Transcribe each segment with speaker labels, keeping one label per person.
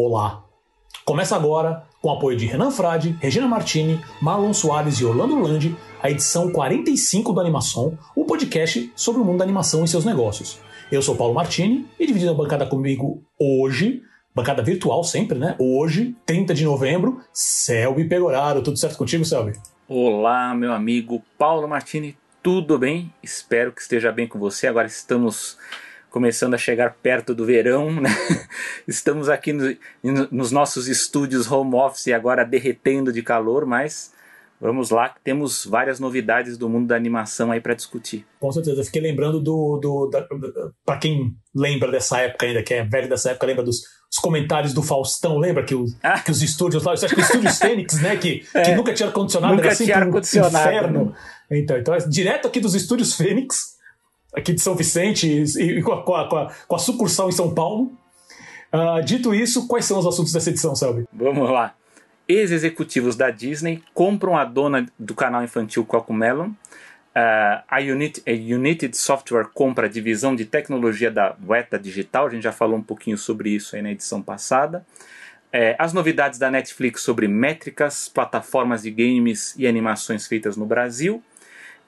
Speaker 1: Olá! Começa agora, com o apoio de Renan Frade, Regina Martini, Marlon Soares e Orlando Landi, a edição 45 do Animação, o podcast sobre o mundo da animação e seus negócios. Eu sou Paulo Martini e dividindo a bancada comigo hoje, bancada virtual sempre, né? Hoje, 30 de novembro, Selby Pegoraro. Tudo certo contigo, Selby?
Speaker 2: Olá, meu amigo Paulo Martini, tudo bem? Espero que esteja bem com você. Agora estamos começando a chegar perto do verão, né? Estamos aqui no, nos nossos estúdios home office agora derretendo de calor, mas vamos lá, temos várias novidades do mundo da animação aí para discutir.
Speaker 1: Com certeza, fiquei lembrando do. do para quem lembra dessa época ainda, que é velho dessa época, lembra dos comentários do Faustão, lembra que, o, ah. que os estúdios lá, acho que os estúdios Fênix, né, que, é. que nunca tinha ar-condicionado,
Speaker 2: era assim, tinha ar-condicionado. inferno. Né?
Speaker 1: Então, então, é direto aqui dos estúdios Fênix, aqui de São Vicente e, e com, a, com, a, com, a, sucursal em São Paulo. Uh, dito isso, quais são os assuntos dessa edição, Selby?
Speaker 2: Vamos lá. Ex-executivos da Disney compram a dona do canal infantil Cocomelon. Uh, a, Unit, a United Software compra a divisão de tecnologia da Weta Digital. A gente já falou um pouquinho sobre isso aí na edição passada. É, as novidades da Netflix sobre métricas, plataformas de games e animações feitas no Brasil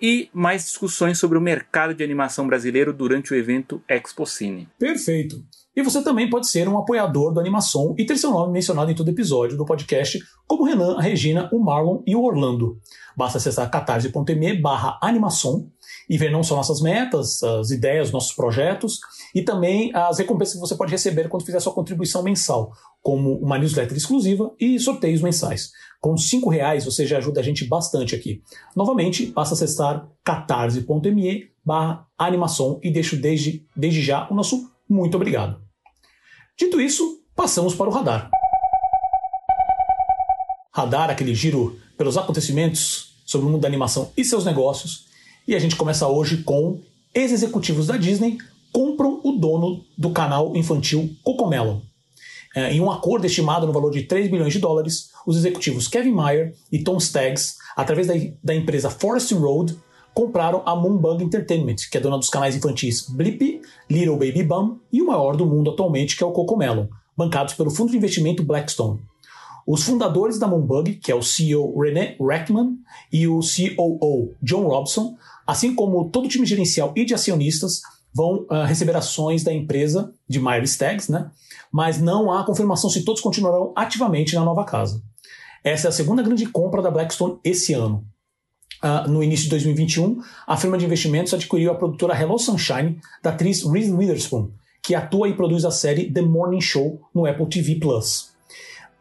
Speaker 2: e mais discussões sobre o mercado de animação brasileiro durante o evento Expo Cine.
Speaker 1: Perfeito. E você também pode ser um apoiador do Animação e ter seu nome mencionado em todo episódio do podcast, como Renan, a Regina, o Marlon e o Orlando. Basta acessar catarse.me barra animação e ver não só nossas metas, as ideias, nossos projetos e também as recompensas que você pode receber quando fizer sua contribuição mensal, como uma newsletter exclusiva e sorteios mensais. Com cinco reais você já ajuda a gente bastante aqui. Novamente, basta acessar catarse.me barra animação e deixo desde, desde já o nosso muito obrigado. Dito isso, passamos para o radar. Radar, aquele giro pelos acontecimentos sobre o mundo da animação e seus negócios. E a gente começa hoje com ex-executivos da Disney compram o dono do canal infantil Cocomelon. É, em um acordo estimado no valor de 3 bilhões de dólares, os executivos Kevin Mayer e Tom Staggs, através da, da empresa Forest Road, compraram a Moonbug Entertainment, que é dona dos canais infantis Blippi, Little Baby Bum e o maior do mundo atualmente, que é o Cocomelon, bancados pelo fundo de investimento Blackstone. Os fundadores da Moonbug, que é o CEO René Rackman e o COO John Robson, assim como todo o time gerencial e de acionistas, vão uh, receber ações da empresa de Meyer Staggs, né? mas não há confirmação se todos continuarão ativamente na nova casa. Essa é a segunda grande compra da Blackstone esse ano. Uh, no início de 2021, a firma de investimentos adquiriu a produtora Hello Sunshine da atriz Reese Witherspoon, que atua e produz a série The Morning Show no Apple TV Plus.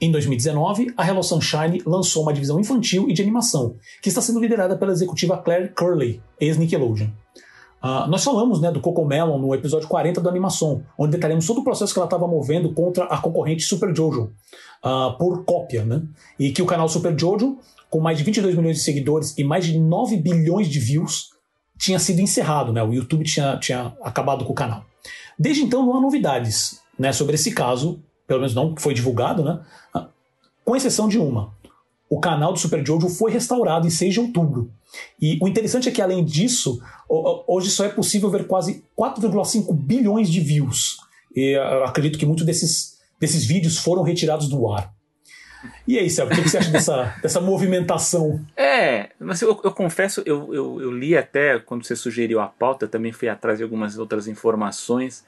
Speaker 1: Em 2019, a Hello Sunshine lançou uma divisão infantil e de animação, que está sendo liderada pela executiva Claire Curley, ex-Nickelodeon. Uh, nós falamos né, do Cocomelon no episódio 40 do Animação, onde detalhamos todo o processo que ela estava movendo contra a concorrente Super Jojo, uh, por cópia, né? E que o canal Super Jojo, com mais de 22 milhões de seguidores e mais de 9 bilhões de views, tinha sido encerrado, né? O YouTube tinha, tinha acabado com o canal. Desde então não há novidades né, sobre esse caso, pelo menos não foi divulgado, né? Uh, com exceção de uma. O canal do Super Jojo foi restaurado em 6 de outubro e o interessante é que, além disso, hoje só é possível ver quase 4,5 bilhões de views. E eu acredito que muitos desses, desses vídeos foram retirados do ar. E aí, Sérgio, o que você acha dessa, dessa movimentação?
Speaker 2: É, mas eu, eu confesso, eu, eu, eu, li até quando você sugeriu a pauta, também fui atrás de algumas outras informações.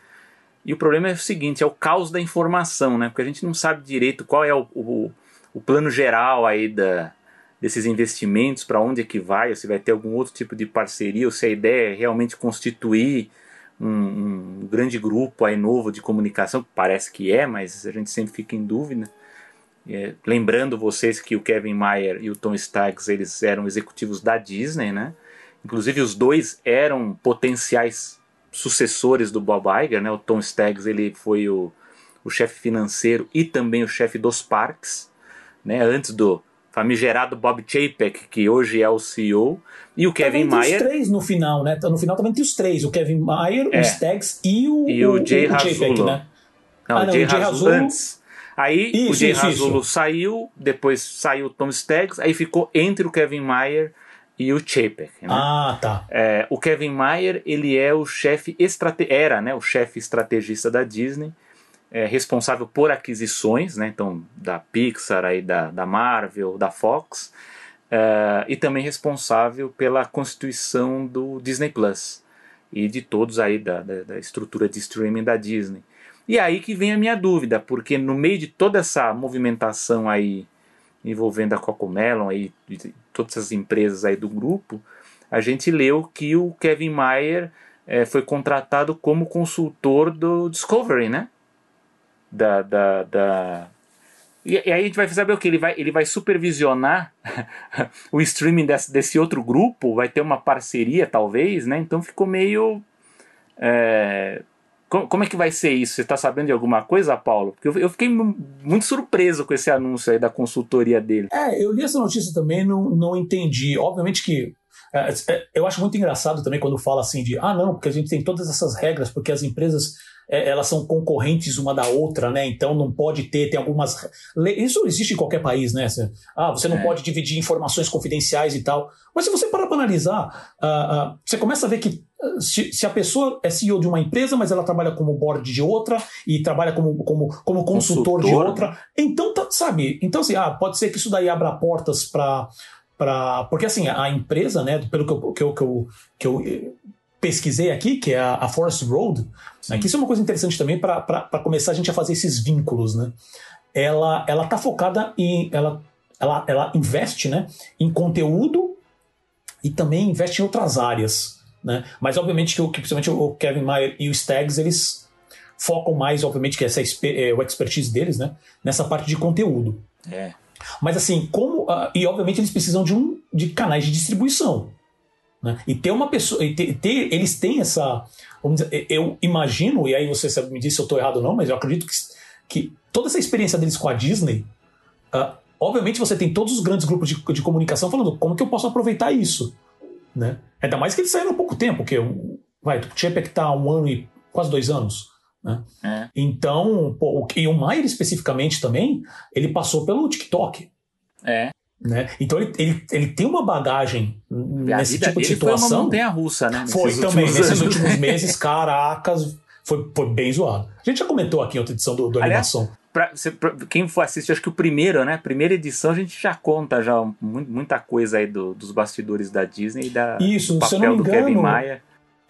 Speaker 2: E o problema é o seguinte: é o caos da informação, né? Porque a gente não sabe direito qual é o, o, o plano geral aí da, desses investimentos, para onde é que vai, se vai ter algum outro tipo de parceria, ou se a ideia é realmente constituir um, um grande grupo aí novo de comunicação, parece que é, mas a gente sempre fica em dúvida. É, lembrando vocês que o Kevin Mayer e o Tom Staggs eles eram executivos da Disney, né? Inclusive os dois eram potenciais sucessores do Bob Iger, né? O Tom Staggs ele foi o, o chefe financeiro e também o chefe dos parques, né? Antes do famigerado Bob Chapek, que hoje é o CEO, e o Kevin Mayer.
Speaker 1: os três no final, né? No final também tem os três: o Kevin Mayer, é. o Staggs e o,
Speaker 2: e o, o Jay o, Chapek, né? Não, ah, não, o Jay, Jay antes. Aí isso, o Jay isso, saiu, depois saiu o Tom Staggs, aí ficou entre o Kevin Mayer e o Chapek. Né?
Speaker 1: Ah, tá.
Speaker 2: É, o Kevin Mayer, ele é o chefe estrate... era, né, o chefe estrategista da Disney é responsável por aquisições, né? Então, da Pixar, aí, da, da Marvel, da Fox, uh, e também responsável pela constituição do Disney Plus e de todos aí da, da, da estrutura de streaming da Disney. E aí que vem a minha dúvida, porque no meio de toda essa movimentação aí envolvendo a Cocomelon aí, todas as empresas aí do grupo, a gente leu que o Kevin Mayer é, foi contratado como consultor do Discovery, né? Da, da, da... E, e, aí a gente vai saber o que? Ele vai, ele vai supervisionar o streaming desse, desse outro grupo, vai ter uma parceria, talvez, né? Então ficou meio. É, como, como é que vai ser isso? Você está sabendo de alguma coisa, Paulo? Porque eu, eu, fiquei muito surpreso com esse anúncio aí da consultoria dele.
Speaker 1: É, eu li essa notícia também não, não entendi. Obviamente que é, é, eu acho muito engraçado também quando fala assim de ah não porque a gente tem todas essas regras porque as empresas é, elas são concorrentes uma da outra né então não pode ter tem algumas isso existe em qualquer país né ah você não é. pode dividir informações confidenciais e tal mas se você parar para analisar uh, uh, você começa a ver que se, se, a pessoa é CEO de uma empresa, mas ela trabalha como board de outra e trabalha como, como, como consultor, consultor de outra, então, tá, sabe? Então, assim, ah, pode ser que isso daí abra portas para. Pra, porque, assim, a empresa, né, pelo que eu, que eu, que eu, que eu pesquisei aqui, que é a, a Forest Road, né, que isso é uma coisa interessante também para começar a gente a fazer esses vínculos, né? Ela, ela tá focada em. Ela, ela, ela investe né, em conteúdo e também investe em outras áreas. Né? Mas obviamente que, o, que principalmente o Kevin Mayer e o Stags eles focam mais, obviamente, que essa é o expertise deles, né? Nessa parte de conteúdo.
Speaker 2: É.
Speaker 1: Mas assim, como. Uh, e obviamente eles precisam de, um, de canais de distribuição. Né? E ter uma pessoa. Ter, ter, eles têm essa. Vamos dizer, eu imagino, e aí você me disse se eu estou errado ou não, mas eu acredito que, que toda essa experiência deles com a Disney. Uh, obviamente você tem todos os grandes grupos de, de comunicação falando como que eu posso aproveitar isso. Né? Ainda mais que eles saíram há pouco tempo, porque vai, o Chapek está há um ano e quase dois anos. Né? É. Então, pô, e o Maier especificamente também, ele passou pelo TikTok.
Speaker 2: É.
Speaker 1: Né? Então ele, ele, ele tem uma bagagem nesse tipo de situação.
Speaker 2: Foi uma montanha russa, né?
Speaker 1: Foi também, nesses últimos meses, caracas, foi, foi bem zoado. A gente já comentou aqui em outra edição do, do Aliás, Animação.
Speaker 2: Pra, pra, quem for assistir, acho que o primeiro, né? Primeira edição, a gente já conta já muita coisa aí do, dos bastidores da Disney e da,
Speaker 1: Isso,
Speaker 2: do papel do Kevin Maia.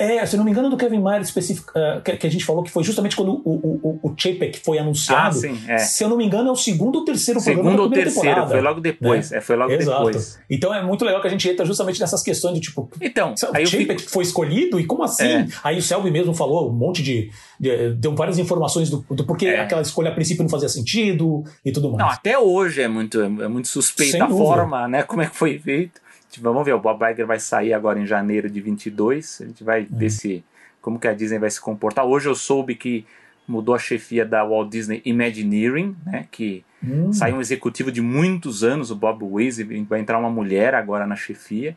Speaker 1: É, se não me engano, do Kevin Mayer específico, uh, que, que, a gente falou que foi justamente quando o, o, o, Chapek foi anunciado. Ah,
Speaker 2: sim, é.
Speaker 1: Se eu não me engano, é o segundo ou terceiro
Speaker 2: segundo
Speaker 1: programa
Speaker 2: primeira ou terceiro, temporada. foi logo depois. Né? É, foi logo Exato. depois.
Speaker 1: Então é muito legal que a gente entra justamente nessas questões de tipo.
Speaker 2: Então,
Speaker 1: o aí Chapek fico... foi escolhido e como assim? É. Aí o Selby mesmo falou um monte de. de deu várias informações do, do porquê é. aquela escolha a princípio não fazia sentido e tudo mais.
Speaker 2: Não, até hoje é muito, é muito suspeita a forma, né? Como é que foi feito. Vamos ver, o Bob Iger vai sair agora em janeiro de 22. A gente vai ver se como que a Disney vai se comportar. Hoje eu soube que mudou a chefia da Walt Disney Imagineering, né, que hum. saiu um executivo de muitos anos, o Bob Weiss, vai entrar uma mulher agora na chefia.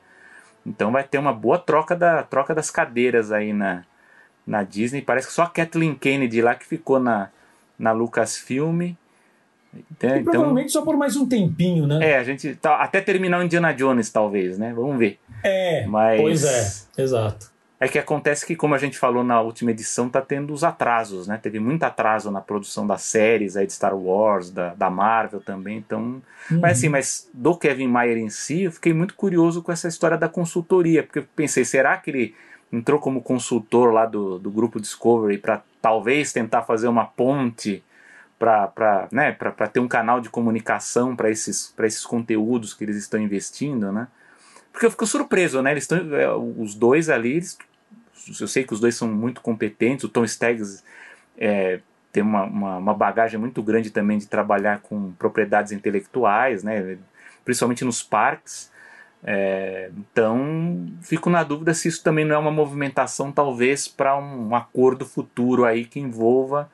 Speaker 2: Então vai ter uma boa troca da troca das cadeiras aí na, na Disney. Parece que só a Kathleen Kennedy lá que ficou na, na Lucasfilm.
Speaker 1: Então, provavelmente só por mais um tempinho, né?
Speaker 2: É, a gente tá, até terminar o Indiana Jones, talvez, né? Vamos ver.
Speaker 1: É, Mas... pois é, exato.
Speaker 2: É que acontece que, como a gente falou na última edição, tá tendo os atrasos, né? Teve muito atraso na produção das séries aí de Star Wars, da, da Marvel também, então... Uhum. Mas assim, mas do Kevin Mayer em si, eu fiquei muito curioso com essa história da consultoria, porque eu pensei, será que ele entrou como consultor lá do, do grupo Discovery para talvez tentar fazer uma ponte para né, ter um canal de comunicação para esses, esses conteúdos que eles estão investindo, né? Porque eu fico surpreso, né? Eles estão, é, os dois ali, eles eu sei que os dois são muito competentes. O Tom Staggs é, tem uma, uma, uma, bagagem muito grande também de trabalhar com propriedades intelectuais, né? principalmente nos parques. É, então, fico na dúvida se isso também não é uma movimentação, talvez, para um acordo futuro aí que envolva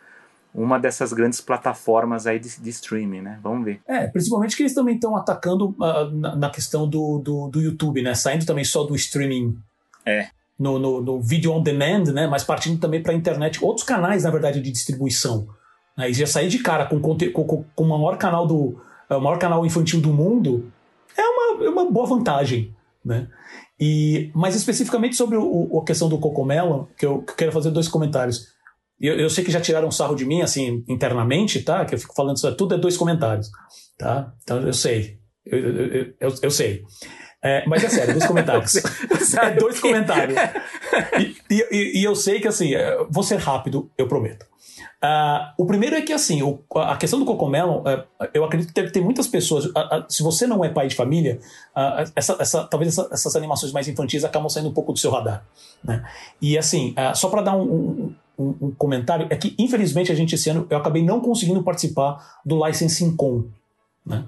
Speaker 2: uma dessas grandes plataformas aí de, de, streaming, né? Vamos ver.
Speaker 1: É, principalmente que eles também estão atacando uh, na, na, questão do, do, do, YouTube, né? Saindo também só do streaming
Speaker 2: é
Speaker 1: no, no, no vídeo on demand, né? Mas partindo também para a internet, outros canais, na verdade, de distribuição. Né? E já sair de cara com, com, com, com o maior canal do é, o maior canal infantil do mundo é uma, é uma boa vantagem, né? E, mas especificamente sobre o, a questão do Cocomelo, que eu, que eu quero fazer dois comentários. Eu, eu sei que já tiraram sarro de mim, assim, internamente, tá? Que eu fico falando isso, tudo é dois comentários, tá? Então eu sei. Eu, eu, eu, eu sei. É, mas é sério, dois comentários. é dois comentários. E, e, e, eu sei que, assim, é, vou ser rápido, eu prometo. Uh, o primeiro é que, assim, o, a questão do Cocomelo, uh, eu acredito que deve ter muitas pessoas. Uh, se você não é pai de família, essa, essa, talvez essa, essas animações mais infantis acabam saindo um pouco do seu radar. Né? E, assim, só para dar um, um, um, um, comentário, é que, infelizmente, a gente esse ano eu acabei não conseguindo participar do Licensing Con. Né?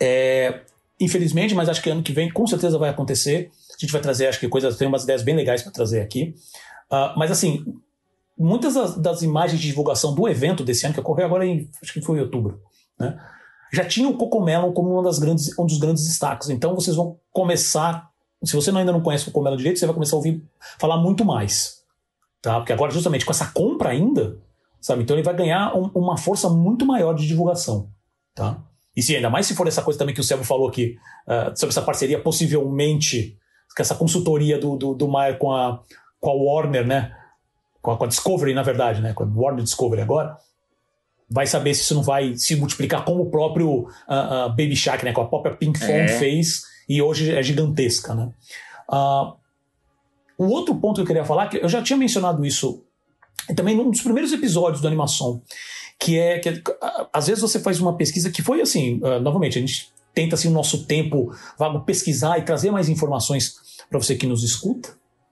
Speaker 1: É, infelizmente, mas acho que ano que vem com certeza vai acontecer. A gente vai trazer, acho que coisas, tem umas ideias bem legais para trazer aqui. mas, assim, muitas das, das, imagens de divulgação do evento desse ano, que ocorreu agora em, acho que foi em outubro, né? Já tinha o Cocomelon como uma das grandes, um dos grandes destaques. Então vocês vão começar, se você ainda não conhece o Cocomelon direito, você vai começar a ouvir falar muito mais. Tá? Porque agora, justamente com essa compra ainda, sabe? Então ele vai ganhar um, uma força muito maior de divulgação. Tá? E se ainda mais se for essa coisa também que o Sérgio falou aqui, uh, sobre essa parceria, possivelmente, com essa consultoria do, do, do Maier com a, com a Warner, né? com a, com a Discovery, na verdade, né, com a Warner Discovery agora, vai saber se isso não vai se multiplicar como o próprio uh, uh, Baby Shark, né, com a própria Pink Phone é. fez e hoje é gigantesca, né. Uh, o outro ponto que eu queria falar, que eu já tinha mencionado isso também num dos primeiros episódios do Animação, que é que às vezes você faz uma pesquisa que foi assim, novamente, a gente tenta assim o nosso tempo vago pesquisar e trazer mais informações para você que nos escuta,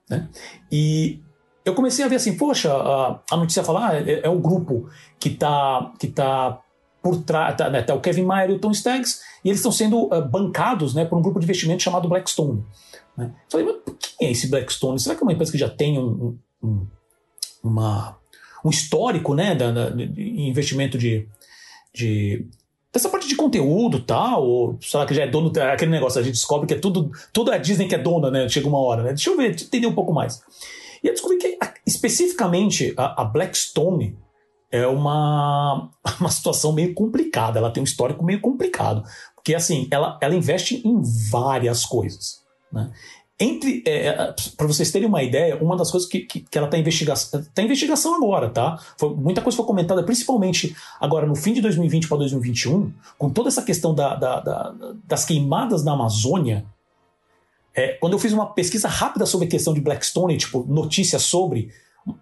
Speaker 1: né? E eu comecei a ver assim, poxa, a, a notícia fala, ah, é, é, grupo que está que tá por trás, tá, né, tá o Kevin Mayer e o Tom Staggs, e eles estão sendo uh, bancados né, por um grupo de investimento chamado Blackstone. Né? Falei, mas quem é esse Blackstone? Será que é uma empresa que já tem um, um, uma, um histórico né, da, da, de investimento de, de dessa parte de conteúdo tal, ou será que já é dono, aquele negócio, a gente descobre que é tudo, tudo é a Disney que é dona, né? Chega uma hora, né? Deixa eu ver, entender um pouco mais. E eu descobri que, especificamente, a, a Blackstone é uma, uma situação meio complicada. Ela tem um histórico meio complicado. Porque, assim, ela, ela investe em várias coisas. Né? Entre, é, é para vocês terem uma ideia, uma das coisas que, que, que ela está investigação, tá investigação agora, tá? Foi, muita coisa foi comentada, principalmente agora no fim de 2020 para 2021, com toda essa questão da, da, da, das queimadas na Amazônia, é, quando eu fiz uma pesquisa rápida sobre a questão de Blackstone, tipo, notícias sobre,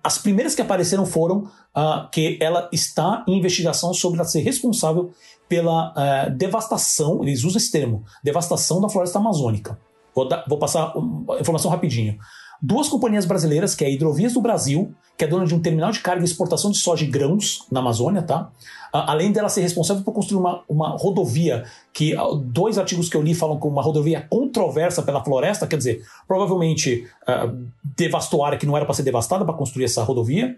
Speaker 1: as primeiras que apareceram foram uh, que ela está em investigação sobre ela ser responsável pela uh, devastação, eles usam esse termo, devastação da floresta amazônica. Vou, dar, vou passar uma informação rapidinho. Duas companhias brasileiras, que é a Hidrovias do Brasil, que é dona de um terminal de carga e exportação de soja e grãos na Amazônia, tá? Além dela ser responsável por construir uma, uma rodovia, que dois artigos que eu li falam que uma rodovia controversa pela floresta, quer dizer, provavelmente uh, devastou área que não era para ser devastada para construir essa rodovia.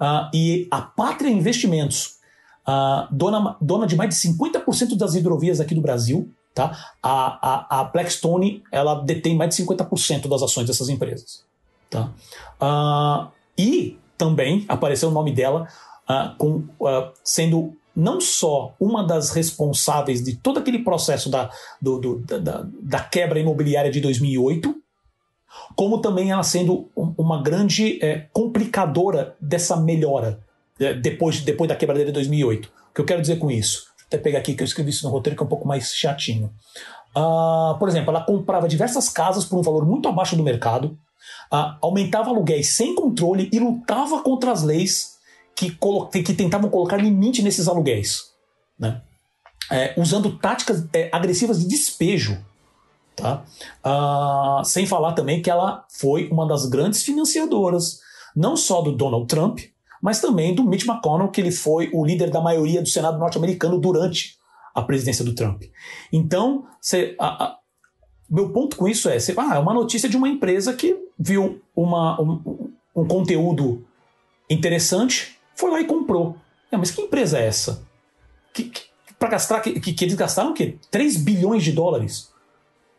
Speaker 1: Uh, e a Pátria Investimentos, uh, dona, dona de mais de 50% das hidrovias aqui do Brasil, Tá? A, a, a Blackstone ela detém mais de 50% das ações dessas empresas. Tá? Uh, e também apareceu o nome dela uh, com, uh, sendo não só uma das responsáveis de todo aquele processo da, do, do, da, da, quebra imobiliária de 2008, como também ela sendo uma grande é, complicadora dessa melhora é, depois, depois da quebra de 2008. O que eu quero dizer com isso? Até pegar aqui que eu escrevi isso no roteiro, que é um pouco mais chatinho. Uh, por exemplo, ela comprava diversas casas por um valor muito abaixo do mercado, uh, aumentava aluguéis sem controle e lutava contra as leis que, que tentavam colocar limite nesses aluguéis. Né? É, usando táticas é, agressivas de despejo. Tá? Uh, sem falar também que ela foi uma das grandes financiadoras, não só do Donald Trump, mas também do Mitch McConnell, que ele foi o líder da maioria do Senado norte-americano durante a presidência do Trump. Então, você, a, a, meu ponto com isso é, você, ah, é uma notícia de uma empresa que viu uma, um, um conteúdo interessante, foi lá e comprou. É, mas que empresa é essa? Que, que para gastar, que, que, eles gastaram o quê? 3 bilhões de dólares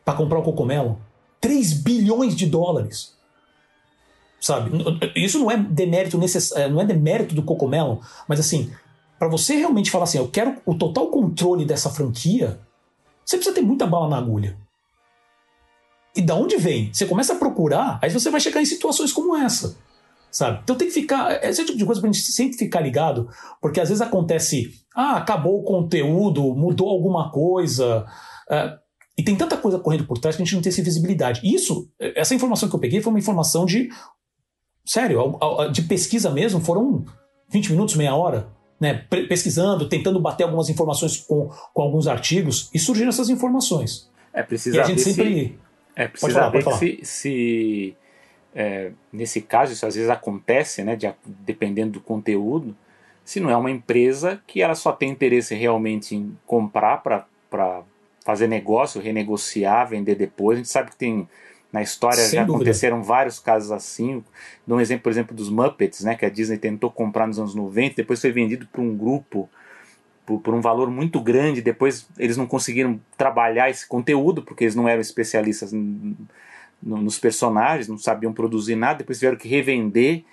Speaker 1: para comprar o cocomelo? 3 bilhões de dólares sabe? Isso não é demérito necess... É, não é demérito do Cocomelo, mas assim, para você realmente falar assim, eu quero o total controle dessa franquia, você precisa ter muita bala na agulha. E da onde vem? Você começa a procurar, aí você vai chegar em situações como essa. sabe? Então tem que ficar. Esse é o tipo de coisa pra gente sempre ficar ligado, porque às vezes acontece, ah, acabou o conteúdo, mudou alguma coisa. Uh, e tem tanta coisa correndo por trás que a gente não tem essa visibilidade. Isso, essa informação que eu peguei foi uma informação de. Sério, de pesquisa mesmo, foram 20 minutos, meia hora, né? Pesquisando, tentando bater algumas informações com, com alguns artigos, e surgiram essas informações.
Speaker 2: É, precisa
Speaker 1: e a gente sempre.
Speaker 2: Se, é, precisa falar, ver se, se é, nesse caso, isso às vezes acontece, né, de, dependendo do conteúdo, se não é uma empresa que ela só tem interesse realmente em comprar para fazer negócio, renegociar, vender depois. A gente sabe que tem na história Sem já dúvida. aconteceram vários casos assim. Dou um exemplo, por exemplo, dos Muppets, né, que a Disney tentou comprar nos anos 90, depois foi vendido para um grupo por, por, um valor muito grande. Depois eles não conseguiram trabalhar esse conteúdo porque eles não eram especialistas no, nos personagens, não sabiam produzir nada, depois tiveram que revender.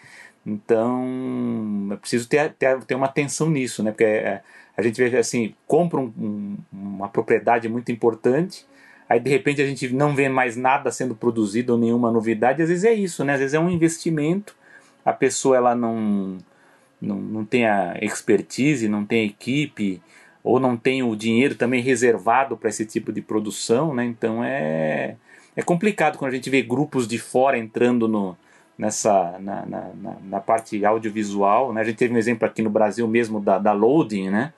Speaker 2: Então é preciso ter, ter, ter uma atenção nisso, né? Porque é, a gente vê assim, compra um, um, uma propriedade muito importante, aí de repente a gente não vê mais nada sendo produzido ou nenhuma novidade, às vezes é isso, né? Às vezes é um investimento, a pessoa ela não, não, não tem a expertise, não tem equipe, ou não tem o dinheiro também reservado para esse tipo de produção, né? Então é é complicado quando a gente vê grupos de fora entrando no, nessa na, na, na parte audiovisual. Né? A gente teve um exemplo aqui no Brasil mesmo da, da Loading, né?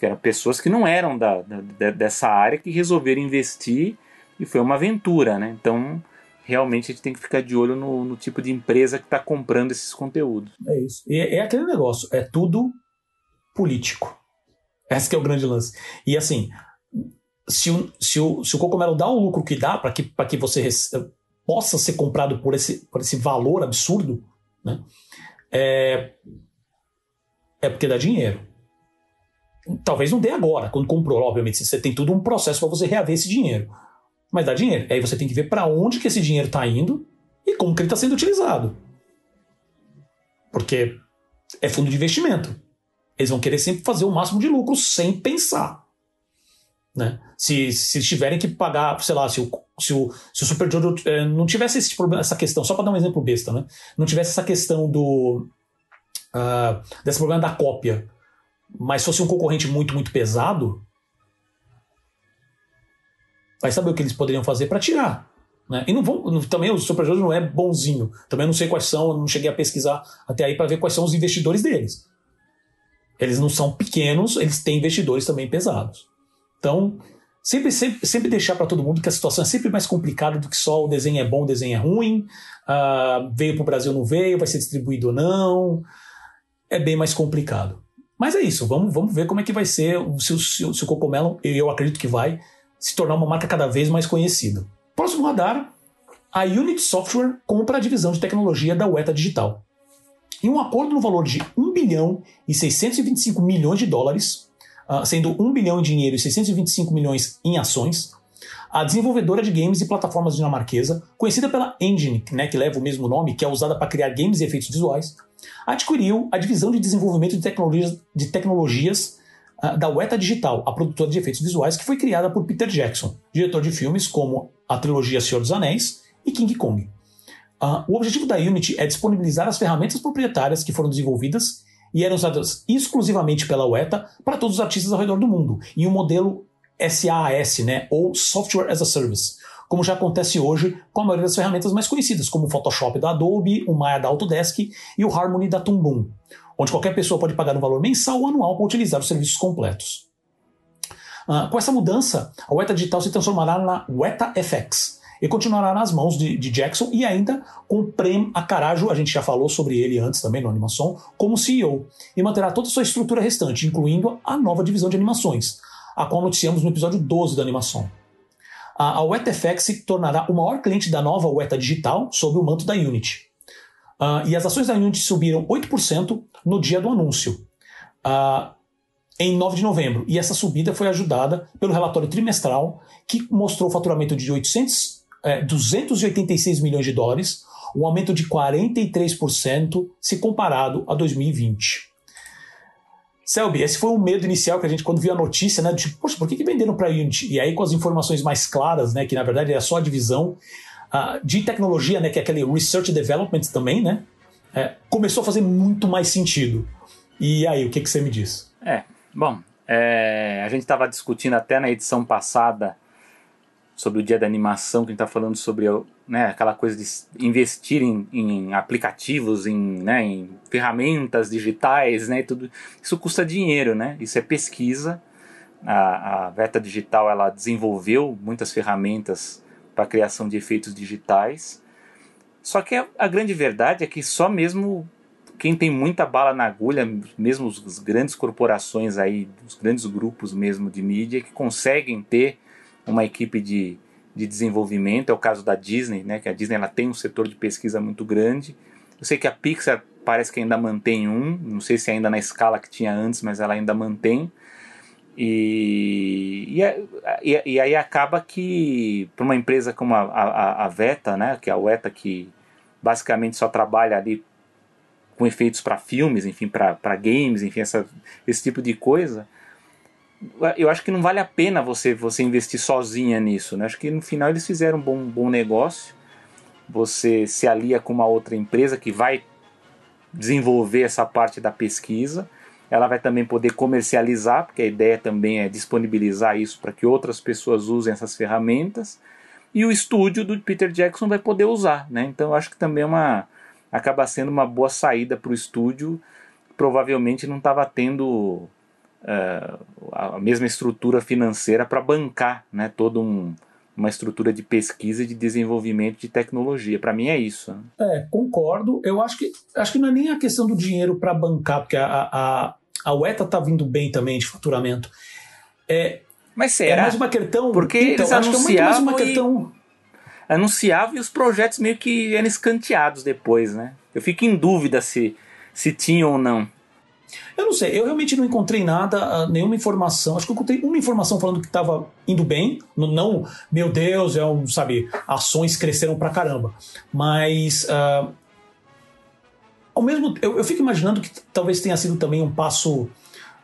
Speaker 2: Que eram pessoas que não eram da, da, dessa área que resolveram investir e foi uma aventura. Né? Então, realmente a gente tem que ficar de olho no, no tipo de empresa que está comprando esses conteúdos.
Speaker 1: É isso. E é, é aquele negócio, é tudo político. Esse é o grande lance. E assim, se o, se o, se o dá o lucro que dá para que, que você possa ser comprado por esse, por esse valor absurdo, né, é, é porque dá dinheiro. Talvez não dê agora, quando comprou, obviamente. Você tem tudo um processo para você reaver esse dinheiro. Mas dá dinheiro. Aí você tem que ver para onde que esse dinheiro está indo e como que ele está sendo utilizado. Porque é fundo de investimento. Eles vão querer sempre fazer o máximo de lucro sem pensar. Né? Se, se tiverem que pagar, sei lá, se o, se o, se o Super Jojo é, não tivesse esse problema, essa questão, só para dar um exemplo besta, né? não tivesse essa questão do. Uh, desse problema da cópia, mas fosse um concorrente muito, muito pesado, vai saber o que eles poderiam fazer para tirar. Né? E não vão, também o Super Jojo não é bonzinho. Também não sei quais são, não cheguei a pesquisar até aí para ver quais são os investidores deles. Eles não são pequenos, eles têm investidores também pesados. Então, sempre, sempre, sempre deixar para todo mundo que a situação é sempre mais complicada do que só o desenho é bom, o desenho é ruim, uh, veio para o Brasil, não veio, vai ser distribuído ou não. É bem mais complicado. Mas é isso, vamos, vamos ver como é que vai ser se, se, se o Cocomelo, eu acredito que vai, se tornar uma marca cada vez mais conhecida. Próximo radar, a Unity Software compra a divisão de tecnologia da Weta Digital. Em um acordo no valor de 1 bilhão e 625 milhões de dólares, uh, sendo 1 bilhão em dinheiro e 625 milhões em ações, a desenvolvedora de games e plataformas dinamarquesa, conhecida pela Engine, né, que leva o mesmo nome, que é usada para criar games e efeitos visuais, adquiriu a divisão de desenvolvimento de tecnologias, de tecnologias uh, da Weta Digital, a produtora de efeitos visuais que foi criada por Peter Jackson, diretor de filmes como a trilogia Senhor dos Anéis e King Kong. Uh, o objetivo da Unity é disponibilizar as ferramentas proprietárias que foram desenvolvidas e eram usadas exclusivamente pela UETA para todos os artistas ao redor do mundo, em um modelo SaaS, né, ou Software as a Service, como já acontece hoje com a maioria das ferramentas mais conhecidas, como o Photoshop da Adobe, o Maya da Autodesk e o Harmony da Toon onde qualquer pessoa pode pagar um valor mensal ou anual para utilizar os serviços completos. Uh, com essa mudança, a Weta Digital se transformará na Weta FX, e continuará nas mãos de, de Jackson e ainda com Prem Akarajo, a gente já falou sobre ele antes também no Animação, como CEO, e manterá toda a sua estrutura restante, incluindo a nova divisão de animações, a qual noticiamos no episódio 12 da animação. A, WetaFX se tornará o maior cliente da nova Weta Digital sob o manto da Unity. Uh, e as ações da Unity subiram 8% no dia do anúncio, uh, em 9 de novembro. E essa subida foi ajudada pelo relatório trimestral, que mostrou o faturamento de 800 é, 286 milhões de dólares, um aumento de 43% se comparado a 2020. Selby, esse foi o medo inicial que a gente, quando viu a notícia, né? Tipo, poxa, por que, que venderam para a Unity? E aí, com as informações mais claras, né? Que na verdade é só a divisão uh, de tecnologia, né? Que é aquele Research Development também, né? é, começou a fazer muito mais sentido. E aí, o que, que você me diz?
Speaker 2: É, bom, é, a gente estava discutindo até na edição passada sobre o dia da animação, que a gente está falando sobre né, aquela coisa de investir em, em aplicativos, em, né, em ferramentas digitais, né, tudo isso custa dinheiro, né? Isso é pesquisa. A, a Veta Digital ela desenvolveu muitas ferramentas para criação de efeitos digitais. Só que a, a grande verdade é que só mesmo quem tem muita bala na agulha, mesmo as grandes corporações aí, os grandes grupos mesmo de mídia que conseguem ter uma equipe de, de desenvolvimento, é o caso da Disney, né, que a Disney ela tem um setor de pesquisa muito grande. Eu sei que a Pixar parece que ainda mantém um, não sei se ainda na escala que tinha antes, mas ela ainda mantém. E, e, e aí acaba que, para uma empresa como a, a, a Veta, né, que é a Weta que basicamente só trabalha ali com efeitos para filmes, enfim, para games, enfim, essa, esse tipo de coisa, eu acho que não vale a pena você você investir sozinha nisso. Né? Acho que no final eles fizeram um bom, bom negócio. Você se alia com uma outra empresa que vai desenvolver essa parte da pesquisa. Ela vai também poder comercializar, porque a ideia também é disponibilizar isso para que outras pessoas usem essas ferramentas. E o estúdio do Peter Jackson vai poder usar. Né? Então acho que também é uma, acaba sendo uma boa saída para o estúdio. Provavelmente não estava tendo uh, a mesma estrutura financeira para bancar né, toda um, uma estrutura de pesquisa e de desenvolvimento de tecnologia. Para mim é isso. Né?
Speaker 1: É, concordo. Eu acho que, acho que não é nem a questão do dinheiro para bancar, porque a, a, a UETA está vindo bem também de faturamento. É,
Speaker 2: Mas será?
Speaker 1: É mais uma questão.
Speaker 2: Porque então, eles anunciavam é mais uma questão. E anunciava e os projetos meio que eram escanteados depois, né? Eu fico em dúvida se, se tinham ou não.
Speaker 1: Eu não sei, eu realmente não encontrei nada, ah, nenhuma informação. Acho que eu encontrei uma informação falando que estava indo bem. Não, meu Deus, é um, sabe, ações cresceram pra caramba. Mas. Uh, ao mesmo eu, eu fico imaginando que talvez tenha sido também um passo. Uh,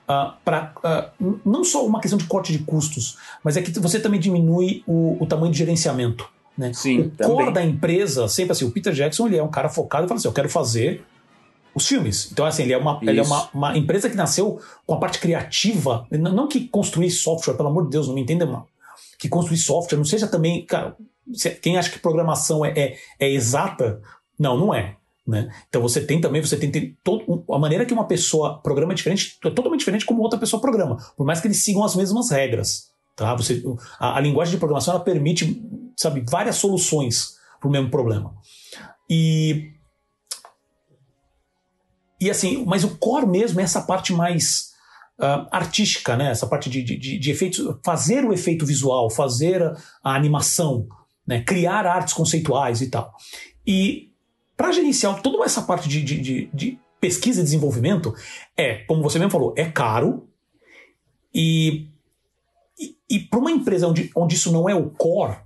Speaker 1: ah, para uh, não só uma questão de corte de custos, mas é que você também diminui o, o tamanho de gerenciamento. Né?
Speaker 2: Sim,
Speaker 1: o também. core da empresa, sempre assim, o Peter Jackson ele é um cara focado e fala assim: eu quero fazer os filmes. Então, assim, ele é, uma, ele é uma, uma, empresa que nasceu com a parte criativa, não que construir software, pelo amor de Deus, não me entenda mal. Que construir software não seja também. Cara, quem acha que programação é, é, é exata, não, não é. Né? Então você tem também, você tem, tem todo, a maneira que uma pessoa programa é diferente, é totalmente diferente como outra pessoa programa, por mais que eles sigam as mesmas regras. Tá? Você, a, a linguagem de programação ela permite sabe, várias soluções para o mesmo problema. E, e assim, mas o core mesmo é essa parte mais uh, artística, né? essa parte de, de, de, efeitos, fazer o efeito visual, fazer a, a animação, né? criar artes conceituais e tal. E para gerenciar toda essa parte de, de, de pesquisa e desenvolvimento, é, como você mesmo falou, é caro e e, e para uma empresa onde, onde isso não é o core,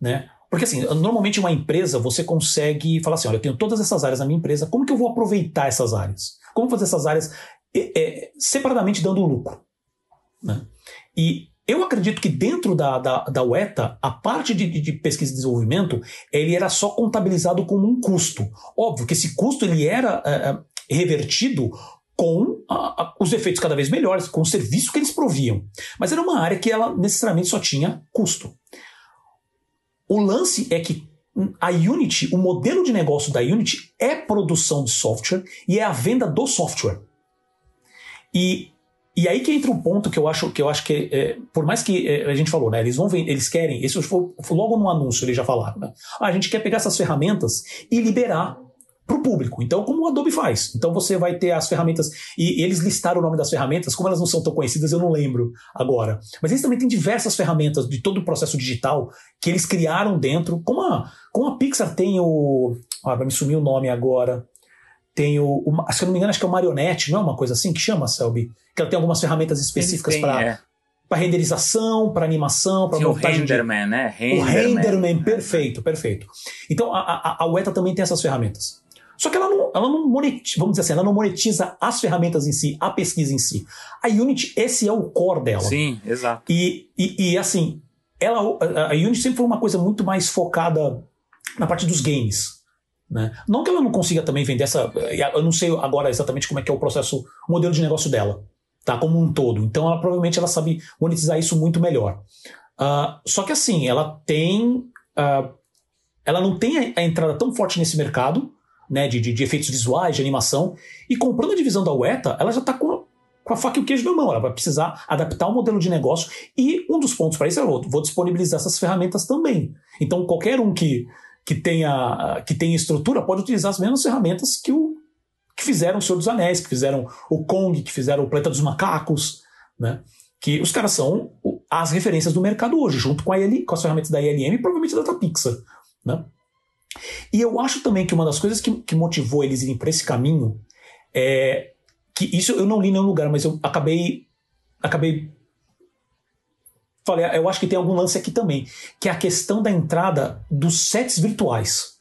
Speaker 1: né? Porque assim, normalmente uma empresa você consegue falar assim, olha, eu tenho todas essas áreas na minha empresa, como que eu vou aproveitar essas áreas? Como fazer essas áreas é, separadamente dando lucro? Né? E eu acredito que dentro da, da, da UETA, a parte de, de, pesquisa e desenvolvimento, ele era só contabilizado como um custo. Óbvio que esse custo ele era é revertido com a, a, os efeitos cada vez melhores, com o serviço que eles proviam. Mas era uma área que ela necessariamente só tinha custo. O lance é que a Unity, o modelo de negócio da Unity é produção de software e é a venda do software. E, e aí que entra um ponto que eu acho que eu acho que é, por mais que é, a gente falou, né, eles vão eles querem, isso foi, logo no anúncio eles já falaram, né, ah, a gente quer pegar essas ferramentas e liberar para o público. Então, como o Adobe faz? Então você vai ter as ferramentas, e, eles listaram o nome das ferramentas, como elas não são tão conhecidas, eu não lembro agora. Mas eles também têm diversas ferramentas de todo o processo digital que eles criaram dentro, como a, como a Pixar tem o. Ah, vai me sumir o nome agora. Tem o, o. Se eu não me engano, acho que é o Marionette, não é uma coisa assim que chama, Selby? Que ela tem algumas ferramentas específicas para. É para renderização, para animação, para
Speaker 2: montagem. O Renderman,
Speaker 1: de...
Speaker 2: né?
Speaker 1: Renderman. O Renderman, perfeito, perfeito. Então a, a, a Weta também tem essas ferramentas. Só que ela não, ela não monetiza, vamos dizer assim, ela não monetiza as ferramentas em si, a pesquisa em si. A Unity, esse é o core dela.
Speaker 2: Sim, exato.
Speaker 1: E, e, e assim, ela, a Unity sempre foi uma coisa muito mais focada na parte dos games. Né? Não que ela não consiga também vender essa. Eu não sei agora exatamente como é que é o processo, o modelo de negócio dela, tá? Como um todo. Então, ela provavelmente ela sabe monetizar isso muito melhor. Uh, só que assim, ela tem. Uh, ela não tem a, a, entrada tão forte nesse mercado, né? De, de, de, efeitos visuais, de animação. E comprando a divisão da UETA, ela já está com, com a faca e o queijo na mão. Ela vai precisar adaptar o modelo de negócio. E um dos pontos para isso é: eu vou disponibilizar essas ferramentas também. Então, qualquer um que que tenha, que tenha estrutura pode utilizar as mesmas ferramentas que, o, que fizeram o Senhor dos Anéis, que fizeram o Kong, que fizeram o Planeta dos Macacos, né? Que os caras são as referências do mercado hoje, junto com, a IL, com as ferramentas da ILM e provavelmente da Pixar, né? E eu acho também que uma das coisas que, que motivou eles irem para esse caminho é que isso eu não li em nenhum lugar, mas eu acabei acabei falei, eu acho que tem algum lance aqui também, que é a questão da entrada dos sets virtuais.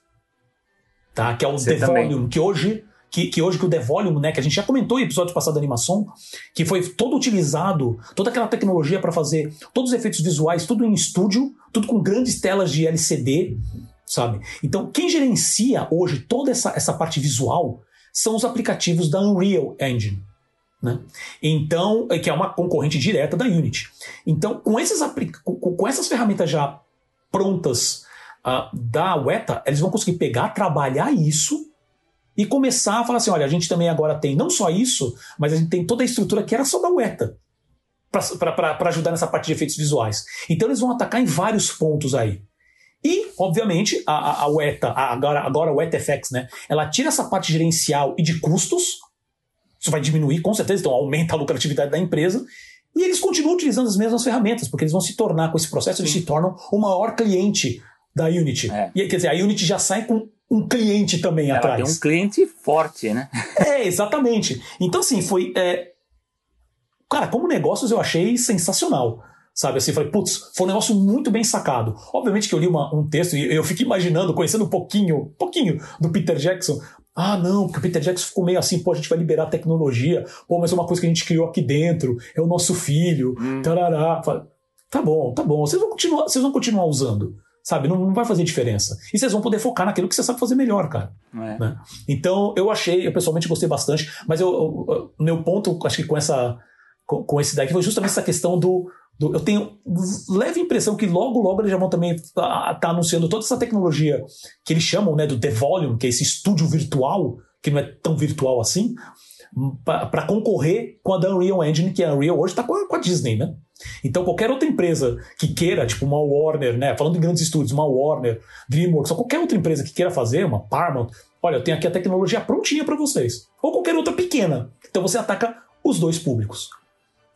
Speaker 1: Tá? Que é o Você The também. Volume, que hoje que, que, hoje que o The Volume, né, que a gente já comentou em episódio passado da animação, que foi todo utilizado, toda aquela tecnologia para fazer todos os efeitos visuais, tudo em estúdio, tudo com grandes telas de LCD, sabe? Então, quem gerencia hoje toda essa, essa parte visual são os aplicativos da Unreal Engine. Né? Então, é que é uma concorrente direta da Unity. Então, com, esses, com, essas ferramentas já prontas uh, da Weta, eles vão conseguir pegar, trabalhar isso e começar a falar assim: olha, a gente também agora tem não só isso, mas a gente tem toda a estrutura que era só da Weta para ajudar nessa parte de efeitos visuais. Então, eles vão atacar em vários pontos aí. E, obviamente, a, a, a Weta, a, agora, agora a WetaFX, né? Ela tira essa parte gerencial e de custos isso vai diminuir, com certeza, então aumenta a lucratividade da empresa. E eles continuam utilizando as mesmas ferramentas, porque eles vão se tornar, com esse processo, eles se tornam o maior cliente da Unity. É. E quer dizer, a Unity já sai com um cliente também
Speaker 2: Ela
Speaker 1: atrás.
Speaker 2: Tem um cliente forte, né?
Speaker 1: é, exatamente. Então, assim, foi. É... Cara, como negócios eu achei sensacional. Sabe assim, falei, putz, foi um negócio muito bem sacado. Obviamente que eu li uma, um texto e eu fico imaginando, conhecendo um pouquinho, pouquinho do Peter Jackson, ah, não, porque o Peter Jackson ficou meio assim, pô, a gente vai liberar tecnologia, pô, mas é uma coisa que a gente criou aqui dentro, é o nosso filho, hum. tarará. Tá bom, tá bom, vocês vão continuar, vocês vão continuar usando, sabe? Não, não vai fazer diferença. E vocês vão poder focar naquilo que você sabe fazer melhor, cara. É. Né? Então, eu achei, eu pessoalmente gostei bastante, mas eu, meu ponto, acho que com essa com, esse daqui foi justamente essa questão do, eu tenho leve impressão que logo, logo eles já vão também estar tá, tá anunciando toda essa tecnologia que eles chamam né, do The Volume, que é esse estúdio virtual, que não é tão virtual assim, para concorrer com a da Unreal Engine, que a Unreal hoje está com, com, a Disney, né? Então qualquer outra empresa que queira, tipo uma Warner, né? Falando em grandes estúdios, uma Warner, DreamWorks, ou qualquer outra empresa que queira fazer, uma Paramount, olha, eu tenho aqui a tecnologia prontinha para vocês. Ou qualquer outra pequena. Então você ataca os dois públicos.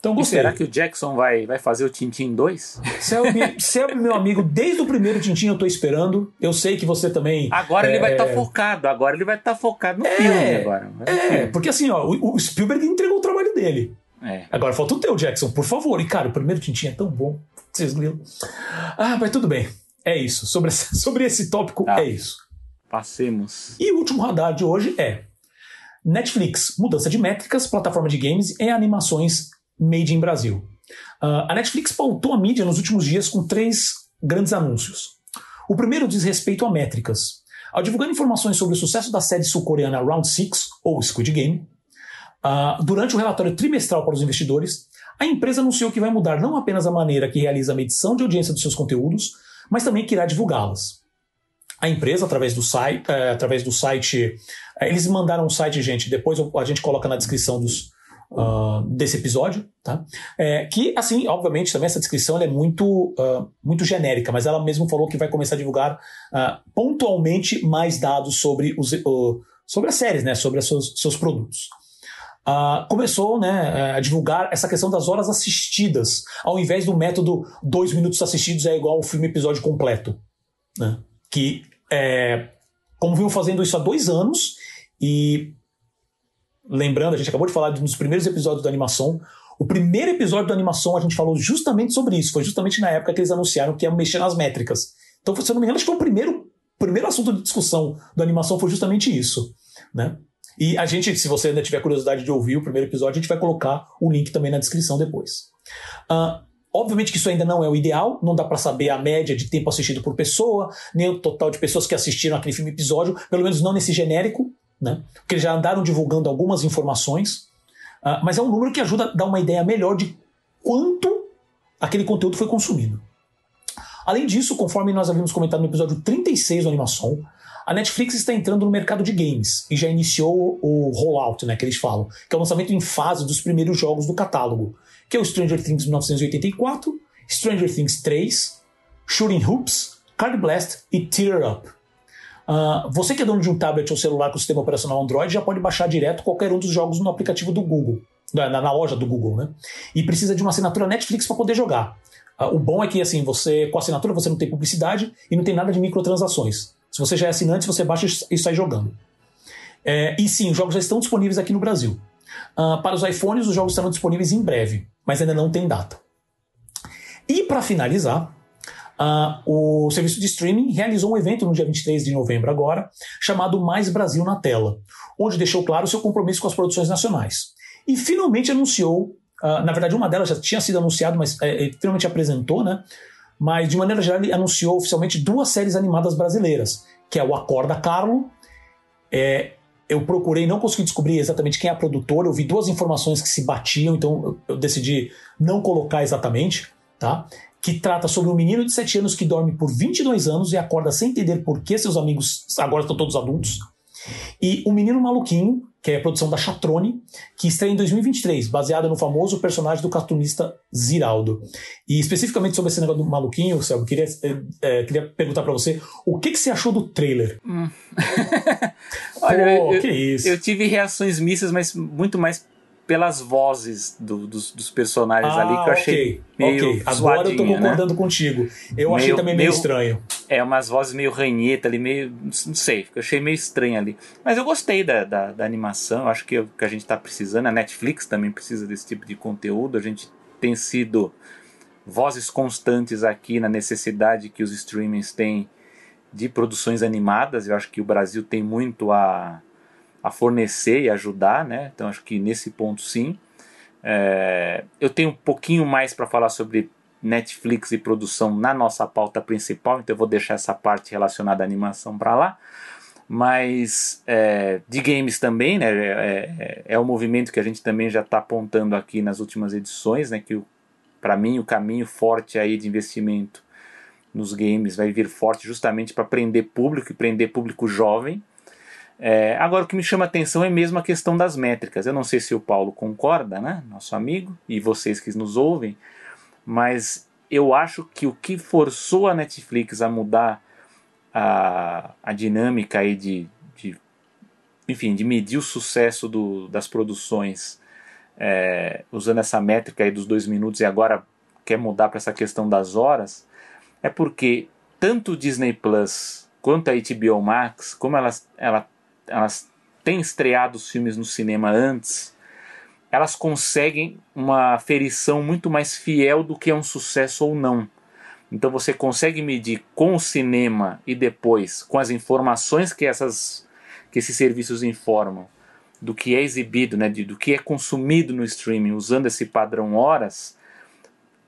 Speaker 2: Então, e será que o Jackson vai, vai fazer o Tintin 2?
Speaker 1: Selby, Selby, meu amigo, desde o primeiro Tintin eu tô esperando. Eu sei que você também.
Speaker 2: Agora é... ele vai estar tá focado, agora ele vai estar tá focado no é, filme agora.
Speaker 1: É, filme. porque assim, ó, o, o, Spielberg entregou o trabalho dele. É. Agora falta o teu, Jackson, por favor. E, cara, o primeiro Tintin é tão bom. Vocês viram? Ah, mas tudo bem. É isso. Sobre, esse, sobre esse tópico, tá. é isso.
Speaker 2: Passemos.
Speaker 1: E o último radar de hoje é Netflix, mudança de métricas, plataforma de games e animações Made in Brasil. Uh, a Netflix pautou a mídia nos últimos dias com três grandes anúncios. O primeiro diz respeito a métricas. Ao divulgar informações sobre o sucesso da série sul-coreana Round 6, ou Squid Game, uh, durante o relatório trimestral para os investidores, a empresa anunciou que vai mudar não apenas a maneira que realiza a medição de audiência dos seus conteúdos, mas também que irá divulgá-las. A empresa, através do site, uh, através do site uh, eles mandaram um site, gente, depois a gente coloca na descrição dos, uh, desse episódio, tá? É, que, assim, obviamente, também essa descrição é muito, uh, muito genérica, mas ela mesmo falou que vai começar a divulgar uh, pontualmente mais dados sobre, os, sobre as séries, né? Sobre seus, seus produtos. Uh, começou né, a divulgar essa questão das horas assistidas, ao invés do método dois minutos assistidos é igual ao filme episódio completo. Né? Que, é, como vinham fazendo isso há dois anos, e lembrando, a gente acabou de falar dos primeiros episódios da animação. O primeiro episódio da animação a gente falou justamente sobre isso. Foi justamente na época que eles anunciaram que ia mexer nas métricas. Então, se eu não me engano, acho que foi o primeiro, primeiro assunto de discussão da animação foi justamente isso. Né? E a gente, se você ainda tiver curiosidade de ouvir o primeiro episódio, a gente vai colocar o link também na descrição depois. Uh, Obviamente que isso ainda não é o ideal, não dá para saber a média de tempo assistido por pessoa, nem o total de pessoas que assistiram aquele filme episódio, pelo menos não nesse genérico, né? Porque já andaram divulgando algumas informações, uh, mas é um número que ajuda a dar uma ideia melhor de quanto aquele conteúdo foi consumido. Além disso, conforme nós havíamos comentado no episódio 36 do Animação, a Netflix está entrando no mercado de games e já iniciou o rollout, né, que eles falam, que é o lançamento em fase dos primeiros jogos do catálogo, que é o Stranger Things 1984, Stranger Things 3, Shooting Hoops, Card Blast e Tear Up. Uh, você que é dono de um tablet ou celular com sistema operacional Android já pode baixar direto qualquer um dos jogos no aplicativo do Google, na, na loja do Google, né? E precisa de uma assinatura Netflix para poder jogar. Uh, o bom é que assim, você com a assinatura você não tem publicidade e não tem nada de microtransações. Se você já é assinante, você baixa e sai jogando. É, e sim, os jogos já estão disponíveis aqui no Brasil. Uh, para os iPhones, os jogos estarão disponíveis em breve, mas ainda não tem data. E para finalizar, uh, o serviço de streaming realizou um evento no dia 23 de novembro agora, chamado Mais Brasil na Tela, onde deixou claro seu compromisso com as produções nacionais. E finalmente anunciou, uh, na verdade uma delas já tinha sido anunciada, mas é, finalmente apresentou, né? mas de maneira geral ele anunciou oficialmente duas séries animadas brasileiras, que é o Acorda Carlo. É, eu procurei, não consegui descobrir exatamente quem é a produtora, eu vi duas informações que se batiam, então eu decidi não colocar exatamente, tá? Que trata sobre um menino de 7 anos que dorme por 22 anos e acorda sem entender por que seus amigos agora estão todos adultos. E O Menino Maluquinho, que é a produção da Chatrone, que estreia em 2023, baseada no famoso personagem do cartunista Ziraldo. E especificamente sobre esse negócio do maluquinho, Selma, queria, é, queria perguntar para você o que, que você achou do trailer? Hum.
Speaker 2: Olha, Pô, eu, que isso? eu tive reações mistas, mas muito mais pelas vozes do, dos, dos, personagens ah, ali que eu achei okay, meio okay.
Speaker 1: Agora eu tô né? concordando
Speaker 2: né?
Speaker 1: contigo. Eu meio, achei também meio, meio, estranho.
Speaker 2: É, umas vozes meio ranheta ali, meio. Não sei, eu achei meio estranho ali. Mas eu gostei da, da, da animação, eu acho que o que a gente tá precisando. A Netflix também precisa desse tipo de conteúdo. A gente tem sido vozes constantes aqui na necessidade que os streamings têm de produções animadas. Eu acho que o Brasil tem muito a a fornecer e ajudar, né? Então acho que nesse ponto sim. É, eu tenho um pouquinho mais para falar sobre Netflix e produção na nossa pauta principal, então eu vou deixar essa parte relacionada à animação para lá. Mas é, de games também, né? É, é, é um movimento que a gente também já está apontando aqui nas últimas edições, né? Que para mim o caminho forte aí de investimento nos games vai vir forte justamente para prender público e prender público jovem. É, agora, o que me chama a atenção é mesmo a questão das métricas. Eu não sei se o Paulo concorda, né, nosso amigo, e vocês que nos ouvem, mas eu acho que o que forçou a Netflix a mudar a, a dinâmica aí de, de, enfim, de medir o sucesso do, das produções é, usando essa métrica aí dos dois minutos e agora quer mudar para essa questão das horas, é porque tanto o Disney Plus quanto a HBO Max, como elas, ela elas têm estreado os filmes no cinema antes, elas conseguem uma aferição muito mais fiel do que é um sucesso ou não. Então você consegue medir com o cinema e depois com as informações que essas que esses serviços informam do que é exibido, né, de, do que é consumido no streaming usando esse padrão horas.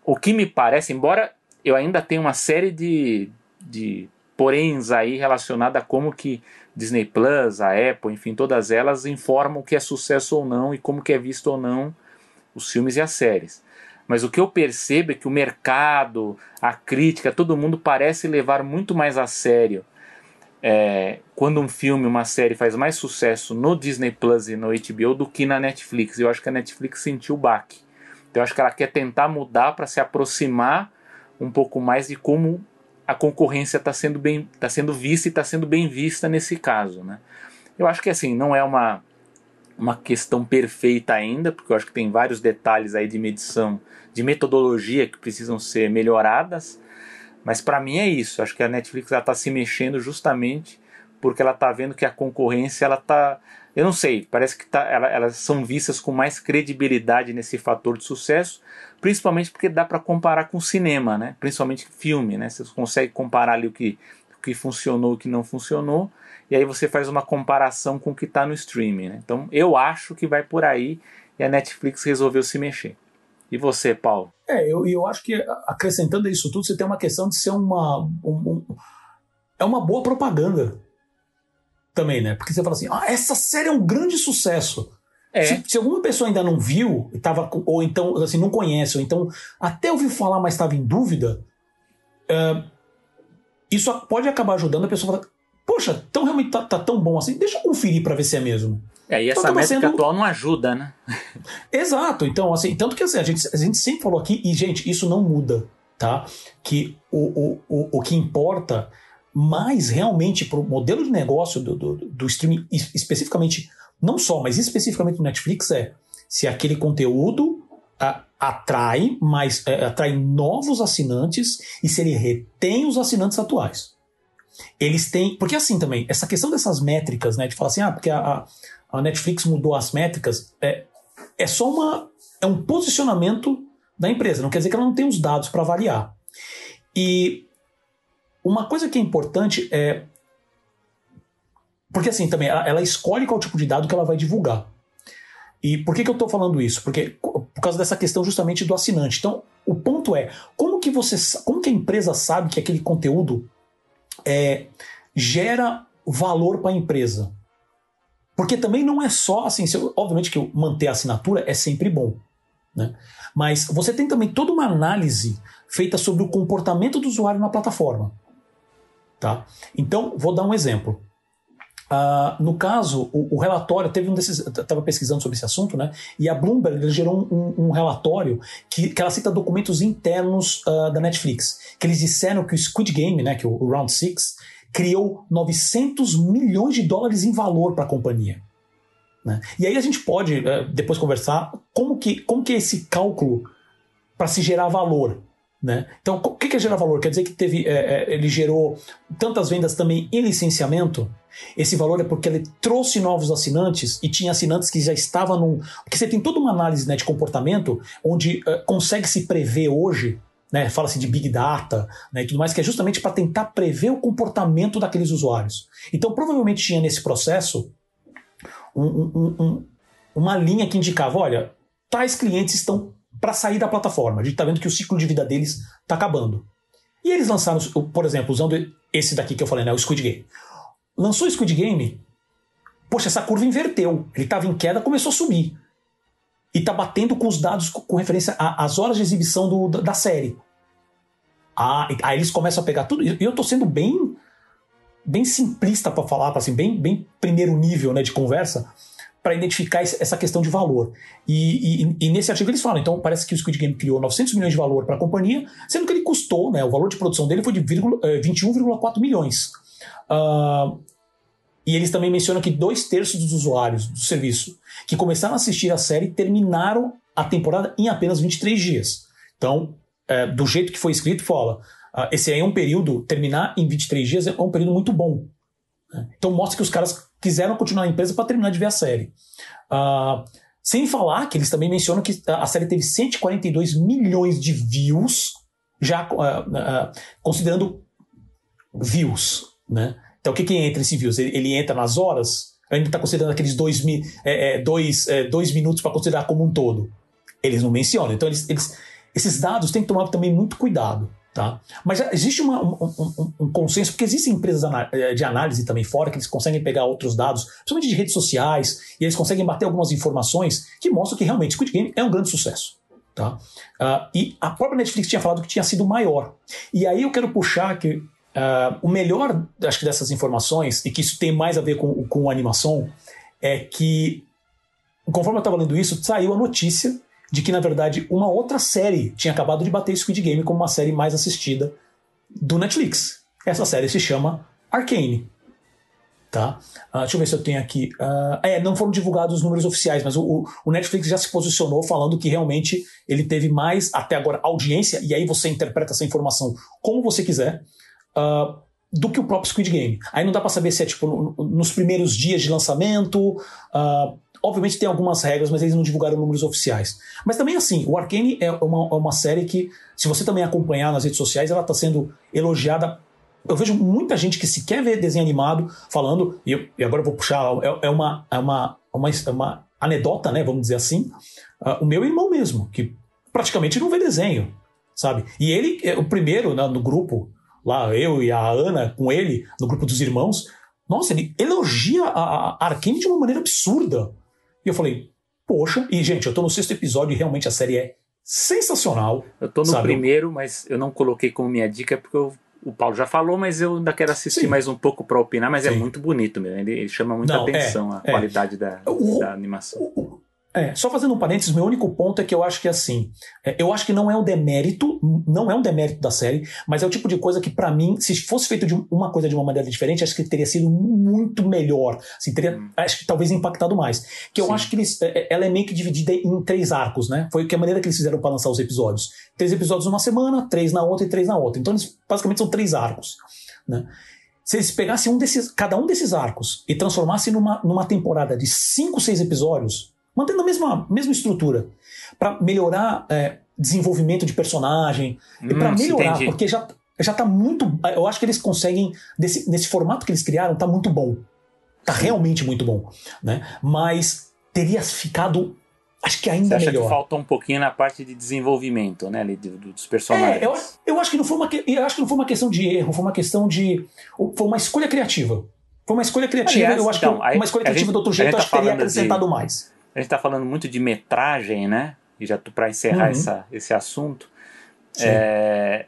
Speaker 2: O que me parece, embora eu ainda tenha uma série de, de poréns aí relacionada a como que Disney Plus, a Apple, enfim, todas elas informam o que é sucesso ou não e como que é visto ou não os filmes e as séries. Mas o que eu percebo é que o mercado, a crítica, todo mundo parece levar muito mais a sério é, quando um filme, uma série faz mais sucesso no Disney Plus e no HBO do que na Netflix. Eu acho que a Netflix sentiu o baque. Então eu acho que ela quer tentar mudar para se aproximar um pouco mais de como a concorrência está sendo bem tá sendo vista e está sendo bem vista nesse caso né? Eu acho que assim não é uma uma questão perfeita ainda porque eu acho que tem vários detalhes aí de medição de metodologia que precisam ser melhoradas mas para mim é isso. Acho que a Netflix está se mexendo justamente porque ela está vendo que a concorrência ela está eu não sei, parece que tá, ela, elas são vistas com mais credibilidade nesse fator de sucesso, principalmente porque dá para comparar com cinema, né? principalmente filme. Né? Você consegue comparar ali o que, o que funcionou e o que não funcionou, e aí você faz uma comparação com o que está no streaming. Né? Então eu acho que vai por aí e a Netflix resolveu se mexer. E você, Paulo?
Speaker 1: É, eu, eu acho que acrescentando isso tudo, você tem uma questão de ser uma. Um, um, é uma boa propaganda também, né? Porque você fala assim, ah, essa série é um grande sucesso. É. Se, se, alguma pessoa ainda não viu, tava, ou então assim, não conhece, ou então até ouviu falar, mas estava em dúvida, uh, isso pode acabar ajudando a pessoa a falar, poxa, então realmente tá, tá tão bom assim, deixa eu conferir para ver se é mesmo.
Speaker 2: É, e essa então, métrica sendo... atual não ajuda, né?
Speaker 1: Exato, então, assim, tanto que assim, a, gente, a gente sempre falou aqui, e gente, isso não muda, tá? Que o, o, o, o que importa mais realmente para o modelo de negócio do, do, do streaming, especificamente, não só, mas especificamente do Netflix, é se aquele conteúdo a, atrai, mais, é, atrai novos assinantes e se ele retém os assinantes atuais. Eles têm. Porque assim também, essa questão dessas métricas, né? De falar assim, ah, porque a, a Netflix mudou as métricas, é, é só uma. É um posicionamento da empresa. Não quer dizer que ela não tem os dados para avaliar. E uma coisa que é importante é. Porque assim também, ela, escolhe qual tipo de dado que ela vai divulgar. E por que, que eu estou falando isso? Porque por causa dessa questão justamente do assinante. Então, o ponto é, como que você, como que a empresa sabe que aquele conteúdo é, gera valor para a empresa. Porque também não é só assim, obviamente que manter a assinatura é sempre bom. Né? Mas você tem também toda uma análise feita sobre o comportamento do usuário na plataforma. Tá? Então, vou dar um exemplo. Uh, no caso, o, o, relatório teve um desses. Estava pesquisando sobre esse assunto, né? E a Bloomberg gerou um, um, relatório que, que ela cita documentos internos uh, da Netflix, que eles disseram que o Squid Game, né, que o, o Round Six, criou 900 milhões de dólares em valor para a companhia. Né? E aí a gente pode uh, depois conversar como que, como que é esse cálculo para se gerar valor. Né? Então, o que é gerar valor? Quer dizer que teve, é, é, ele gerou tantas vendas também em licenciamento? Esse valor é porque ele trouxe novos assinantes e tinha assinantes que já estavam num. Porque você tem toda uma análise né, de comportamento onde uh, consegue se prever hoje. Né, Fala-se de Big Data né, e tudo mais, que é justamente para tentar prever o comportamento daqueles usuários. Então, provavelmente tinha nesse processo um, um, um, uma linha que indicava: olha, tais clientes estão para sair da plataforma. A gente está vendo que o ciclo de vida deles está acabando. E eles lançaram, por exemplo, usando esse daqui que eu falei, né, o Squid Game. Lançou o Squid Game, poxa, essa curva inverteu. Ele estava em queda, começou a subir. E está batendo com os dados com referência às horas de exibição do, da série. Ah, aí eles começam a pegar tudo. E eu estou sendo bem bem simplista para falar, assim, bem, bem primeiro nível né, de conversa, para identificar essa questão de valor. E, e, e, nesse artigo eles falam, então parece que o Squid Game criou 900 milhões de valor para a companhia, sendo que ele custou, né, o valor de produção dele foi de 21,4 eh, milhões. Uh, e eles também mencionam que dois terços dos usuários do serviço que começaram a assistir a série terminaram a temporada em apenas 23 dias. Então, é, do jeito que foi escrito, fala, uh, esse aí é um período, terminar em 23 dias é um período muito bom. Né? Então mostra que os caras quiseram continuar na empresa para terminar de ver a série. Uh, sem falar que eles também mencionam que a série teve 142 milhões de views, já uh, uh, considerando views. Né? Então o que, que entra esse views? Ele, ele entra nas horas? Ainda está considerando aqueles dois, é, é, dois, é, dois minutos para considerar como um todo. Eles não mencionam. Então eles, eles, esses dados têm que tomar também muito cuidado. Tá? Mas existe uma, um, um, um, consenso, porque existem empresas eh, de análise também fora que eles conseguem pegar outros dados, principalmente de redes sociais, e eles conseguem bater algumas informações que mostram que realmente Squid Game é um grande sucesso. Tá? Uh, e a própria Netflix tinha falado que tinha sido maior. E aí eu quero puxar que uh, o melhor acho que dessas informações, e que isso tem mais a ver com, com a animação, é que, conforme eu estava lendo isso, saiu a notícia de que, na verdade, uma outra série tinha acabado de bater Squid Game como uma série mais assistida do Netflix. Essa série se chama Arcane. Tá? Uh, deixa eu ver se eu tenho aqui. Uh, é, não foram divulgados os números oficiais, mas o, o, Netflix já se posicionou falando que realmente ele teve mais, até agora, audiência, e aí você interpreta essa informação como você quiser, uh, do que o próprio Squid Game. Aí não dá para saber se é tipo no, nos primeiros dias de lançamento, Obviamente tem algumas regras, mas eles não divulgaram números oficiais. Mas também assim, o Arcane é uma, é uma série que, se você também acompanhar nas redes sociais, ela está sendo elogiada eu vejo muita gente que sequer vê desenho animado falando, e, eu, e agora eu vou puxar, é, é, uma, é, uma, uma, é uma anedota, né, vamos dizer assim. Uh, o meu irmão mesmo, que praticamente não vê desenho, sabe? E ele, é o primeiro né, no grupo, lá eu e a Ana com ele, no grupo dos irmãos, nossa, ele elogia a, a Arkane de uma maneira absurda. E eu falei, poxa, e gente, eu tô no sexto episódio e realmente a série é sensacional.
Speaker 2: Eu tô no sabe? primeiro, mas eu não coloquei como minha dica porque eu, o Paulo já falou, mas eu ainda quero assistir Sim. mais um pouco para opinar, mas é Sim. é muito bonito mesmo. Ele, ele chama muita não, é, atenção é, a é. qualidade da, o, da animação.
Speaker 1: O, é, só fazendo um parênteses, meu único ponto é que eu acho que assim, é, eu acho que não é um demérito, não é um demérito da série, mas é o tipo de coisa que para mim, se fosse feito de uma coisa de uma maneira diferente, acho que teria sido muito melhor, assim, teria, hum. acho que talvez impactado mais. Que eu Sim. acho que eles, é, é, ela é meio que dividida em três arcos, né? Foi a maneira que eles fizeram para lançar os episódios. Três episódios numa semana, três na outra e três na outra. Então eles basicamente são três arcos, né? Se eles pegassem um desses, cada um desses arcos e transformassem numa, numa temporada de cinco, seis episódios, mantendo a mesma, mesma estrutura, para melhorar é, desenvolvimento de personagem hum, e para melhorar, entendi. porque já já tá muito, eu acho que eles conseguem nesse, nesse formato que eles criaram tá muito bom, tá realmente muito bom, né? Mas teria ficado acho que ainda
Speaker 2: Você
Speaker 1: acha melhor.
Speaker 2: que faltou um pouquinho na parte de desenvolvimento, né, dos personagens.
Speaker 1: É, eu, eu acho que não foi uma eu acho que não foi uma questão de erro, foi uma questão de foi uma escolha criativa. Foi uma escolha criativa, Aliás, eu acho então, que uma escolha criativa gente, do outro jeito tá acho que teria acrescentado de... mais
Speaker 2: a gente está falando muito de metragem, né? E já para encerrar uhum. essa, esse assunto, é,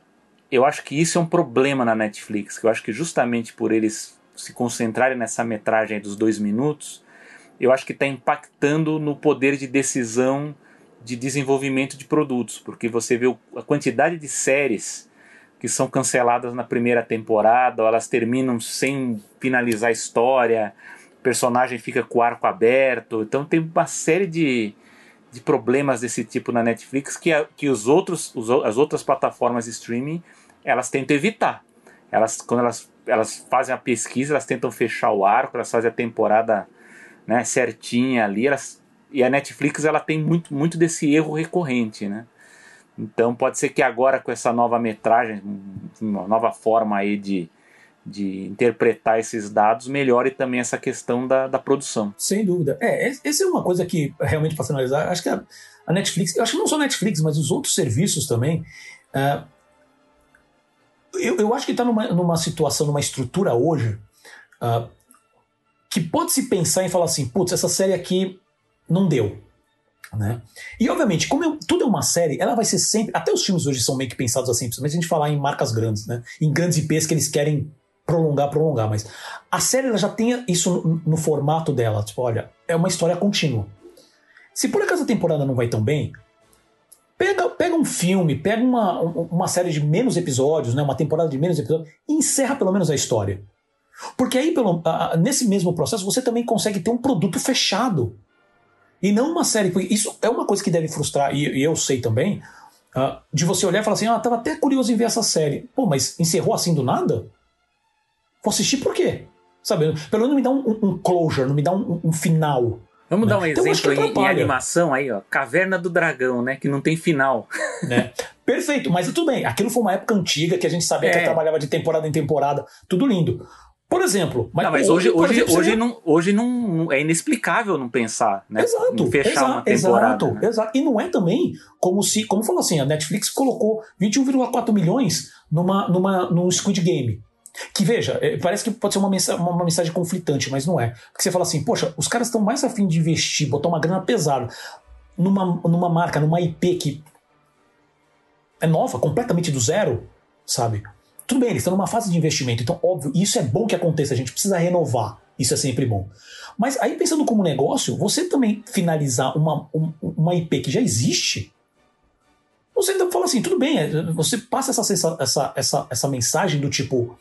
Speaker 2: eu acho que isso é um problema na Netflix. Que eu acho que justamente por eles se concentrarem nessa metragem dos dois minutos, eu acho que está impactando no poder de decisão de desenvolvimento de produtos, porque você vê a quantidade de séries que são canceladas na primeira temporada, ou elas terminam sem finalizar a história, personagem fica com o arco aberto. Então tem uma série de, de problemas desse tipo na Netflix que, a, que os outros, os, as outras plataformas de streaming elas tentam evitar. Elas, quando elas, elas fazem a pesquisa, elas tentam fechar o arco, elas fazem a temporada né, certinha ali. Elas, e a Netflix ela tem muito, muito desse erro recorrente, né? Então pode ser que agora com essa nova metragem, uma nova forma aí de, de interpretar esses dados melhore também essa questão da, da produção.
Speaker 1: Sem dúvida. É, essa é uma coisa que realmente para finalizar, acho que a, a, Netflix, eu acho que não só a Netflix, mas os outros serviços também. Uh, eu, eu acho que está numa, numa situação, numa estrutura hoje uh, que pode se pensar em falar assim, putz, essa série aqui não deu. Né? E obviamente, como eu, tudo é uma série, ela vai ser sempre. Até os filmes hoje são meio que pensados assim, se a gente falar em marcas grandes, né? em grandes IPs que eles querem prolongar, prolongar, mas a série ela já tem isso no, no, formato dela, tipo, olha, é uma história contínua. Se por acaso a temporada não vai tão bem, pega, pega um filme, pega uma, uma série de menos episódios, né, uma temporada de menos episódios, e encerra pelo menos a história. Porque aí, pelo, nesse mesmo processo, você também consegue ter um produto fechado. E não uma série. Isso é uma coisa que deve frustrar, e, eu sei também, uh, de você olhar e falar assim: ah, tava até curioso em ver essa série. Pô, mas encerrou assim do nada? Vou assistir por quê? Sabe? Pelo menos me dá um, um closure, não me dá um, um final.
Speaker 2: Vamos né? dar um então, exemplo em, em, animação aí, ó. Caverna do Dragão, né? Que não tem final.
Speaker 1: Né? Perfeito, mas tudo bem. Aquilo foi uma época antiga que a gente sabia é. que trabalhava de temporada em temporada. Tudo lindo. Por exemplo,
Speaker 2: mas, não, mas hoje, hoje, exemplo, hoje, não, hoje não é inexplicável não pensar, né?
Speaker 1: Exato,
Speaker 2: fechar
Speaker 1: exato,
Speaker 2: uma temporada.
Speaker 1: Exato, né? exato. E não é também como se, como falou assim, a Netflix colocou 21,4 milhões numa, numa, num Squid Game. Que veja, é, parece que pode ser uma mensagem, uma mensagem conflitante, mas não é. Porque você fala assim, poxa, os caras estão mais afim de investir, botar uma grana pesada numa, numa marca, numa IP que é nova, completamente do zero, sabe? Tudo bem, eles estão numa fase de investimento, então, óbvio, isso é bom que aconteça, a gente precisa renovar. Isso é sempre bom. Mas aí, pensando como negócio, você também finalizar uma, uma IP que já existe, você ainda fala assim, tudo bem, é, você passa essa, essa, essa, essa mensagem do tipo,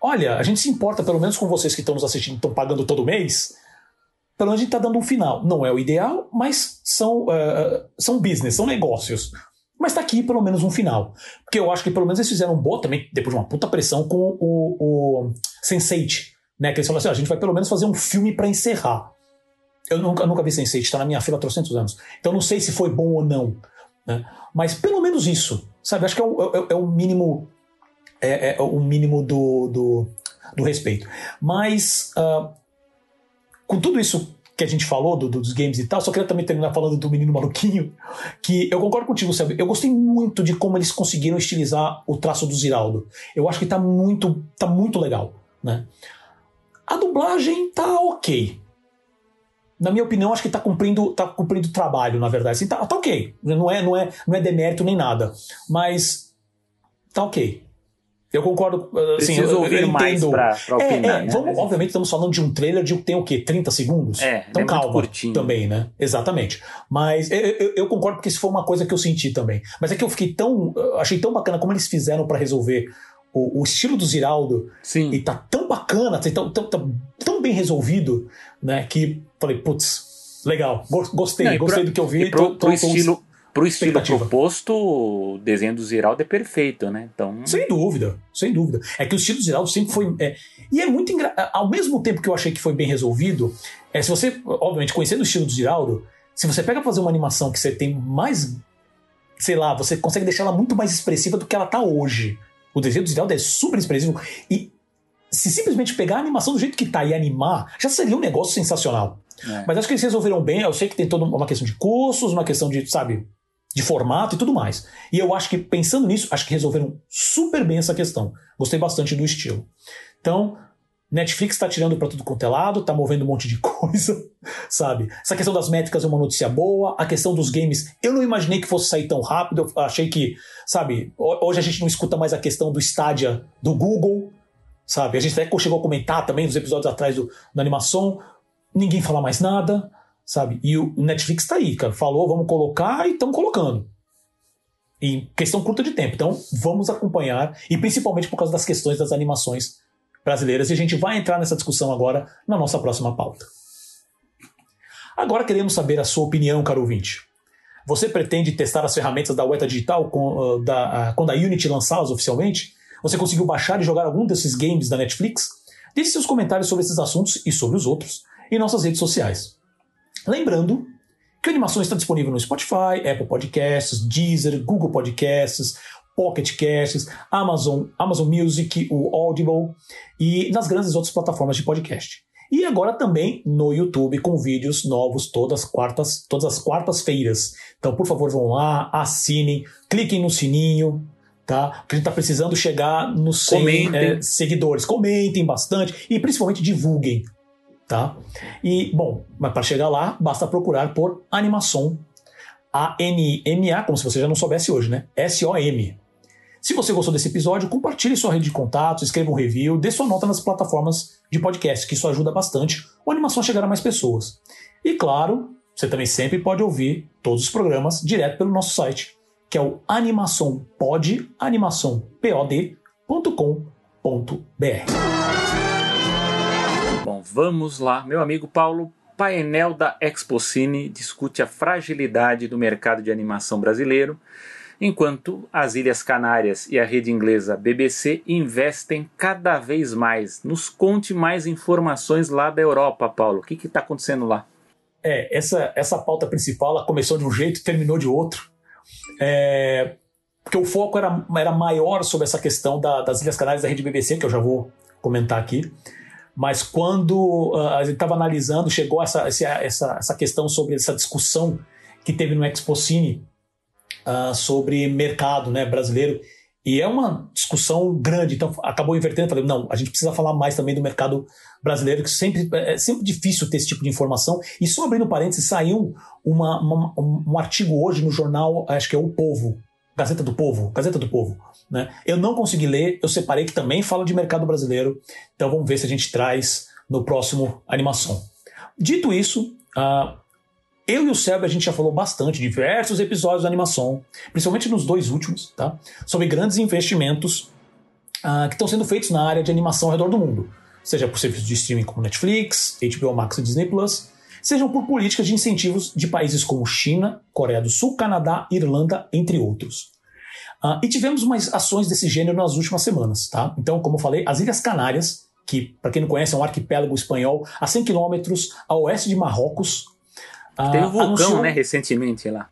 Speaker 1: olha, a gente se importa pelo menos com vocês que estão nos assistindo, estão pagando todo mês, pelo menos a gente está dando um final. Não é o ideal, mas são, uh, são business, são negócios. Mas está aqui pelo menos um final. Porque eu acho que pelo menos eles fizeram um bom também, depois de uma puta pressão, com o, o Sense8. Né? Que eles falaram assim: ah, a gente vai pelo menos fazer um filme para encerrar. Eu nunca, nunca vi Sense8, está na minha fila há 300 anos. Então não sei se foi bom ou não. Né? Mas pelo menos isso. Sabe? Acho que é o, é, é o mínimo é, é o mínimo do, do, do respeito. Mas, uh, com tudo isso que a gente falou do, do, dos games e tal, só queria também terminar falando do menino maluquinho, que eu concordo contigo, sabe? Eu gostei muito de como eles conseguiram estilizar o traço do Ziraldo. Eu acho que tá muito, tá muito legal, né? A dublagem tá ok. Na minha opinião, acho que tá cumprindo, tá cumprindo trabalho, na verdade. Assim, tá, tá ok. Não é, não, é, não é demérito nem nada. Mas tá ok. Eu concordo. Assim,
Speaker 2: Preciso
Speaker 1: eu,
Speaker 2: ouvir
Speaker 1: eu
Speaker 2: mais pra, pra
Speaker 1: É,
Speaker 2: opinar.
Speaker 1: é,
Speaker 2: né?
Speaker 1: vamos, obviamente estamos falando de um trailer de tem o quê? 30 segundos?
Speaker 2: É,
Speaker 1: então
Speaker 2: é
Speaker 1: calma
Speaker 2: curtinho.
Speaker 1: também, né? Exatamente. Mas eu, eu- eu concordo porque isso foi uma coisa que eu senti também. Mas é que eu fiquei tão. eu achei tão bacana como eles fizeram pra resolver o, o estilo do Ziraldo
Speaker 2: Sim.
Speaker 1: e tá tão bacana, tá tão, tão, tão, tão bem resolvido, né? Que falei, putz, legal, go- gostei,
Speaker 2: Não,
Speaker 1: gostei
Speaker 2: pro-
Speaker 1: do que eu vi.
Speaker 2: E pro,
Speaker 1: tô- tô-
Speaker 2: pro estilo, pro estilo proposto, o desenho do Ziraldo é perfeito, né? Então.
Speaker 1: Sem dúvida, sem dúvida. É que o estilo do Ziraldo sempre foi. é, e é muito engraçado. Ao mesmo tempo que eu achei que foi bem resolvido, é, se você, obviamente, conhecendo o estilo do Ziraldo, se você pega pra fazer uma animação que você tem mais. Sei lá, você consegue deixar ela muito mais expressiva do que ela tá hoje. O desenho do Ziraldo é super expressivo. E se simplesmente pegar a animação do jeito que tá e animar, já seria um negócio sensacional.
Speaker 2: É.
Speaker 1: Mas acho que eles resolveram bem. Eu sei que tem toda uma questão de custos, uma questão de, sabe, de formato e tudo mais. E eu acho que, pensando nisso, acho que resolveram super bem essa questão. Gostei bastante do estilo. Então, Netflix tá tirando pra tudo quanto é lado, tá movendo um monte de coisa, sabe? Essa questão das métricas é uma notícia boa. A questão dos games, eu não imaginei que fosse sair tão rápido. Eu achei que, sabe, ho- hoje a gente não escuta mais a questão do Stadia do Google, sabe? A gente até chegou a comentar também nos episódios atrás do, da animação. Ninguém fala mais nada, sabe? E o Netflix tá aí, cara. Falou, vamos colocar e estão colocando. Em questão curta de tempo. Então, vamos acompanhar, e principalmente por causa das questões das animações brasileiras. E a gente vai entrar nessa discussão agora na nossa próxima pauta. Agora queremos saber a sua opinião, caro ouvinte. Você pretende testar as ferramentas da Weta Digital com, ah, da- ah, quando a Unity lançá-las oficialmente? Você conseguiu baixar e jogar algum desses games da Netflix? Deixe seus comentários sobre esses assuntos e sobre os outros em nossas redes sociais. Lembrando que a animação está disponível no Spotify, Apple Podcasts, Deezer, Google Podcasts, Pocket Casts, Amazon, Amazon Music, o Audible e nas grandes outras plataformas de podcast. E agora também no YouTube com vídeos novos todas as quartas, todas as quartas-feiras. Então, por favor, vão lá, assinem, cliquem no sininho, tá? Porque a gente tá precisando chegar nos 100
Speaker 2: Comentem.
Speaker 1: eh, seguidores. Comentem bastante e principalmente divulguem, tá? E, bom, mas para chegar lá, basta procurar por animação. A-N-M-A, como se você já não soubesse hoje, né? S-O-M. Se você gostou desse episódio, compartilhe sua rede de contatos, escreva um review, dê sua nota nas plataformas de podcast, que isso ajuda bastante o Animação a chegar a mais pessoas. E claro, você também sempre pode ouvir todos os programas direto pelo nosso site, que é o animaçãopod, animaçãopod.com.br.
Speaker 2: Vamos lá. Meu amigo Paulo, painel da Expocine discute a fragilidade do mercado de animação brasileiro, enquanto as Ilhas Canárias e a rede inglesa BBC investem cada vez mais. Nos conte mais informações lá da Europa, Paulo. O que está acontecendo lá?
Speaker 1: É, essa, essa pauta principal ela começou de um jeito e terminou de outro. É, porque o foco era, era maior sobre essa questão da- das Ilhas Canárias da rede BBC, que eu já vou comentar aqui. Mas quando ah, a gente estava analisando, chegou essa, essa, essa, questão sobre essa discussão que teve no Expocine ah, sobre mercado né, brasileiro. E é uma discussão grande, então acabou invertendo. Falei, não, a gente precisa falar mais também do mercado brasileiro, que sempre é sempre difícil ter esse tipo de informação. E só abrindo parênteses, saiu uma- uma- um, um artigo hoje no jornal, acho que é O Povo, Gazeta do Povo, Gazeta do Povo. Né? Eu não consegui ler, eu separei que também fala de mercado brasileiro, então vamos ver se a gente traz no próximo animação. Dito isso, ah, eu e o Selby a gente já falou bastante, diversos episódios da animação, principalmente nos dois últimos, tá? sobre grandes investimentos ah, que estão sendo feitos na área de animação ao redor do mundo, seja por serviços de streaming como Netflix, HBO Max e Disney Plus, sejam por políticas de incentivos de países como China, Coreia do Sul, Canadá, Irlanda, entre outros. Ah, e tivemos umas ações desse gênero nas últimas semanas, tá? Então, como eu falei, as Ilhas Canárias, que, para quem não conhece, é um arquipélago espanhol a 100 quilômetros a oeste de Marrocos. ah,
Speaker 2: Teve um vulcão,
Speaker 1: anunciou-
Speaker 2: né, recentemente lá.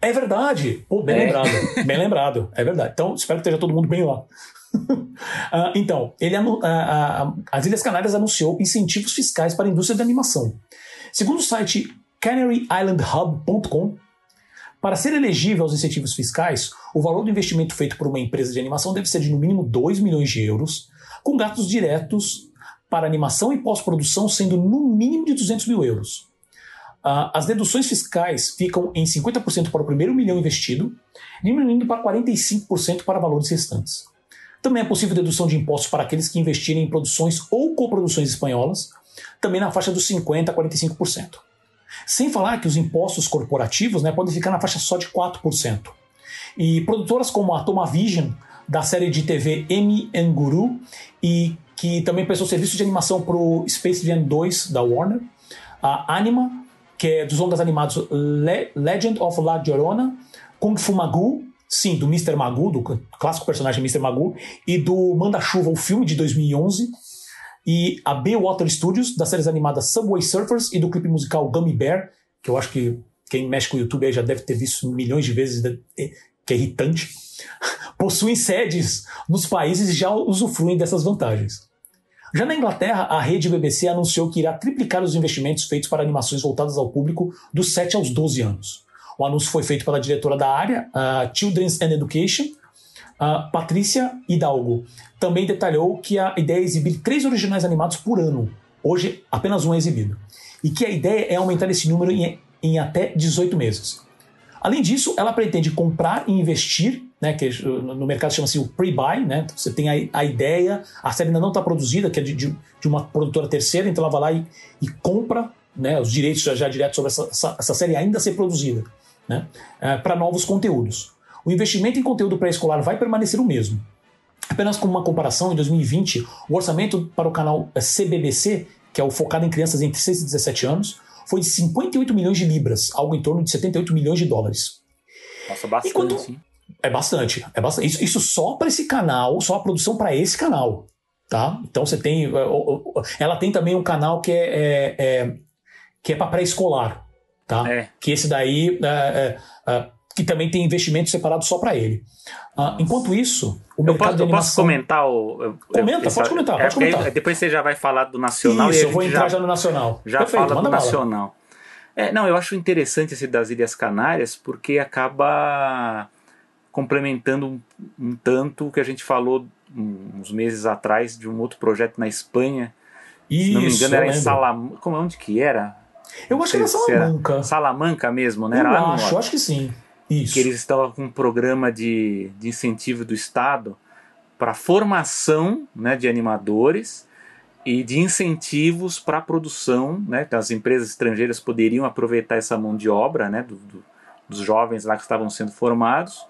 Speaker 1: É verdade! Pô, bem
Speaker 2: É.
Speaker 1: lembrado. Bem lembrado. É verdade. Então, espero que esteja todo mundo bem lá. Ah, então, ele ah, ah, as Ilhas Canárias anunciou incentivos fiscais para a indústria da animação, Segundo o site CanaryIslandHub.com, para ser elegível aos incentivos fiscais, o valor do investimento feito por uma empresa de animação deve ser de no mínimo 2 milhões de euros, com gastos diretos para animação e pós-produção sendo no mínimo de 200 mil euros. Uh, as deduções fiscais ficam em 50% para o primeiro milhão investido, diminuindo para 45% para valores restantes. Também é possível dedução de impostos para aqueles que investirem em produções ou coproduções espanholas, também na faixa dos 50% a 45%. Sem falar que os impostos corporativos né, podem ficar na faixa só de 4%. E produtoras como a Tomavision, da série de TV M Guru, e que também prestou serviço de animação para o Space Jam 2 da Warner, a Anima, que é dos longas animados Le Legend of La Llorona, Kung Fu Magoo, sim, do Mr. Magoo, do clássico personagem Mr. Magoo, e do Manda-Chuva, o filme de 2011, e a B Water Studios, das séries animadas Subway Surfers e do clipe musical Gummy Bear, que eu acho que quem mexe com o YouTube aí já deve ter visto milhões de vezes, que é irritante, possuem sedes nos países e já usufruem dessas vantagens. Já na Inglaterra, a rede BBC anunciou que irá triplicar os investimentos feitos para animações voltadas ao público dos 7 aos 12 anos. O anúncio foi feito pela diretora da área, uh, Children's and Education, uh, Patrícia Hidalgo. Também detalhou que a ideia é exibir três originais animados por ano. Hoje, apenas um é exibido. E que a ideia é aumentar esse número em, em até 18 meses. Além disso, ela pretende comprar e investir, né, que no mercado chama-se o pre-buy, né, você tem a, a, ideia, a série ainda não está produzida, que é de, de, uma produtora terceira, então ela vai lá e, e compra né, os direitos já, já direto sobre essa, essa, essa, série ainda ser produzida, né, é, para novos conteúdos. O investimento em conteúdo pré-escolar vai permanecer o mesmo. Apenas como uma comparação, em 2020, o orçamento para o canal CBBC, que é o focado em crianças entre 6 e 17 anos, foi de 58 milhões de libras, algo em torno de 78 milhões de dólares.
Speaker 2: Nossa, bastante. Quando...
Speaker 1: É bastante, é bastante. Isso, isso só para esse canal, só a produção para esse canal, tá? Então você tem, é, ela tem também um canal que é, é, é que é para pré-escolar, tá? É. Que esse daí é, é, que também tem investimento separado só para ele. Uh, enquanto isso, o
Speaker 2: eu posso, animação... eu posso comentar o. Eu,
Speaker 1: Comenta,
Speaker 2: eu,
Speaker 1: pode comentar, pode comentar.
Speaker 2: Aí, depois você já vai falar do Nacional.
Speaker 1: Isso, eu vou entrar já, já no Nacional.
Speaker 2: Já Perfeito, fala do Nacional. É, não, eu acho interessante esse das Ilhas Canárias porque acaba complementando um, um tanto o que a gente falou uns meses atrás de um outro projeto na Espanha. Isso, Se não me engano, era em Salamanca. Como onde que era?
Speaker 1: Eu acho que era Salamanca. Era
Speaker 2: Salamanca mesmo, né?
Speaker 1: Eu
Speaker 2: era
Speaker 1: acho, acho que sim. Isso.
Speaker 2: que eles estavam com um programa de, de incentivo do Estado para formação né, de animadores e de incentivos para a produção, né, as empresas estrangeiras poderiam aproveitar essa mão de obra né, do, do, dos jovens lá que estavam sendo formados.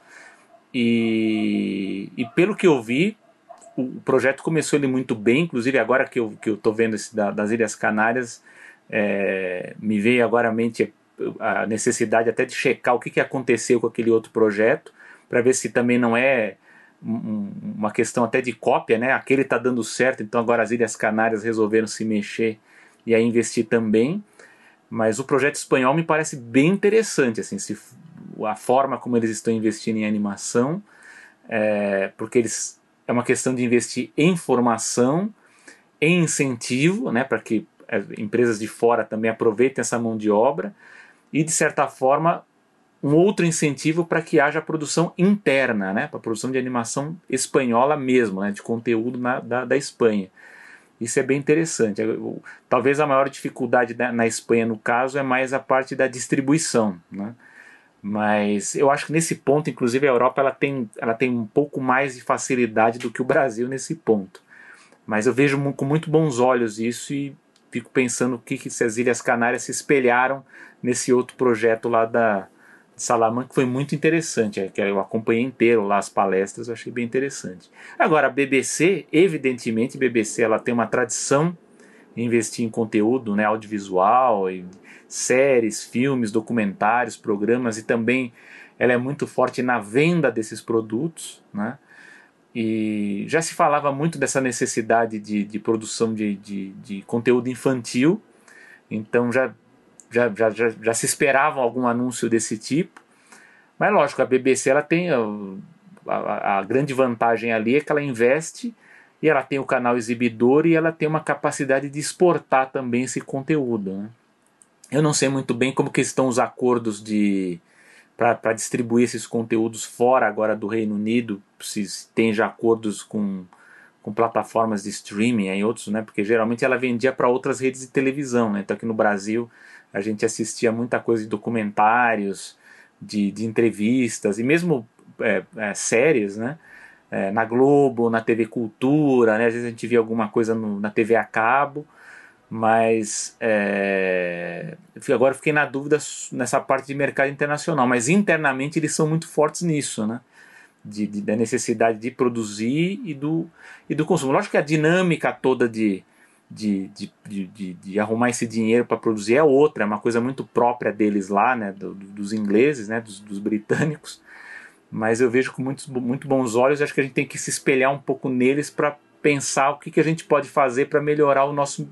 Speaker 2: E, e pelo que eu vi, o, projeto começou ele muito bem, inclusive agora que eu estou que vendo esse da, das Ilhas Canárias, é, me veio agora à mente a necessidade até de checar o que, que aconteceu com aquele outro projeto, para ver se também não é uma questão até de cópia, né? Aquele está dando certo, então agora as Ilhas Canárias resolveram se mexer e aí investir também. Mas o projeto espanhol me parece bem interessante, assim, se, a forma como eles estão investindo em animação, é, porque eles é uma questão de investir em formação, em incentivo, né, para que empresas de fora também aproveitem essa mão de obra e, de certa forma, um outro incentivo para que haja produção interna, né, para produção de animação espanhola mesmo, né, de conteúdo na, da, da Espanha. Isso é bem interessante. Talvez a maior dificuldade na Espanha, no caso, é mais a parte da distribuição. Né? Mas eu acho que nesse ponto, inclusive, a Europa ela tem, ela tem um pouco mais de facilidade do que o Brasil nesse ponto. Mas eu vejo com muito bons olhos isso e fico pensando o que, que as Ilhas Canárias se espelharam nesse outro projeto lá da Salamanca, que foi muito interessante, é, que eu acompanhei inteiro lá as palestras, eu achei bem interessante. Agora, a BBC, evidentemente, BBC ela tem uma tradição em investir em conteúdo né, audiovisual, em séries, filmes, documentários, programas, e também ela é muito forte na venda desses produtos, né? E já se falava muito dessa necessidade de, de produção de, de, de conteúdo infantil, então já já, já, já, já se esperava algum anúncio desse tipo. Mas lógico, a BBC ela tem a, a, a, grande vantagem ali é que ela investe e ela tem o canal exibidor e ela tem uma capacidade de exportar também esse conteúdo. Né? Eu não sei muito bem como que estão os acordos de para distribuir esses conteúdos fora agora do Reino Unido, se tem já acordos com, com plataformas de streaming e outros, né? Porque geralmente ela vendia para outras redes de televisão, né? Então aqui no Brasil a gente assistia muita coisa de documentários, de, de entrevistas e mesmo é, é, séries, né? É, na Globo, na TV Cultura, né? Às vezes a gente via alguma coisa no, na TV a cabo, mas é, agora fiquei na dúvida nessa parte de mercado internacional, mas internamente eles são muito fortes nisso, né? De, de, da necessidade de produzir e do, e do consumo. Lógico que a dinâmica toda de, de, de, de, arrumar esse dinheiro para produzir é outra, é uma coisa muito própria deles lá, né? Do, dos ingleses, né? Dos, dos, britânicos. Mas eu vejo com muitos, muito bons olhos, acho que a gente tem que se espelhar um pouco neles para pensar o que, que a gente pode fazer para melhorar o nosso,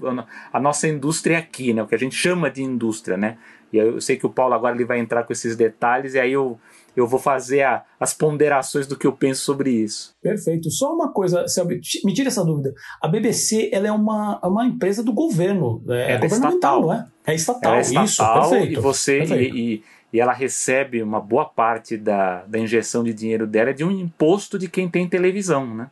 Speaker 2: a nossa indústria aqui, né? o que a gente chama de indústria. Né? E eu sei que o Paulo agora ele vai entrar com esses detalhes e aí eu, eu vou fazer a, as ponderações do que eu penso sobre isso.
Speaker 1: Perfeito. Só uma coisa, Selby, me tira essa dúvida. A BBC ela é uma, uma empresa do governo, é, é governamental, não é? É estatal,
Speaker 2: é estatal
Speaker 1: isso, perfeito.
Speaker 2: E você perfeito. E, e, e ela recebe uma boa parte da, da injeção de dinheiro dela de um imposto de quem tem televisão, né?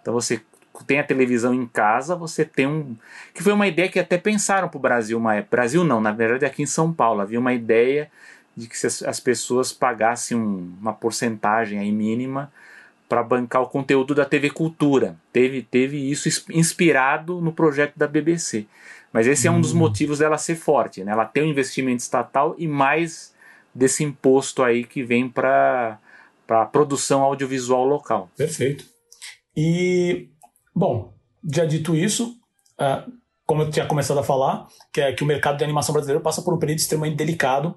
Speaker 2: Então você tem a televisão em casa, você tem um. Que foi uma ideia que até pensaram para o Brasil uma época. Brasil não, na verdade aqui em São Paulo havia uma ideia de que as pessoas pagassem um, uma porcentagem aí mínima para bancar o conteúdo da TV Cultura. Teve, teve isso inspirado no projeto da BBC. Mas esse é um dos hum. motivos dela ser forte. Né? Ela tem um investimento estatal e mais desse imposto aí que vem para a produção audiovisual local.
Speaker 1: Perfeito. E Bom, já dito isso, uh, como eu tinha começado a falar, que é que o mercado de animação brasileiro passa por um período extremamente delicado.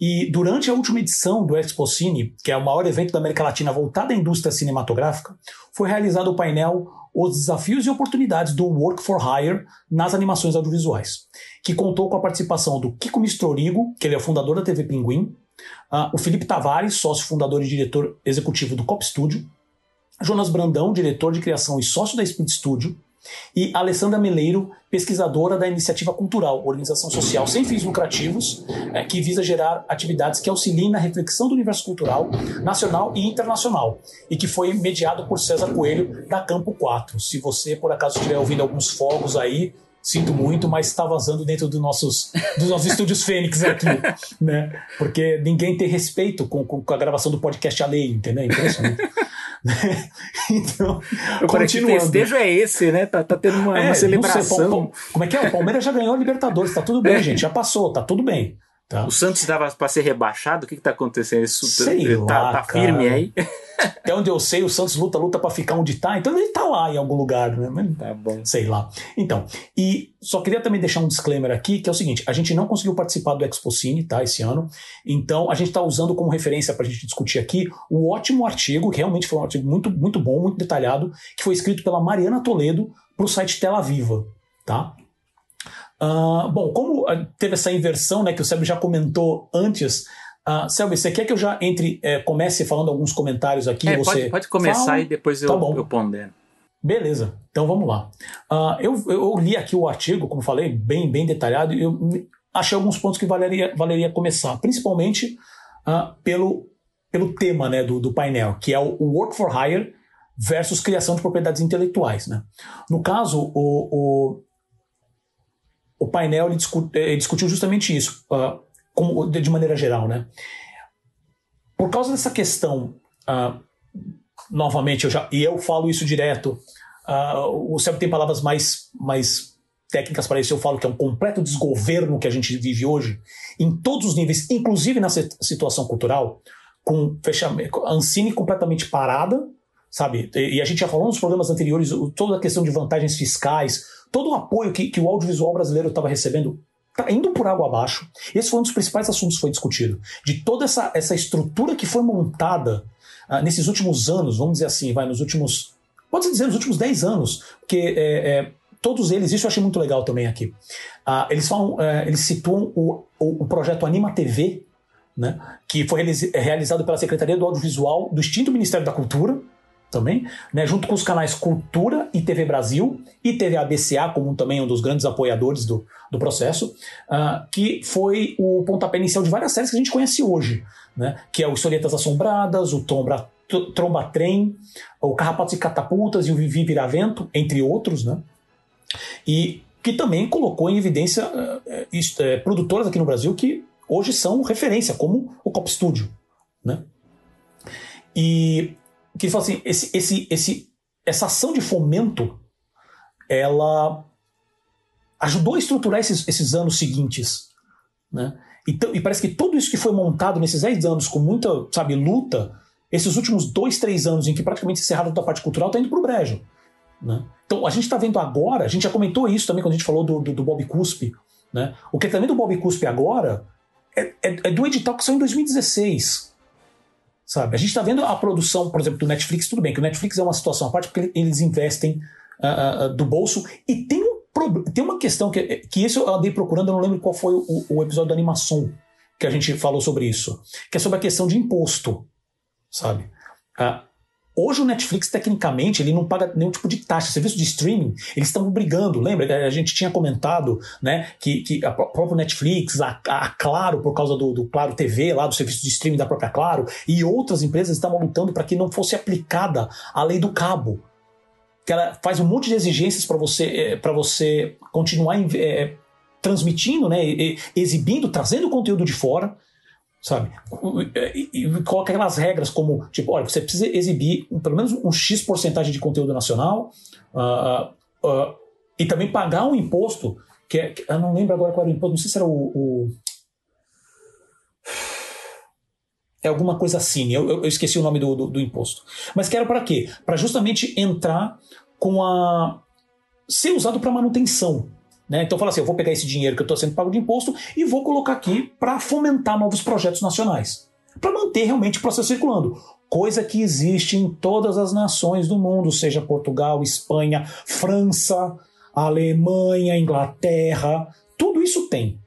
Speaker 1: E durante a última edição do Expo Cine, que é o maior evento da América Latina voltado à indústria cinematográfica, foi realizado o painel Os Desafios e Oportunidades do Work for Hire nas animações audiovisuais, que contou com a participação do Kiko Mistrorigo, que ele é o fundador da TV Pinguim, uh, o Felipe Tavares, sócio fundador e diretor executivo do Cop Studio, Jonas Brandão, diretor de criação e sócio da Speed Studio, e Alessandra Meleiro, pesquisadora da Iniciativa Cultural, organização social sem fins lucrativos, é, que visa gerar atividades que auxiliem na reflexão do universo cultural nacional e internacional, e que foi mediado por César Coelho, da Campo 4. Se você, por acaso, estiver ouvindo alguns fogos aí, sinto muito, mas está vazando dentro dos nossos, dos nossos estúdios Fênix aqui, né? Porque ninguém tem respeito com, com, a gravação do podcast alheio, entendeu? Impressionante.
Speaker 2: então, o continuando. O festejo é esse, né? Tá, tá tendo uma, é, uma celebração.
Speaker 1: Sei, como é que é? O Palmeiras já ganhou a Libertadores, tá tudo bem, é. gente, já passou, tá tudo bem. Tá.
Speaker 2: O Santos estava para ser rebaixado? O que está acontecendo? Isso
Speaker 1: Sei
Speaker 2: tá,
Speaker 1: lá,
Speaker 2: tá firme aí?
Speaker 1: Até onde eu sei, o Santos luta, luta para ficar onde está, então ele está lá em algum lugar, né? Mas,
Speaker 2: tá bom.
Speaker 1: Sei lá. Então, e só queria também deixar um disclaimer aqui, que é o seguinte: a gente não conseguiu participar do Expo Cine, tá, esse ano, então a gente está usando como referência para a gente discutir aqui o ótimo artigo, que realmente foi um artigo muito, muito bom, muito detalhado, que foi escrito pela Mariana Toledo para o site Tela Viva, tá? Uh, bom, como ah, teve essa inversão, né, que o Sérgio já comentou antes, uh, Selby, você quer que eu já entre, é, comece falando alguns comentários aqui?
Speaker 2: É,
Speaker 1: você
Speaker 2: pode, pode começar fala? e depois eu, tá eu pondero.
Speaker 1: Beleza, então vamos lá. Uh, eu, eu li aqui o artigo, como falei, bem, bem detalhado, e eu achei alguns pontos que valeria, valeria começar, principalmente uh, pelo, pelo tema né, do, do painel, que é o, o Work for Hire versus criação de propriedades intelectuais. Né? No caso, o, o o painel ele discu ele discutiu justamente isso, uh, como, de maneira geral. Né? Por causa dessa questão, uh, novamente, eu já, e eu falo isso direto, uh, o Sérgio tem palavras mais, mais técnicas para isso, eu falo que é um completo desgoverno que a gente vive hoje, em todos os níveis, inclusive nessa situação cultural, com fechamento, Ancine completamente parada, sabe? E a gente já falou nos programas anteriores, toda a questão de vantagens fiscais, todo o apoio que, que o audiovisual brasileiro estava recebendo está indo por água abaixo. Esse foi um dos principais assuntos que foi discutido. De toda essa, essa estrutura que foi montada uh, nesses últimos anos, vamos dizer assim, vai, nos últimos. Pode-se dizer, nos últimos 10 anos, porque é, é, todos eles, isso eu achei muito legal também aqui. Uh, eles falam, uh, eles situam o, o, o projeto Anima TV, né, que foi realizado pela Secretaria do Audiovisual do extinto Ministério da Cultura, também, né, junto com os canais Cultura e TV Brasil e TV ABCA, como também um dos grandes apoiadores do, do processo, uh, que foi o pontapé inicial de várias séries que a gente conhece hoje, né, que é o Historietas Assombradas, o Tromba, Tromba Trem, o Carrapatos e Catapultas e o Vivi Viravento, entre outros, né, e que também colocou em evidência uh, uh, produtoras aqui no Brasil que hoje são referência, como o Cop Studio, né. E que ele fala assim, esse, esse, esse, essa ação de fomento, ela ajudou a estruturar esses, esses anos seguintes, né? Então, e parece que tudo isso que foi montado nesses 10 anos com muita, sabe, luta, esses últimos dois, três anos em que praticamente encerraram a parte cultural, está indo pro brejo. Né? Então a gente está vendo agora, a gente já comentou isso também quando a gente falou do, do, do Bob Cuspe. Né? O que é também do Bob Cuspe agora é, é, é, do edital que saiu em 2016 sabe? A gente está vendo a produção, por exemplo, do Netflix, tudo bem que o Netflix é uma situação à parte porque eles investem uh, uh, do bolso e tem um tem uma questão que, que isso eu andei procurando, eu não lembro qual foi o, o episódio da animação que a gente falou sobre isso, que é sobre a questão de imposto, sabe? Uh, Hoje o Netflix, tecnicamente, ele não paga nenhum tipo de taxa. Serviço de streaming, eles estão brigando. Lembra? A gente tinha comentado né, que, que a própria Netflix, a, a Claro, por causa do, do, Claro TV, lá do serviço de streaming da própria Claro, e outras empresas estavam lutando para que não fosse aplicada a lei do cabo. Que ela faz um monte de exigências para você, é, você continuar é, transmitindo, né, exibindo, trazendo conteúdo de fora sabe? E, e, coloca aquelas regras como, tipo, olha, você precisa exibir pelo menos um X porcentagem de conteúdo nacional uh, uh, e também pagar um imposto, que, é, que, eu não lembro agora qual era o imposto, não sei se era o... o... É alguma coisa assim, eu, eu esqueci o nome do, do, do imposto. Mas que era para quê? Para justamente entrar com a... ser usado para manutenção, né? Então fala assim, eu vou pegar esse dinheiro que eu estou sendo pago de imposto e vou colocar aqui para fomentar novos projetos nacionais, para manter realmente o processo circulando. Coisa que existe em todas as nações do mundo, seja Portugal, Espanha, França, Alemanha, Inglaterra, tudo isso tem,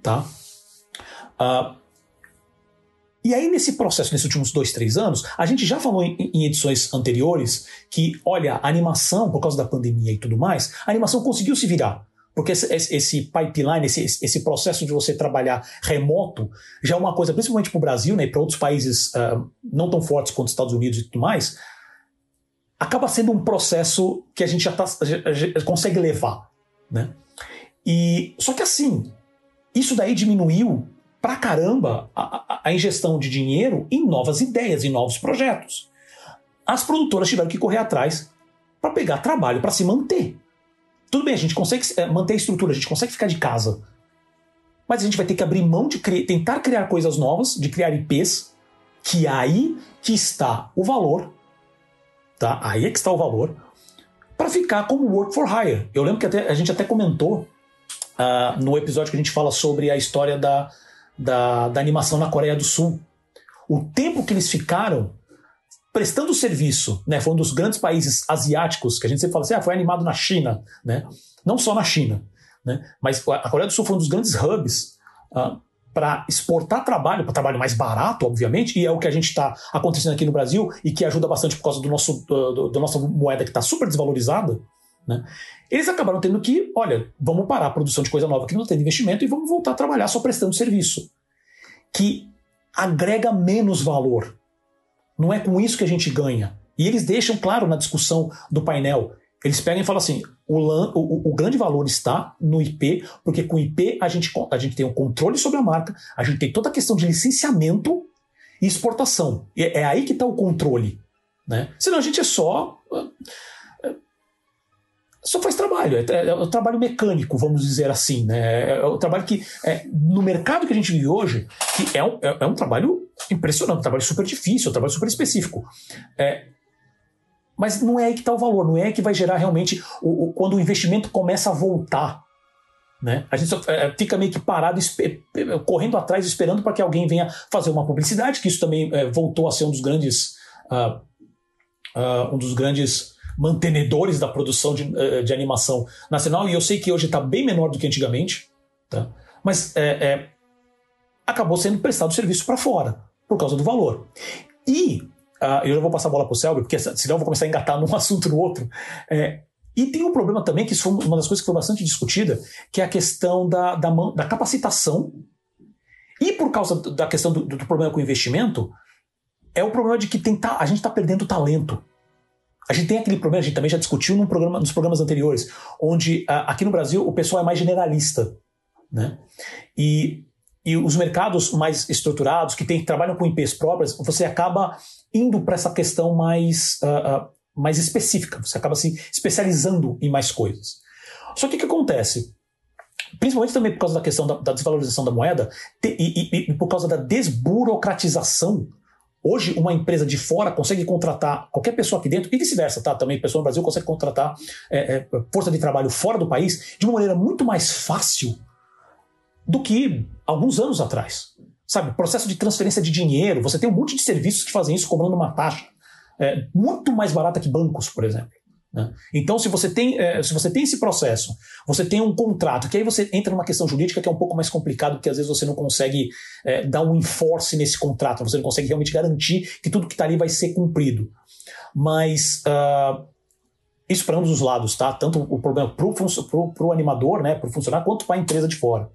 Speaker 1: tá? Uh, e aí, nesse processo, nesses últimos dois, três anos, a gente já falou em, em, edições anteriores que, olha, a animação, por causa da pandemia e tudo mais, a animação conseguiu se virar. Porque esse, esse pipeline, esse, esse, processo de você trabalhar remoto, já é uma coisa, principalmente para o Brasil né, para outros países uh, não tão fortes quanto os Estados Unidos e tudo mais, acaba sendo um processo que a gente já, tá, já, já consegue levar. Né? E, só que assim, isso daí diminuiu pra caramba a, a, a ingestão de dinheiro em novas ideias, em novos projetos. As produtoras tiveram que correr atrás para pegar trabalho para se manter. Tudo bem, a gente consegue é, manter a estrutura, a gente consegue ficar de casa. Mas a gente vai ter que abrir mão de tentar criar coisas novas, de criar IPs, que aí que está o valor, tá? Aí é que está o valor, para ficar como work for hire. Eu lembro que até, a gente até comentou uh, no episódio que a gente fala sobre a história da, da, da animação na Coreia do Sul. O tempo que eles ficaram prestando serviço, né? Foi um dos grandes países asiáticos que a gente sempre fala assim, ah, foi animado na China, né? Não só na China, né? Mas a Coreia do Sul foi um dos grandes hubs ah, para exportar trabalho, para trabalho mais barato, obviamente, e é o que a gente está acontecendo aqui no Brasil e que ajuda bastante por causa do nosso, do nossa moeda que está super desvalorizada. Né? Eles acabaram tendo que, olha, vamos parar a produção de coisa nova que não tem investimento e vamos voltar a trabalhar só prestando serviço, que agrega menos valor não é com isso que a gente ganha. E eles deixam claro na discussão do painel. Eles pegam e falam assim: o, LAN, o, o, grande valor está no IP, porque com o IP a gente, a gente tem um controle sobre a marca, a gente tem toda a questão de licenciamento e exportação. E é aí que está o controle. Né? Senão a gente é só. É, só faz trabalho, é, é, é o trabalho mecânico, vamos dizer assim. Né? É, é o trabalho que, é, no mercado que a gente vive hoje, que é um, é, é um trabalho impressionante, um trabalho super difícil, um trabalho super específico. É, mas não é aí que está o valor, não é aí que vai gerar realmente o, o, quando o investimento começa a voltar. Né? A gente só, é, fica meio que parado, correndo atrás, esperando para que alguém venha fazer uma publicidade, que isso também é, voltou a ser um dos grandes. Uh, uh, um dos grandes mantenedores da produção de, uh, de, animação nacional, e eu sei que hoje está bem menor do que antigamente, tá? mas é, é acabou sendo prestado serviço para fora por causa do valor. E uh, eu já vou passar a bola para o Selby, porque senão eu vou começar a engatar num assunto no outro. É, e tem um problema também, que isso foi uma das coisas que foi bastante discutida, que é a questão da, da, da capacitação. E por causa da questão do, do, problema com o investimento, é o problema de que tem, a gente está perdendo talento. A gente tem aquele problema, a gente também já discutiu num programa, nos programas anteriores, onde uh, aqui no Brasil o pessoal é mais generalista. Né? E, e os mercados mais estruturados, que, tem, trabalham com IPs próprias, você acaba indo para essa questão mais uh, uh, mais específica, você acaba se especializando em mais coisas. Só que o que acontece? Principalmente também por causa da questão da, da desvalorização da moeda te, e, e, e por causa da desburocratização Hoje, uma empresa de fora consegue contratar qualquer pessoa aqui dentro, e vice-versa, tá? Também pessoa no Brasil consegue contratar é, é, força de trabalho fora do país de uma maneira muito mais fácil do que alguns anos atrás. Sabe, processo de transferência de dinheiro, você tem um monte de serviços que fazem isso cobrando uma taxa é, muito mais barata que bancos, por exemplo. Né? Então, se você, tem, é, se você tem esse processo, você tem um contrato, que aí você entra numa questão jurídica que é um pouco mais complicado, porque às vezes você não consegue é, dar um enforce nesse contrato, você não consegue realmente garantir que tudo que está ali vai ser cumprido. Mas uh, isso para ambos os lados, tá? Tanto o problema para o animador, né, para o funcionário, quanto para a empresa de fora.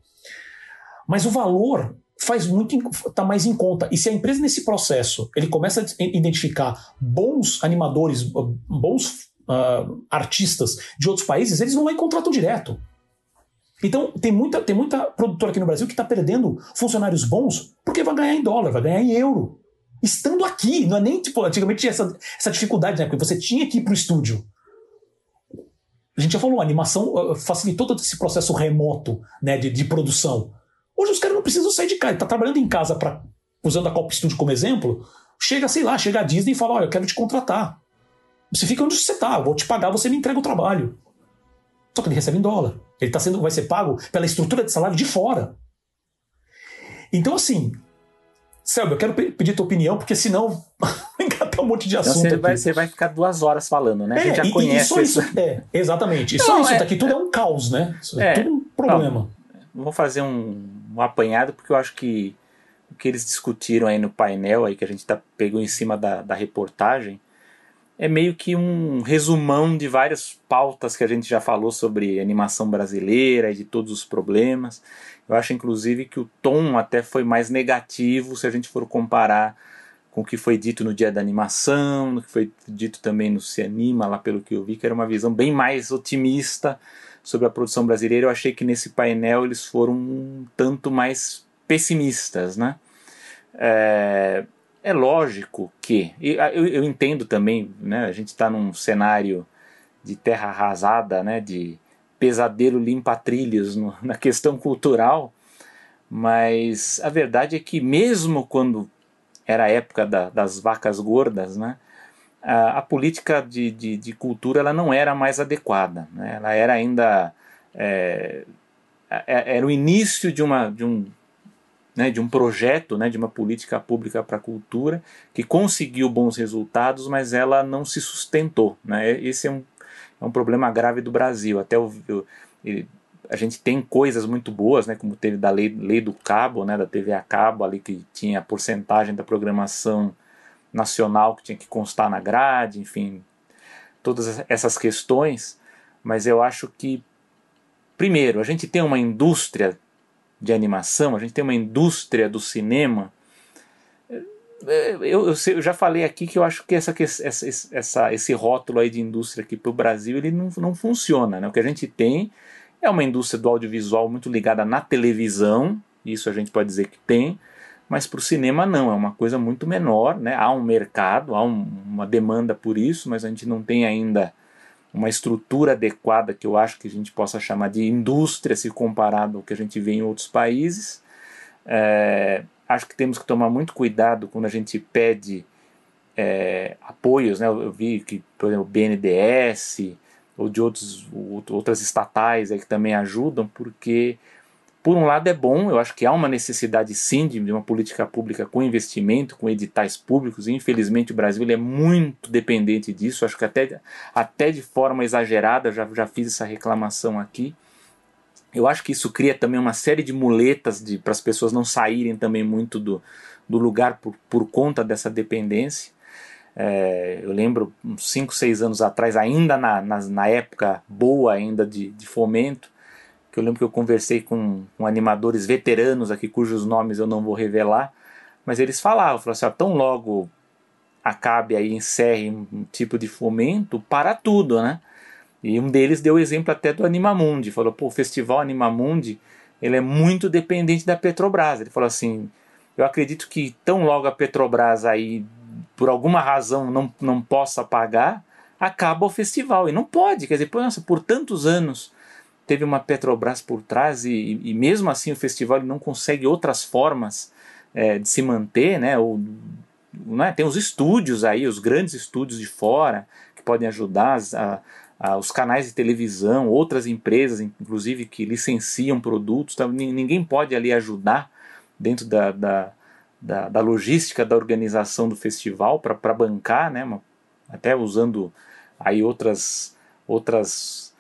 Speaker 1: Mas o valor faz muito tá mais em conta. E se a empresa nesse processo ele começa a identificar bons animadores, bons uh, artistas de outros países, eles vão lá e contratam direto. Então tem muita, tem muita produtora aqui no Brasil que está perdendo funcionários bons porque vai ganhar em dólar, vai ganhar em euro. Estando aqui, não é nem tipo, antigamente tinha essa, essa dificuldade, né? Porque você tinha que ir para o estúdio. A gente já falou, a animação facilitou todo esse processo remoto né, de, de produção. Hoje os caras não precisam sair de casa. Ele tá trabalhando em casa, pra, usando a Copa Studio como exemplo. Chega, sei lá, chega a Disney e fala: Olha, eu quero te contratar. Você fica onde você tá, vou te pagar, você me entrega o trabalho. Só que ele recebe em dólar. Ele tá sendo, vai ser pago pela estrutura de salário de fora. Então, assim, Selby, eu quero pedir tua opinião, porque senão engatar um monte de assunto. Então
Speaker 2: você, vai, você vai ficar duas horas falando, né? É, a gente já e, conhece
Speaker 1: e isso. É, exatamente. E só isso é, aqui tudo é um caos, né? Isso é, é tudo um problema.
Speaker 2: Vou fazer um, um apanhado, porque eu acho que o que eles discutiram aí no painel, aí que a gente tá, pegou em cima da, da reportagem, é meio que um resumão de várias pautas que a gente já falou sobre animação brasileira e de todos os problemas. Eu acho, inclusive, que o tom até foi mais negativo se a gente for comparar com o que foi dito no dia da animação, no que foi dito também no Se Anima, lá pelo que eu vi, que era uma visão bem mais otimista sobre a produção brasileira, eu achei que nesse painel eles foram um tanto mais pessimistas, né? É, é lógico que, eu, eu entendo também, né, a gente está num cenário de terra arrasada, né, de pesadelo limpa-trilhos na questão cultural, mas a verdade é que mesmo quando era a época da, das vacas gordas, né, a, a política de, de, de, cultura ela não era mais adequada. Né? Ela era ainda. É, é, era o início de, uma, de, um, né, de um projeto, né, de uma política pública para a cultura que conseguiu bons resultados, mas ela não se sustentou. Né? Esse é um, é um problema grave do Brasil. Até o, a gente tem coisas muito boas, né, como teve da lei, lei do cabo, né, da TV a cabo, ali que tinha a porcentagem da programação nacional que tinha que constar na grade, enfim, todas essas questões, mas eu acho que, primeiro, a gente tem uma indústria de animação, a gente tem uma indústria do cinema. Eu, eu, eu já falei aqui que eu acho que essa, essa, essa, esse rótulo aí de indústria aqui para o Brasil ele não, não funciona. Né? O que a gente tem é uma indústria do audiovisual muito ligada na televisão, isso a gente pode dizer que tem, mas para o cinema não, é uma coisa muito menor, né? há um mercado, há um, uma demanda por isso, mas a gente não tem ainda uma estrutura adequada que eu acho que a gente possa chamar de indústria se comparado ao que a gente vê em outros países. É, acho que temos que tomar muito cuidado quando a gente pede é, apoios, né? eu vi que, por exemplo, o BNDES ou de outros, outras estatais aí que também ajudam, porque por um lado é bom, eu acho que há uma necessidade sim de uma política pública com investimento, com editais públicos, e infelizmente o Brasil é muito dependente disso, acho que até, até de forma exagerada, já, já fiz essa reclamação aqui. Eu acho que isso cria também uma série de muletas para as pessoas não saírem também muito do, do lugar por, por conta dessa dependência. É, eu lembro uns 5, 6 anos atrás, ainda na, na, na época boa ainda de, de, fomento, que eu lembro que eu conversei com, com, animadores veteranos aqui, cujos nomes eu não vou revelar, mas eles falavam, falavam assim, tão logo acabe aí, encerre um tipo de fomento, para tudo, né? E um deles deu o exemplo até do Animamundi, falou, pô, o festival Animamundi, ele é muito dependente da Petrobras. Ele falou assim, eu acredito que tão logo a Petrobras aí por alguma razão não, não possa pagar, acaba o festival. E não pode, quer dizer, nossa, por tantos anos teve uma Petrobras por trás e, e mesmo assim o festival não consegue outras formas é, de se manter, né? Ou, é? Tem os estúdios aí, os grandes estúdios de fora que podem ajudar a, a, os canais de televisão, outras empresas, inclusive que licenciam produtos, tá? ninguém pode ali ajudar dentro da, da da, da logística da organização do festival para bancar, né, até usando aí outras outras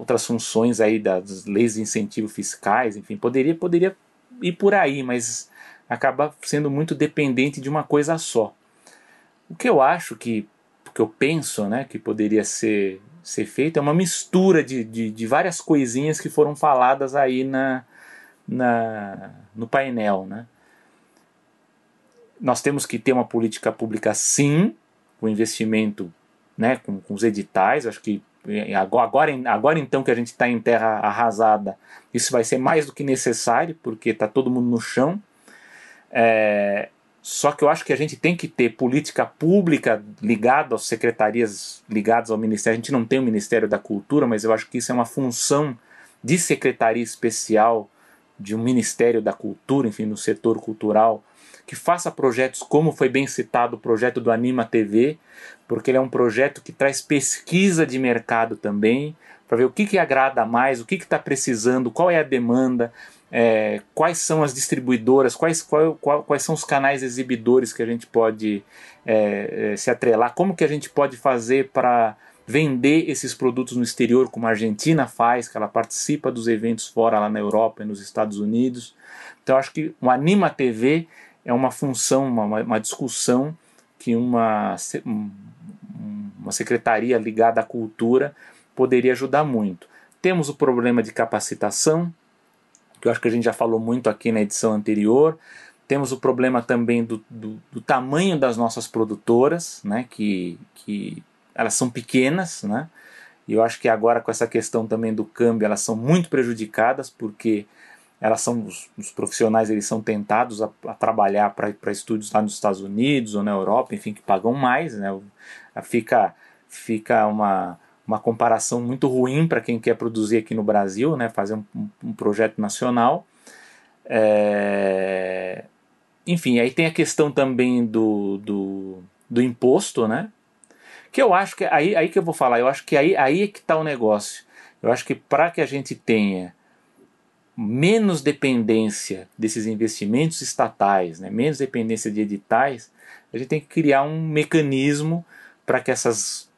Speaker 2: outras funções aí das leis de incentivo fiscais, enfim, poderia poderia ir por aí, mas acaba sendo muito dependente de uma coisa só. O que eu acho que, que eu penso, né, que poderia ser ser feito é uma mistura de, de, de várias coisinhas que foram faladas aí na, na no painel, né? nós temos que ter uma política pública sim, com investimento, né, com, com os editais, acho que agora, agora, então que a gente está em terra arrasada, isso vai ser mais do que necessário, porque está todo mundo no chão. É, só que eu acho que a gente tem que ter política pública ligada às secretarias ligadas ao Ministério. A gente não tem o Ministério da Cultura, mas eu acho que isso é uma função de secretaria especial de um Ministério da Cultura, enfim, no setor cultural, que faça projetos como foi bem citado o projeto do Anima TV, porque ele é um projeto que traz pesquisa de mercado também, para ver o que, que agrada mais, o que está precisando, qual é a demanda, é, quais são as distribuidoras, quais, qual, qual, quais são os canais exibidores que a gente pode é, é, se atrelar, como que a gente pode fazer para vender esses produtos no exterior, como a Argentina faz, que ela participa dos eventos fora lá na Europa e nos Estados Unidos. Então acho que o Anima TV é uma função, uma, uma discussão que uma, uma secretaria ligada à cultura poderia ajudar muito. Temos o problema de capacitação, que eu acho que a gente já falou muito aqui na edição anterior. Temos o problema também do, do, do tamanho das nossas produtoras, né, que, que elas são pequenas, né, e eu acho que agora com essa questão também do câmbio, elas são muito prejudicadas, porque elas são os, os, profissionais eles são tentados a, a trabalhar para estúdios lá nos Estados Unidos ou na Europa, enfim, que pagam mais, né? Fica fica uma, uma comparação muito ruim para quem quer produzir aqui no Brasil, né? Fazer um, um projeto nacional. É... Enfim, aí tem a questão também do, do, do imposto, né? Que eu acho que aí, aí que eu vou falar, eu acho que aí, aí é que está o negócio. Eu acho que para que a gente tenha menos dependência desses investimentos estatais, né, menos dependência de editais, a gente tem que criar um mecanismo para que essas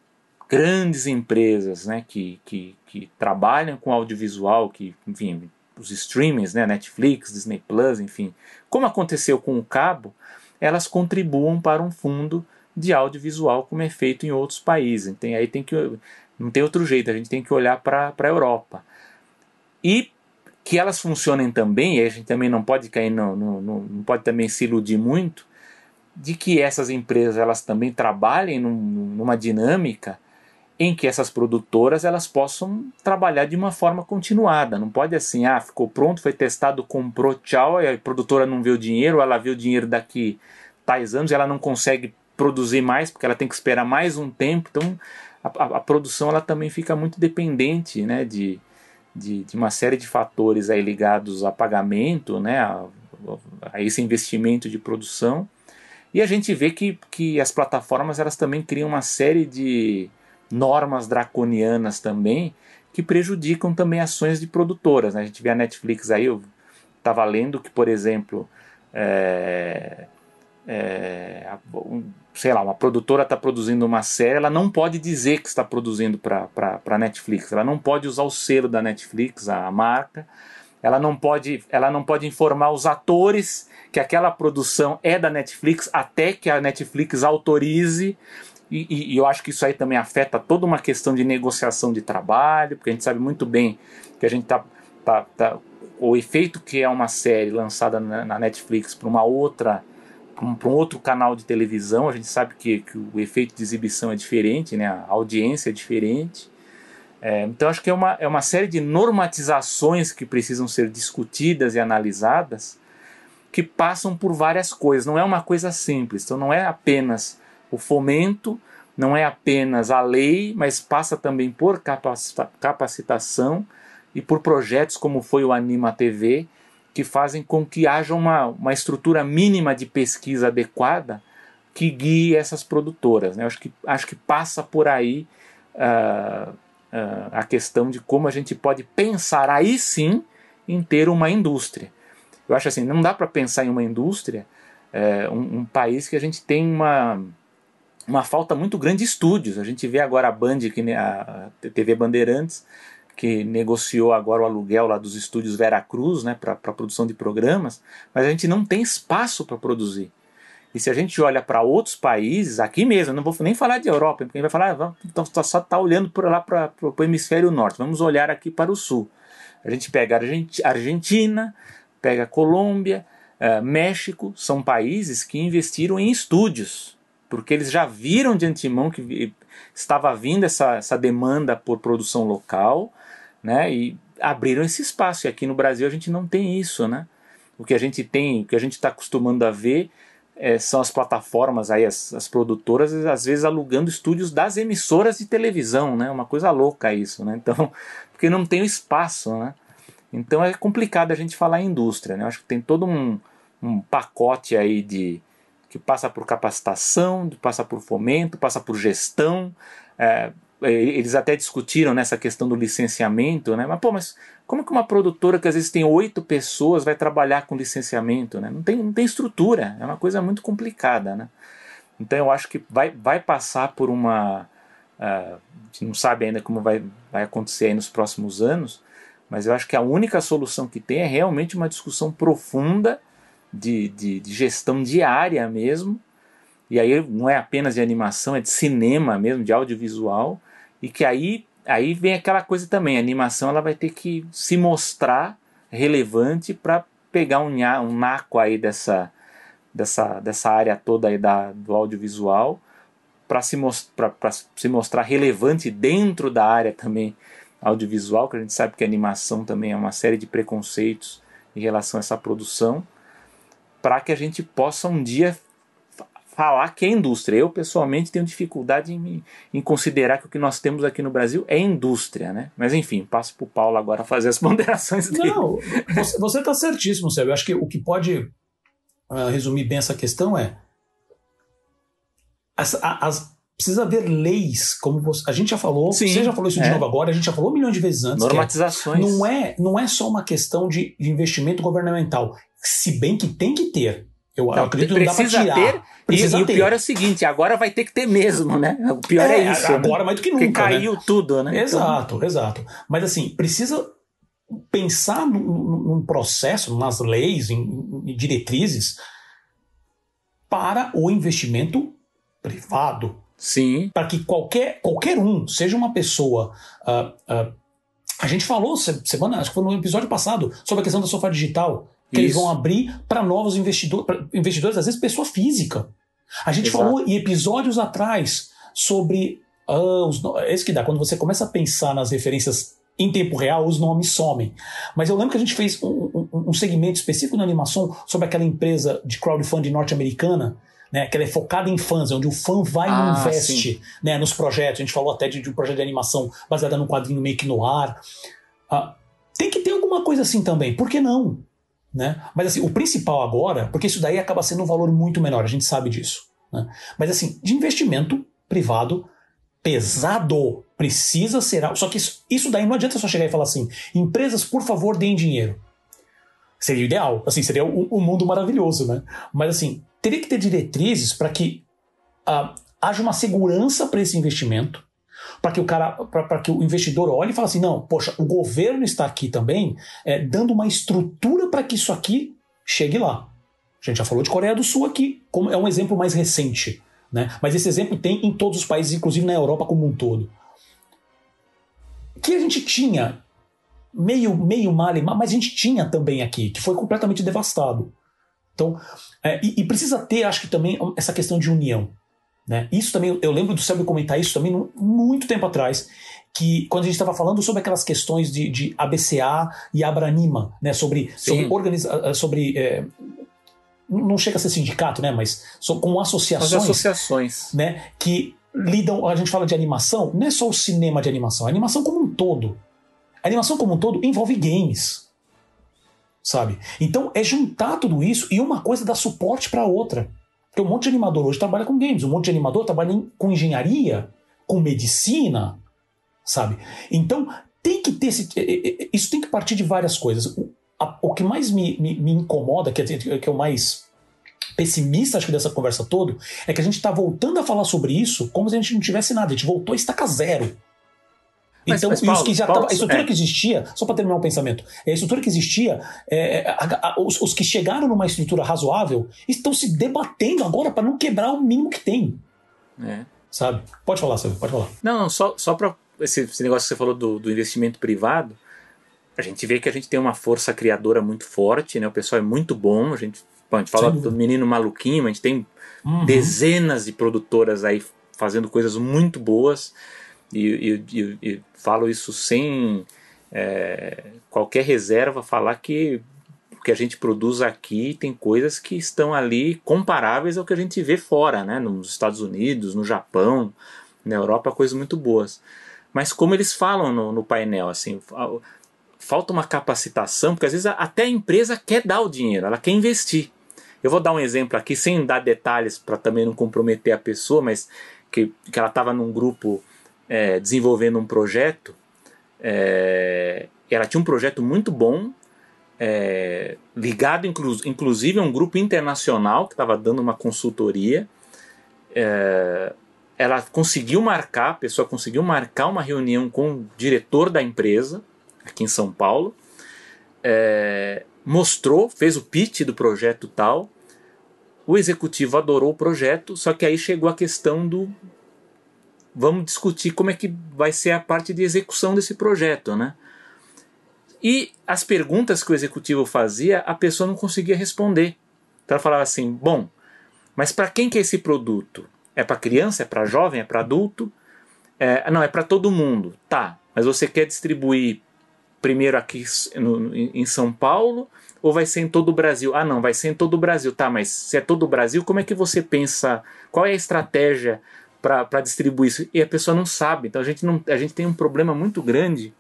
Speaker 2: grandes empresas né, que, que, que trabalham com audiovisual, que, enfim, os streamings, né, Netflix, Disney Plus, enfim, como aconteceu com o cabo, elas contribuam para um fundo de audiovisual como é feito em outros países. Então, aí tem que não tem outro jeito, a gente tem que olhar para a Europa. E que elas funcionem também, e a gente também não pode cair no, no, não pode também se iludir muito, de que essas empresas elas também trabalhem num, numa dinâmica em que essas produtoras elas possam trabalhar de uma forma continuada. Não pode assim, ah, ficou pronto, foi testado, comprou, tchau, a produtora não vê o dinheiro, ela vê o dinheiro daqui tais anos, ela não consegue produzir mais porque ela tem que esperar mais um tempo. Então a, a, a produção ela também fica muito dependente, né, de, de, de uma série de fatores aí ligados a pagamento, né, a, a, esse investimento de produção. E a gente vê que, que as plataformas elas também criam uma série de normas draconianas também que prejudicam também ações de produtoras. Né? A gente vê a Netflix aí, eu estava lendo que, por exemplo, é, é, sei lá, uma produtora está produzindo uma série, ela não pode dizer que está produzindo para a Netflix, ela não pode usar o selo da Netflix, a marca, ela não pode, ela não pode informar os atores que aquela produção é da Netflix até que a Netflix autorize. E, e, e, eu acho que isso aí também afeta toda uma questão de negociação de trabalho, porque a gente sabe muito bem que a gente tá, tá, tá o efeito que é uma série lançada na, na Netflix para uma outra para um, outro canal de televisão, a gente sabe que, que, o efeito de exibição é diferente, né? a audiência é diferente. É, então acho que é uma, é uma série de normatizações que precisam ser discutidas e analisadas que passam por várias coisas. Não é uma coisa simples. Então não é apenas o fomento, não é apenas a lei, mas passa também por capacita capacitação e por projetos como foi o Anima TV, que fazem com que haja uma, uma estrutura mínima de pesquisa adequada que guie essas produtoras. Né? Acho, que, acho que passa por aí uh, uh, a questão de como a gente pode pensar aí sim em ter uma indústria. Eu acho assim, não dá para pensar em uma indústria, é, um, um, país que a gente tem uma, uma falta muito grande de estúdios. A gente vê agora a Band, que, a TV Bandeirantes, que negociou agora o aluguel lá dos estúdios Veracruz né, para produção de programas, mas a gente não tem espaço para produzir. E se a gente olha para outros países, aqui mesmo, não vou nem falar de Europa, porque a gente vai falar, ah, vamos, então, só está olhando por lá para o hemisfério norte, vamos olhar aqui para o sul. A gente pega Argentina, pega Colômbia, uh, México, são países que investiram em estúdios, porque eles já viram de antemão que estava vindo essa, essa demanda por produção local, né? E abriram esse espaço. E aqui no Brasil a gente não tem isso, né? O que a gente tem, o que a gente está acostumando a ver é, são as plataformas aí, as, as produtoras, às vezes alugando estúdios das emissoras de televisão, né? Uma coisa louca isso, né? Então, porque não tem o espaço, né? Então é complicado a gente falar em indústria, né? Eu acho que tem todo um, um pacote aí de que passa por capacitação, passa por fomento, passa por gestão, é, eles até discutiram nessa questão do licenciamento, né? Mas, pô, mas como que uma produtora que às vezes tem oito pessoas vai trabalhar com licenciamento, né? Não tem, não tem estrutura, é uma coisa muito complicada, né? Então eu acho que vai, vai passar por uma... Uh, a gente não sabe ainda como vai, vai acontecer aí nos próximos anos, mas eu acho que a única solução que tem é realmente uma discussão profunda de, de, de gestão diária mesmo, e aí não é apenas de animação, é de cinema mesmo, de audiovisual, e que aí, aí vem aquela coisa também, a animação ela vai ter que se mostrar relevante para pegar um, um naco aí dessa, dessa, dessa área toda aí da, do audiovisual para se, se mostrar relevante dentro da área também audiovisual, que a gente sabe que a animação também é uma série de preconceitos em relação a essa produção, para que a gente possa um dia falar que é indústria. Eu, pessoalmente, tenho dificuldade em, em, considerar que o que nós temos aqui no Brasil é indústria, né? Mas, enfim, passo para o Paulo agora fazer as ponderações dele.
Speaker 1: Não, você está certíssimo, Sérgio. Eu acho que o que pode uh, resumir bem essa questão é as, as, precisa haver leis, como você, a gente já falou, Sim, você já falou isso é. de novo agora, a gente já falou um milhão de vezes antes.
Speaker 2: É Normatizações.
Speaker 1: É, não, é, não é só uma questão de investimento governamental, se bem que tem que ter. Eu não, acredito que não dá tirar. Ter,
Speaker 2: precisa e, ter. e o pior é o seguinte, agora vai ter que ter mesmo, né? O pior é, é isso.
Speaker 1: Né? Agora né? mais do que nunca. Porque
Speaker 2: caiu
Speaker 1: né?
Speaker 2: tudo, né?
Speaker 1: Exato, então... exato. Mas assim, precisa pensar num, num processo, nas leis, em, em diretrizes, para o investimento privado.
Speaker 2: Sim.
Speaker 1: Para que qualquer, qualquer um, seja uma pessoa. Uh, uh, a gente falou semana, acho que foi no episódio passado, sobre a questão da sofá digital que Isso. eles vão abrir para novos investidor, investidores, às vezes pessoa física. A gente Exato. falou em episódios atrás sobre. Uh, os, é isso que dá, quando você começa a pensar nas referências em tempo real, os nomes somem. Mas eu lembro que a gente fez um, um, um segmento específico na animação sobre aquela empresa de crowdfunding norte-americana. Né, que ela é focada em fãs, onde o fã vai ah, e investe né, nos projetos. A gente falou até de, de, um projeto de animação baseado num quadrinho meio que no ar. Uh, tem que ter alguma coisa assim também. Por que não? Né? Mas assim, o principal agora, porque isso daí acaba sendo um valor muito menor, a gente sabe disso. Né? Mas assim, de investimento privado pesado precisa ser. Só que isso, isso daí não adianta só chegar e falar assim: empresas, por favor, deem dinheiro. Seria o ideal, assim, seria um, um mundo maravilhoso, né? Mas assim, teria que ter diretrizes para que uh, haja uma segurança para esse investimento, para que o cara, para que o investidor olhe e fale assim, não, poxa, o governo está aqui também é, dando uma estrutura para que isso aqui chegue lá. A gente já falou de Coreia do Sul aqui, como é um exemplo mais recente, né? Mas esse exemplo tem em todos os países, inclusive na Europa como um todo. Que a gente tinha meio meio mal, mas a gente tinha também aqui, que foi completamente devastado. Então, é, e, e, precisa ter, acho que também, essa questão de união. Né? Isso também, eu lembro do Sérgio comentar isso também muito tempo atrás, que quando a gente estava falando sobre aquelas questões de, de ABCA e Abranima, né? sobre, sobre, organiza sobre é, não chega a ser sindicato, né? mas com associações,
Speaker 2: As associações
Speaker 1: né? que lidam, a gente fala de animação, não é só o cinema de animação, a animação como um todo. A animação como um todo envolve games sabe? Então é juntar tudo isso e uma coisa dá suporte para outra. Porque um monte de animador hoje trabalha com games, um monte de animador trabalha com engenharia, com medicina, sabe? Então tem que ter esse, isso tem que partir de várias coisas. O, a, o que mais me, me, me incomoda, que é, que é o mais pessimista acho que dessa conversa toda, é que a gente está voltando a falar sobre isso como se a gente não tivesse nada, a gente voltou a estaca zero. Mas, então, mas, Paulo, que já Paulo, tava, a estrutura é. que existia, só para terminar o um pensamento, a estrutura que existia, é, é, a, a, os, os, que chegaram numa estrutura razoável estão se debatendo agora para não quebrar o mínimo que tem. É. Sabe? Pode falar, Silvio, pode falar.
Speaker 2: Não, não só, só para esse, esse, negócio que você falou do, do investimento privado, a gente vê que a gente tem uma força criadora muito forte, né? O pessoal é muito bom, a gente, bom, a gente fala do menino maluquinho, a gente tem uhum. dezenas de produtoras aí fazendo coisas muito boas. E, e, e falo isso sem é, qualquer reserva, falar que o que a gente produz aqui tem coisas que estão ali comparáveis ao que a gente vê fora, né? nos Estados Unidos, no Japão, na Europa, coisas muito boas. Mas como eles falam no, no painel, assim, falta uma capacitação, porque às vezes até a empresa quer dar o dinheiro, ela quer investir. Eu vou dar um exemplo aqui, sem dar detalhes para também não comprometer a pessoa, mas que, que ela estava num grupo é, desenvolvendo um projeto. É, ela tinha um projeto muito bom, é, ligado inclu inclusive a um grupo internacional que estava dando uma consultoria. É, ela conseguiu marcar, a pessoa conseguiu marcar uma reunião com o diretor da empresa, aqui em São Paulo, é, mostrou, fez o pitch do projeto tal. O executivo adorou o projeto, só que aí chegou a questão do vamos discutir como é que vai ser a parte de execução desse projeto, né? E as perguntas que o executivo fazia, a pessoa não conseguia responder. Então ela falava assim: bom, mas para quem que é esse produto? É para criança? É para jovem? É para adulto? É, não, é para todo mundo. Tá, mas você quer distribuir primeiro aqui no, em São Paulo ou vai ser em todo o Brasil? Ah, não, vai ser em todo o Brasil. Tá, mas se é todo o Brasil, como é que você pensa? Qual é a estratégia para distribuir isso e a pessoa não sabe. Então a gente, não, a gente tem um problema muito grande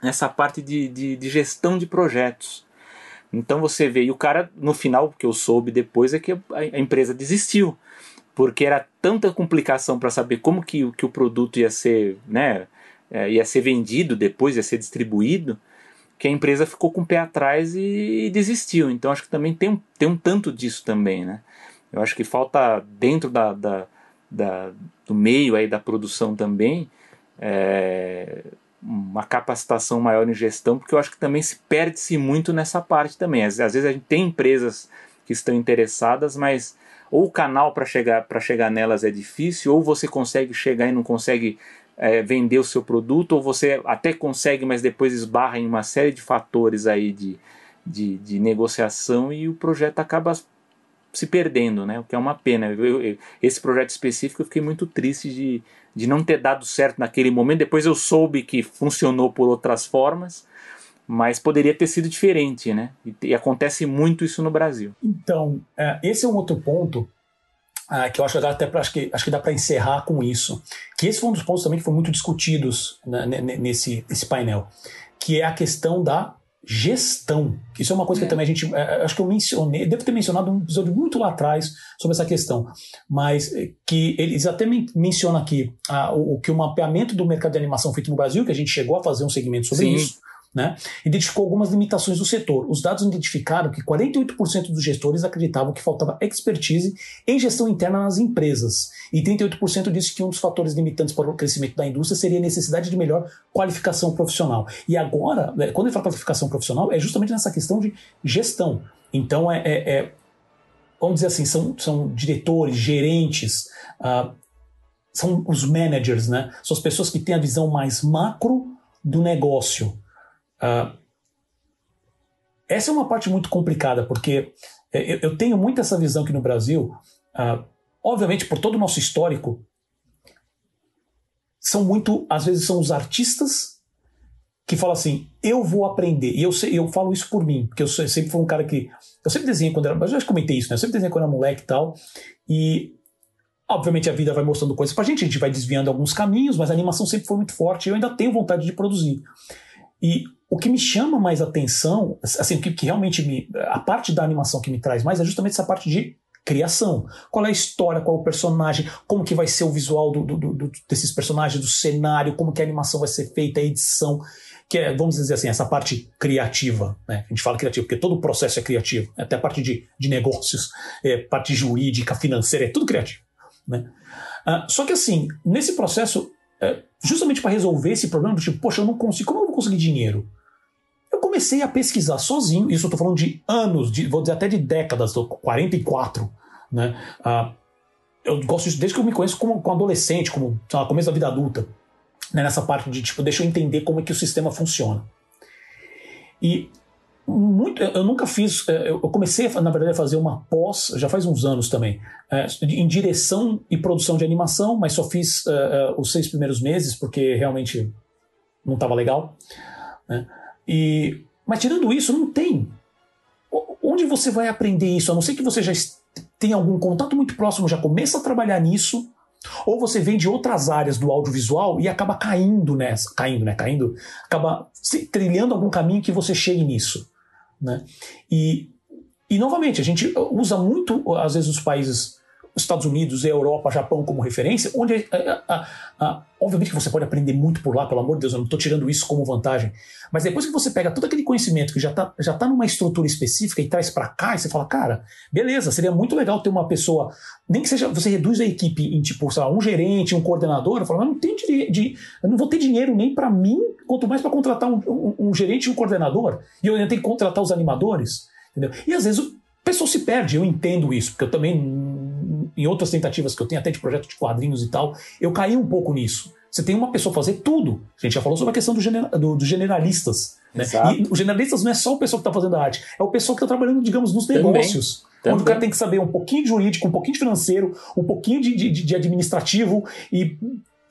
Speaker 2: nessa parte de, de, de gestão de projetos. Então você vê, e o cara, no final, que eu soube depois, é que a, a empresa desistiu. Porque era tanta complicação para saber como que, que o produto ia ser, né, é, ia ser vendido depois, ia ser distribuído, que a empresa ficou com o pé atrás e, e desistiu. Então acho que também tem um, tem um tanto disso também, né? Eu acho que falta dentro da, da da, do meio aí da produção também, é, uma capacitação maior em gestão, porque eu acho que também se perde-se muito nessa parte também. Às, às, vezes a gente tem empresas que estão interessadas, mas ou o canal para chegar, chegar nelas é difícil, ou você consegue chegar e não consegue é, vender o seu produto, ou você até consegue, mas depois esbarra em uma série de fatores aí de, de, de negociação e o projeto acaba se perdendo, né? O que é uma pena. Eu, eu, esse projeto específico eu fiquei muito triste de, de não ter dado certo naquele momento. Depois eu soube que funcionou por outras formas, mas poderia ter sido diferente, né? E, e acontece muito isso no Brasil.
Speaker 1: Então, é, esse é um outro ponto é, que eu acho que até pra, acho que, acho que dá para encerrar com isso. Que esse foi um dos pontos também que foram muito discutidos né, nesse, nesse painel, que é a questão da gestão. Isso é uma coisa é. que também a gente. É, acho que eu mencionei, devo ter mencionado um episódio muito lá atrás sobre essa questão, mas eh, que eles até mencionam aqui o, que o mapeamento do mercado de animação feito no Brasil, que a gente chegou a fazer um segmento sobre Sim. isso. Né, identificou algumas limitações do setor. Os dados identificaram que 48% dos gestores acreditavam que faltava expertise em gestão interna nas empresas, e 38% disse que um dos fatores limitantes para o crescimento da indústria seria a necessidade de melhor qualificação profissional. E agora, né, quando ele fala qualificação profissional, é justamente nessa questão de gestão. Então, é, é, é vamos dizer assim, são, são diretores, gerentes, uh, são os managers, né? São as pessoas que têm a visão mais macro do negócio. Uh, essa é uma parte muito complicada, porque é, eu tenho muito essa visão aqui no Brasil, uh, obviamente por todo o nosso histórico, são muito, às vezes são os artistas que falam assim, eu vou aprender, e eu, sei, eu falo isso por mim, porque eu sempre fui um cara que, eu sempre desenhei quando era, mas eu já comentei isso, né, eu sempre desenhei quando era moleque e tal, e obviamente a vida vai mostrando coisas pra gente, a gente vai desviando alguns caminhos, mas a animação sempre foi muito forte, e eu ainda tenho vontade de produzir. E o que me chama mais atenção, assim, o que, que realmente me. A parte da animação que me traz mais é justamente essa parte de criação. Qual é a história, qual é o personagem, como que vai ser o visual do, do, do, desses personagens, do cenário, como que a animação vai ser feita, a edição, que é, vamos dizer assim, essa parte criativa. Né? A gente fala criativo porque todo o processo é criativo, até a parte de, de negócios, é, parte jurídica, financeira, é tudo criativo. Né? Uh, só que assim, nesse processo, é, justamente para resolver esse problema tipo, poxa, eu não consigo, como eu vou conseguir dinheiro? Comecei a pesquisar sozinho, isso eu estou falando de anos, de, vou dizer até de décadas, 44, né? Uh, eu gosto disso desde que eu me conheço como, como adolescente, como lá, começo da vida adulta, né? nessa parte de tipo, deixa eu entender como é que o sistema funciona. E muito, eu nunca fiz, é, eu comecei na verdade a fazer uma pós, já faz uns anos também, é, em direção e produção de animação, mas só fiz uh, os seis primeiros meses porque realmente não estava legal. Né? E, mas tirando isso, não tem. Onde você vai aprender isso? A não ser que você já tenha algum contato muito próximo, já começa a trabalhar nisso, ou você vem de outras áreas do audiovisual e acaba caindo nessa, caindo, né? Caindo, acaba se, trilhando algum caminho que você chegue nisso, né? E, e novamente, a gente usa muito, às vezes, os países Estados Unidos, Europa, Japão como referência, onde obviamente que você pode aprender muito por lá, pelo amor de Deus, eu não estou tirando isso como vantagem, mas depois que você pega todo aquele conhecimento que já está já tá numa estrutura específica e traz para cá, e você fala, cara, beleza, seria muito legal ter uma pessoa, nem que seja, você reduz a equipe em tipo, sei lá, um gerente, um coordenador, eu falo, mas não tem de, de eu não vou ter dinheiro nem para mim, quanto mais para contratar um, um, um gerente e um coordenador, e eu ainda tenho que contratar os animadores, entendeu? E às vezes o pessoal se perde, eu entendo isso, porque eu também em outras tentativas que eu tenho, até de projeto de quadrinhos e tal, eu caí um pouco nisso. Você tem uma pessoa fazer tudo. A gente já falou sobre a questão dos do, do generalistas. Né? E os generalistas não é só o pessoal que está fazendo a arte, é o pessoal que está trabalhando, digamos, nos negócios. Também. Onde o cara tem que saber um pouquinho de jurídico, um pouquinho de financeiro, um pouquinho de, de, de administrativo e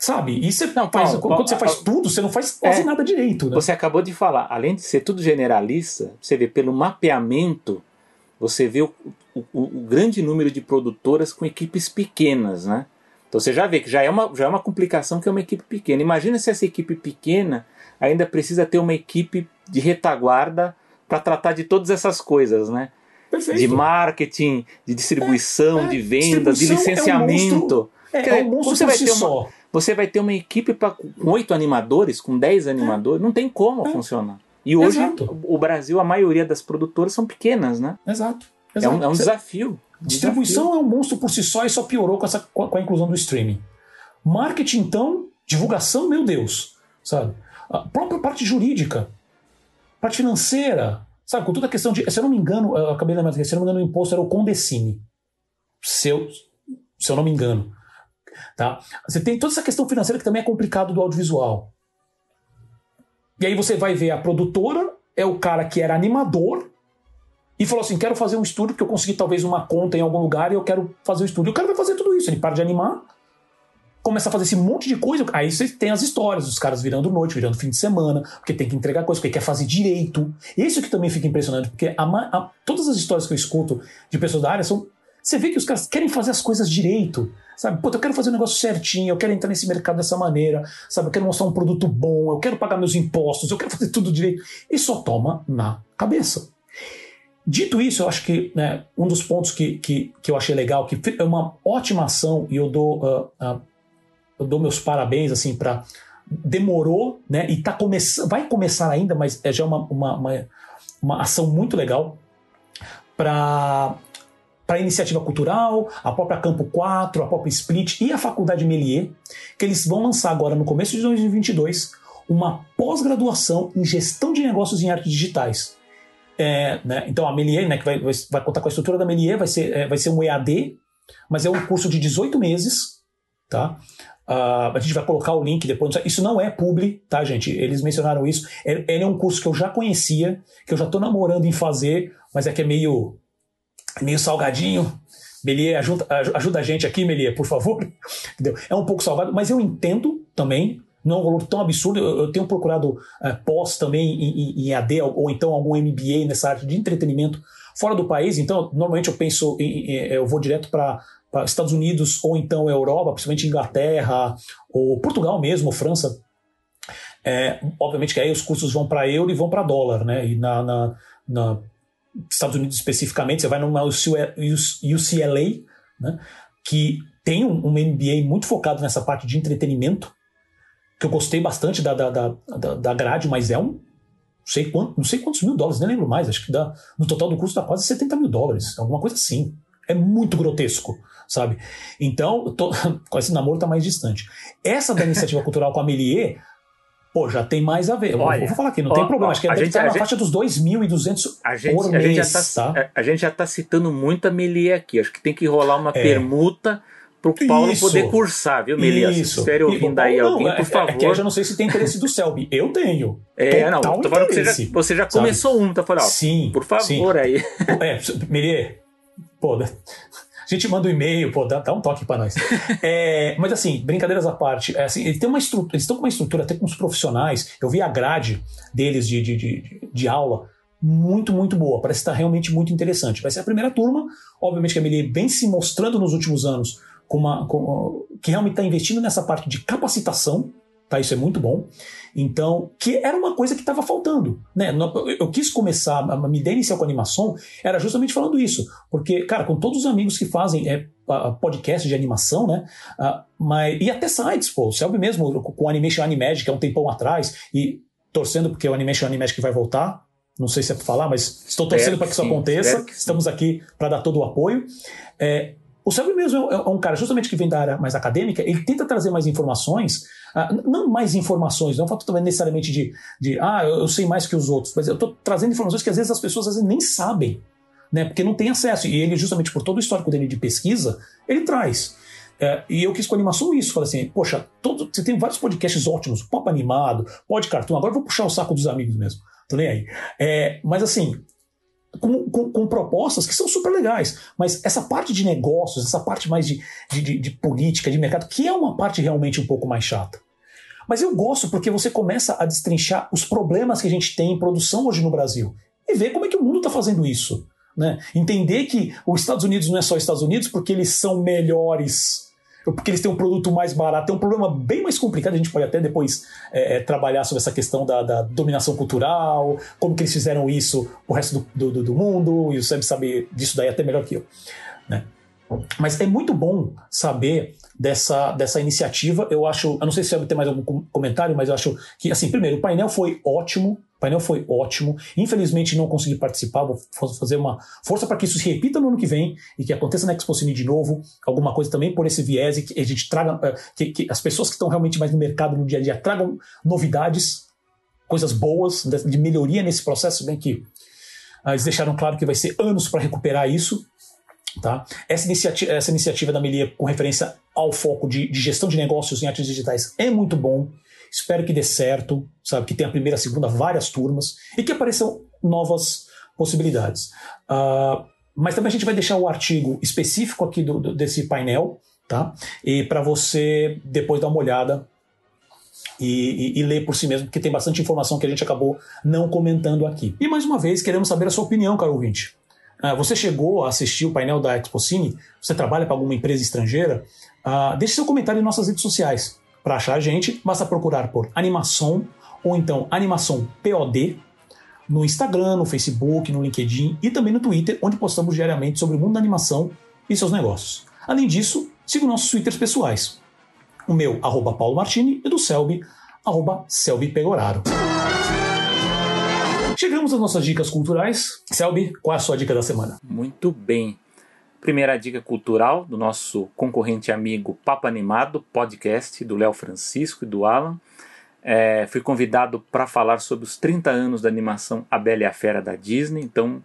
Speaker 1: Sabe? E você não, faz, Paulo, quando você faz tudo, você não faz quase é, nada direito. Né?
Speaker 2: Você acabou de falar, além de ser tudo generalista, você vê pelo mapeamento, você vê o, o, o, grande número de produtoras com equipes pequenas, né? Então você já vê que já é uma, já é uma complicação que é uma equipe pequena. Imagina se essa equipe pequena ainda precisa ter uma equipe de retaguarda para tratar de todas essas coisas, né? Perfeito. De marketing, de distribuição, é, é, de vendas, de licenciamento.
Speaker 1: É um monstro, é, é um monstro você vai ter
Speaker 2: uma,
Speaker 1: só.
Speaker 2: Você vai ter uma equipe pra, com oito animadores, com dez animadores, não tem como é. funcionar. E hoje Exato. o Brasil, a maioria das produtoras são pequenas, né?
Speaker 1: Exato.
Speaker 2: É um, é um desafio.
Speaker 1: Distribuição
Speaker 2: desafio.
Speaker 1: é um monstro por si só e só piorou com, essa, com a inclusão do streaming. Marketing, então, divulgação, meu Deus, sabe? A própria parte jurídica, parte financeira, sabe? Com toda a questão de. Se eu não me engano, eu acabei de lembrar, se eu não me engano, o imposto era o Condecine. Se eu, se eu não me engano. Tá? Você tem toda essa questão financeira que também é complicado do audiovisual. E aí você vai ver a produtora, é o cara que era animador, e falou assim: quero fazer um estúdio, porque eu consegui talvez uma conta em algum lugar e eu quero fazer o um estúdio. O cara vai fazer tudo isso, ele para de animar, começa a fazer esse monte de coisa. Aí você tem as histórias, os caras virando noite, virando fim de semana, porque tem que entregar coisa, porque quer fazer direito. Isso que também fica impressionante, porque a, a, todas as histórias que eu escuto de pessoas da área são. Você vê que os caras querem fazer as coisas direito. Sabe, Pô, eu quero fazer um negócio certinho, eu quero entrar nesse mercado dessa maneira, sabe? Eu quero mostrar um produto bom, eu quero pagar meus impostos, eu quero fazer tudo direito. E só toma na cabeça. Dito isso, eu acho que né, um dos pontos que, que, que eu achei legal, que é uma ótima ação, e eu dou, uh, uh, eu dou meus parabéns assim para demorou, né? E tá começando, vai começar ainda, mas é já uma, uma, uma, uma ação muito legal para para a iniciativa cultural, a própria Campo 4, a própria Split e a Faculdade Melier, que eles vão lançar agora no começo de 2022 uma pós-graduação em gestão de negócios em artes digitais. É, né, então a Melier, né, que vai, vai, vai, contar com a estrutura da Melier, vai ser, é, vai ser um EAD, mas é um curso de 18 meses, tá? Uh, a gente vai colocar o link depois. Isso não é publi, tá, gente? Eles mencionaram isso. Ele é um curso que eu já conhecia, que eu já estou namorando em fazer, mas é que é meio, meio salgadinho. Melie, ajuda, ajuda a gente aqui, Melie, por favor. Entendeu? É um pouco salgado, mas eu entendo também. Não é um valor tão absurdo. Eu, eu tenho procurado uh, pós também em, em, AD ou, então algum MBA nessa área de entretenimento fora do país. Então, normalmente eu penso, em, eu vou direto para Estados Unidos ou então Europa, principalmente Inglaterra ou Portugal mesmo, França. É, obviamente que aí os custos vão para euro e vão para dólar, né? E na, na, na, Estados Unidos especificamente, você vai numa UCLA, né? que tem um, um MBA muito focado nessa parte de entretenimento, que eu gostei bastante da, da, da, da grade, mas é um não sei, quanto, não sei quantos mil dólares, nem lembro mais, acho que dá, no total do curso dá quase 70 mil dólares, alguma coisa assim. É muito grotesco sabe? Então, tô, com esse namoro tá mais distante. Essa da iniciativa cultural com a Melier, pô, já tem mais a ver. Olha, vou falar aqui, não ó, tem problema. Ó, Acho que a gente estar na gente, faixa dos 2.200
Speaker 2: a gente, por mês, a gente, já tá, tá? a gente já tá citando muito a Melier aqui. Acho que tem que rolar uma é. permuta pro Paulo isso, poder cursar, viu, Melias? Isso. Se estiver ouvindo aí alguém, por favor. É, é,
Speaker 1: que eu já não sei se tem interesse do Selby. Eu tenho.
Speaker 2: É, não, tô falando que você já, você já começou um, tá falando?
Speaker 1: Sim.
Speaker 2: Por favor
Speaker 1: sim.
Speaker 2: aí.
Speaker 1: É, Melier, pô, a gente manda um e-mail, pô, dá, dá um toque para nós. é, mas assim, brincadeiras à parte, é, assim, eles, têm uma estrutura, eles estão com uma estrutura até com os profissionais. Eu vi a grade deles de, de, de, de aula muito, muito boa. Parece estar realmente muito interessante. Vai ser a primeira turma, obviamente que a Meli vem se mostrando nos últimos anos com uma, com, que realmente está investindo nessa parte de capacitação Tá, isso é muito bom. Então, que era uma coisa que estava faltando. Né? Eu quis começar, a minha ideia inicial com a animação era justamente falando isso. Porque, cara, com todos os amigos que fazem é, podcast de animação, né? Mas, e até sites, pô. O Selby mesmo, com o Animation Animagic, há um tempão atrás, e torcendo porque o Animation Animagic vai voltar. Não sei se é para falar, mas estou torcendo para que isso aconteça. Estamos aqui para dar todo o apoio. É, o Selby mesmo é, é um cara justamente que vem da área mais acadêmica, ele tenta trazer mais informações ah, não mais informações, não fato também necessariamente de, de ah, eu, sei mais que os outros, mas eu estou trazendo informações que às vezes as pessoas vezes nem sabem, né, porque não tem acesso. E ele, justamente por todo o histórico dele de pesquisa, ele traz. É, e eu quis com a animação isso, falei assim, poxa, todo, você tem vários podcasts ótimos, pop animado, pod cartoon, agora eu vou puxar o saco dos amigos mesmo, tô nem aí. É, mas assim, com, com, com, propostas que são super legais. Mas essa parte de negócios, essa parte mais de, de, de, política, de mercado, que é uma parte realmente um pouco mais chata. Mas eu gosto porque você começa a destrinchar os problemas que a gente tem em produção hoje no Brasil e ver como é que o mundo está fazendo isso. Né? Entender que os Estados Unidos não é só Estados Unidos porque eles são melhores porque eles têm um produto mais barato. É um problema bem mais complicado. A gente pode até depois é, é, trabalhar sobre essa questão da, da, dominação cultural, como que eles fizeram isso o resto do, do, do mundo, e o Seb sabe disso daí até melhor que eu. Né? Mas é muito bom saber dessa, dessa iniciativa. Eu acho, eu não sei se vai ter mais algum comentário, mas eu acho que, assim, primeiro, o painel foi ótimo, painel foi ótimo. Infelizmente não consegui participar, vou fazer uma força para que isso se repita no ano que vem e que aconteça na Expo Cine de novo, alguma coisa também por esse viés e que a gente traga, eh, que, que as pessoas que estão realmente mais no mercado no dia a dia tragam novidades, coisas boas, de melhoria nesse processo, bem que ah, eles deixaram claro que vai ser anos para recuperar isso, Tá? Essa, iniciativa, essa iniciativa da Melia com referência ao foco de, de, gestão de negócios em artes digitais é muito bom. Espero que dê certo, sabe? Que tenha a primeira, a segunda, várias turmas e que apareçam novas possibilidades. Uh, mas também a gente vai deixar o artigo específico aqui do, do desse painel, tá? E para você depois dar uma olhada e, e, e, ler por si mesmo, porque tem bastante informação que a gente acabou não comentando aqui. E mais uma vez, queremos saber a sua opinião, caro ouvinte. Uh, você chegou a assistir o painel da ExpoCine? Você trabalha para alguma empresa estrangeira? Uh, deixe seu comentário em nossas redes sociais. Para achar a gente, basta procurar por Animação ou então Animação POD no Instagram, no Facebook, no LinkedIn e também no Twitter, onde postamos diariamente sobre o mundo da animação e seus negócios. Além disso, siga nossos Twitters pessoais. O meu, arroba Paulo Martini, e do Selby, arroba Selby Pegoraro. Chegamos às nossas dicas culturais. Selby, qual é a sua dica da semana?
Speaker 2: Muito bem. Primeira dica cultural do nosso concorrente amigo Papo Animado, podcast do Léo Francisco e do Alan. É, fui convidado para falar sobre os 30 anos da animação A Bela e a Fera da Disney, então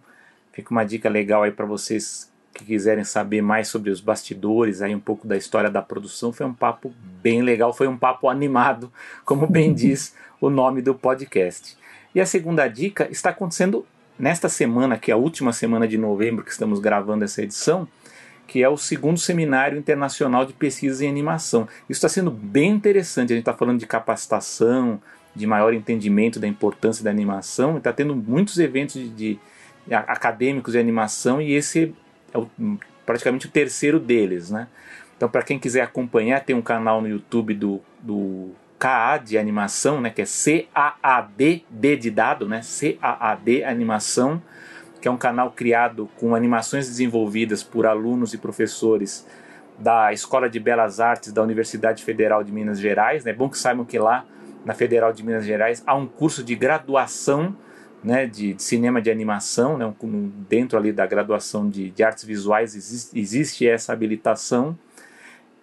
Speaker 2: fica uma dica legal aí para vocês que quiserem saber mais sobre os bastidores, aí um pouco da história da produção. Foi um papo bem legal, foi um papo animado, como bem diz o nome do podcast. E a segunda dica está acontecendo nesta semana, que é a última semana de novembro que estamos gravando essa edição, que é o segundo seminário internacional de pesquisa em animação. Isso está sendo bem interessante. A gente está falando de capacitação, de maior entendimento da importância da animação. Está tendo muitos eventos de, de, acadêmicos de animação e esse é o, praticamente o terceiro deles, né? Então, para quem quiser acompanhar, tem um canal no YouTube do, do KA de animação, né? Que é C-A-A-D, D de dado, né? C-A-A-D animação que é um canal criado com animações desenvolvidas por alunos e professores da Escola de Belas Artes da Universidade Federal de Minas Gerais. É bom que saibam que lá na Federal de Minas Gerais há um curso de graduação né, de, de cinema de animação, né, um, dentro ali da graduação de, de artes visuais existe, existe essa habilitação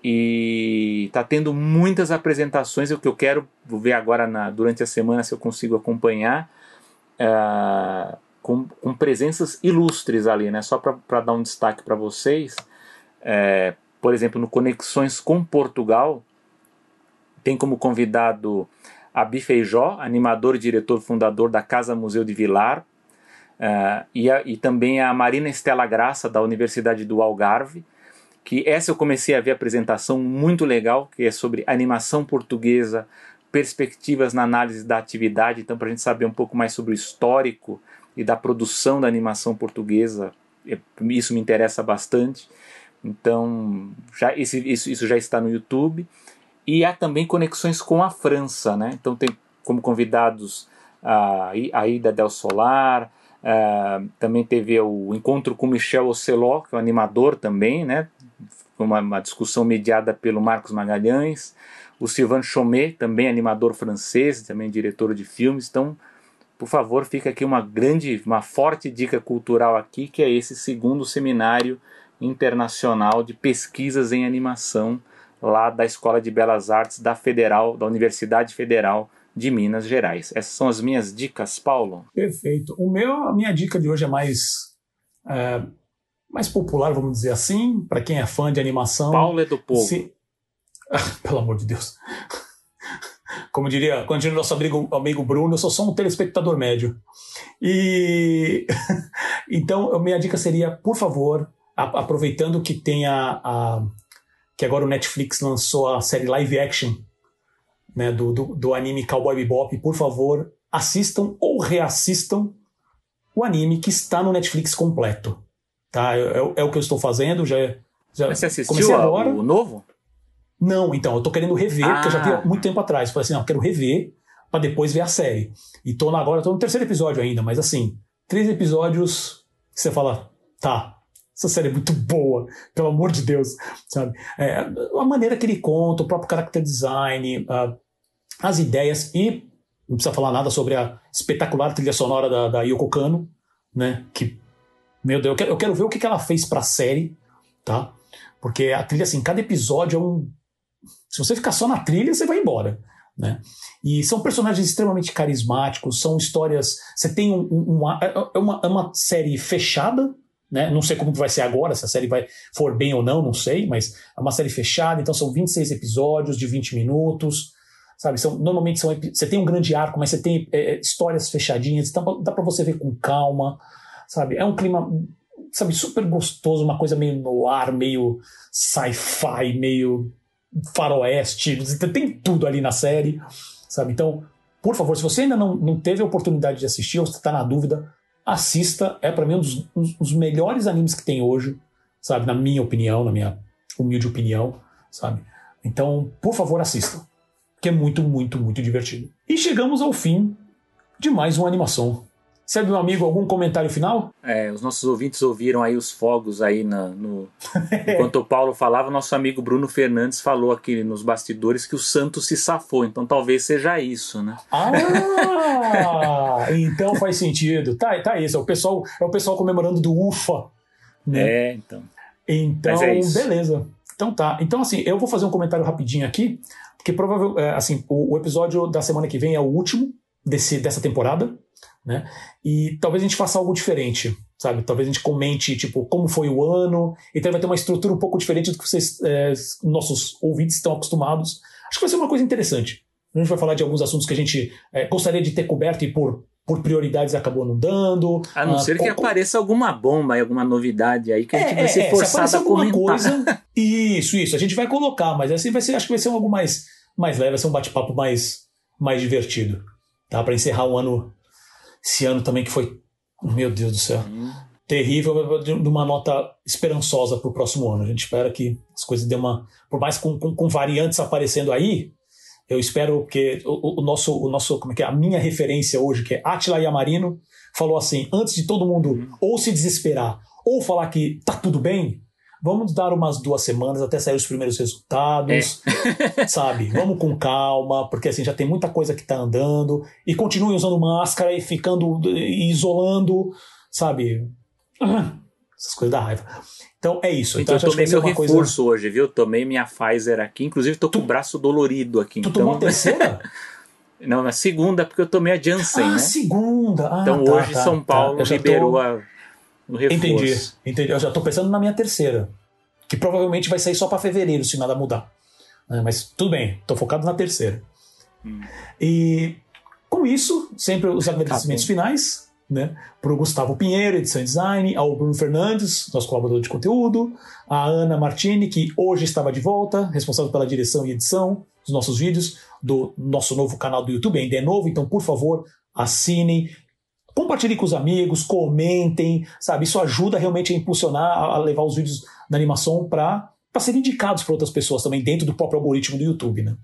Speaker 2: e está tendo muitas apresentações. O que eu quero vou ver agora na, durante a semana se eu consigo acompanhar. Uh, com, com presenças ilustres ali, né? Só para dar um destaque para vocês, é, por exemplo, no Conexões com Portugal, tem como convidado a Feijó, animador e diretor fundador da Casa Museu de Vilar, uh, e, a, e, também a Marina Estela Graça, da Universidade do Algarve, que essa eu comecei a ver a apresentação muito legal, que é sobre animação portuguesa, perspectivas na análise da atividade, então para a gente saber um pouco mais sobre o histórico e da produção da animação portuguesa. É, isso me interessa bastante. Então, já, esse, isso, isso já está no YouTube. E há também conexões com a França. Né? Então, tem como convidados a, a Ida Del Solar, uh, também teve o encontro com Michel Ocelot, que é um animador também, né? Uma, uma discussão mediada pelo Marcos Magalhães. O Sylvain Chomet, também animador francês, também diretor de filmes. Então, por favor, fica aqui uma grande, uma forte dica cultural aqui, que é esse segundo seminário internacional de pesquisas em animação lá da Escola de Belas Artes da Federal, da Universidade Federal de Minas Gerais. Essas são as minhas dicas, Paulo.
Speaker 1: Perfeito. O meu, a minha dica de hoje é mais é, mais popular, vamos dizer assim, para quem é fã de animação.
Speaker 2: Paulo é do povo. Se...
Speaker 1: Pelo amor de Deus. Como diria, diria nosso amigo, amigo Bruno, eu sou só um telespectador médio. E então, minha dica seria, por favor, a, aproveitando que tem a, a, que agora o Netflix lançou a série live action né, do, do, do anime Cowboy Bebop, por favor, assistam ou reassistam o anime que está no Netflix completo. Tá? É, é, o que eu estou fazendo, já, já
Speaker 2: Mas você assistiu agora. o novo?
Speaker 1: Não, então, eu tô querendo rever, ah. porque eu já vi ah. muito tempo atrás. Falei assim, não, eu quero rever para depois ver a série. E tô agora, tô no terceiro episódio ainda, mas assim, três episódios que você fala, tá, essa série é muito boa, pelo amor de Deus, sabe? É, a maneira que ele conta, o próprio character design, uh, as ideias e não precisa falar nada sobre a espetacular trilha sonora da, da Yoko Kano, né? Que, meu Deus, eu quero, eu quero ver o que, que ela fez pra série, tá? Porque a trilha, assim, cada episódio é um se você ficar só na trilha, você vai embora. Né? E são personagens extremamente carismáticos, são histórias. Você tem um, um, uma, é, é uma, é uma série fechada, né? Não sei como vai ser agora, se a série vai for bem ou não, não sei, mas é uma série fechada, então são 26 episódios de 20 minutos, sabe? São, normalmente são, você tem um grande arco, mas você tem é histórias fechadinhas, então dá para você ver com calma, sabe? É um clima, sabe, super gostoso, uma coisa meio no ar, meio sci-fi, meio faroeste, tem tudo ali na série, sabe? Então, por favor, se você ainda não, não teve a oportunidade de assistir ou está na dúvida, assista. É para mim um dos, um dos, melhores animes que tem hoje, sabe? Na minha opinião, na minha humilde opinião, sabe? Então, por favor, assista, que é muito, muito, muito divertido. E chegamos ao fim de mais uma animação. Sabe, meu amigo, algum comentário final?
Speaker 2: É, os nossos ouvintes ouviram aí os fogos aí na, no. Enquanto o Paulo falava, nosso amigo Bruno Fernandes falou aqui nos bastidores que o Santos se safou. Então talvez seja isso, né?
Speaker 1: Ah! então faz sentido. Tá, tá isso. É o pessoal, é o pessoal comemorando do UFA. Né?
Speaker 2: É, então.
Speaker 1: Então, é beleza. Então tá. Então, assim, eu vou fazer um comentário rapidinho aqui, porque provavelmente, é, assim, o, o episódio da semana que vem é o último desse, dessa temporada né? E talvez a gente faça algo diferente, sabe? Talvez a gente comente, tipo, como foi o ano, então vai ter uma estrutura um pouco diferente do que vocês, é, nossos ouvintes estão acostumados. Acho que vai ser uma coisa interessante. A gente vai falar de alguns assuntos que a gente é, gostaria de ter coberto e por, por prioridades acabou não dando.
Speaker 2: A não ah, ser que apareça alguma bomba e alguma novidade aí que a gente é, vai ser é, forçado se a comentar. Coisa,
Speaker 1: isso, isso. A gente vai colocar, mas assim vai ser, acho que vai ser algo mais, mais leve, vai ser um bate-papo mais, mais divertido. Tá? Para encerrar o ano esse ano também que foi, meu Deus do céu, uhum. terrível, de uma nota esperançosa para o próximo ano. A gente espera que as coisas dêem uma. Por mais com, com, com variantes aparecendo aí, eu espero que o, o, nosso, o nosso, como é que é? A minha referência hoje, que é Atila Yamarino, falou assim: antes de todo mundo uhum. ou se desesperar ou falar que tá tudo bem, vamos dar umas duas semanas até sair os primeiros resultados, é. sabe? Vamos com calma, porque assim já tem muita coisa que tá andando e continue usando máscara e ficando e isolando, sabe? Essas coisas da raiva. Então é isso.
Speaker 2: Então, então eu tomei meu reforço coisa... hoje, viu? Tomei minha Pfizer aqui, inclusive tô com tu... o braço dolorido aqui.
Speaker 1: Tu
Speaker 2: então...
Speaker 1: tomou a terceira?
Speaker 2: Não, na segunda, porque eu tomei a Janssen, ah, né?
Speaker 1: segunda. Ah,
Speaker 2: então
Speaker 1: tá,
Speaker 2: hoje tá, São tá. Paulo tá. liberou tô... a
Speaker 1: no reforço. Entendi, entendi. Eu já estou pensando na minha terceira, que provavelmente vai sair só para fevereiro, se nada mudar. É, mas tudo bem, estou focado na terceira. Hum. E com isso, sempre os agradecimentos tá finais, né? Para o Gustavo Pinheiro, edição e design, ao Bruno Fernandes, nosso colaborador de conteúdo, a Ana Martini, que hoje estava de volta, responsável pela direção e edição dos nossos vídeos, do nosso novo canal do YouTube, ainda é novo, então por favor, assinem, Compartilhem com os amigos, comentem, sabe? Isso ajuda realmente a impulsionar, a levar os vídeos da animação para serem indicados para outras pessoas também dentro do próprio algoritmo do YouTube, né?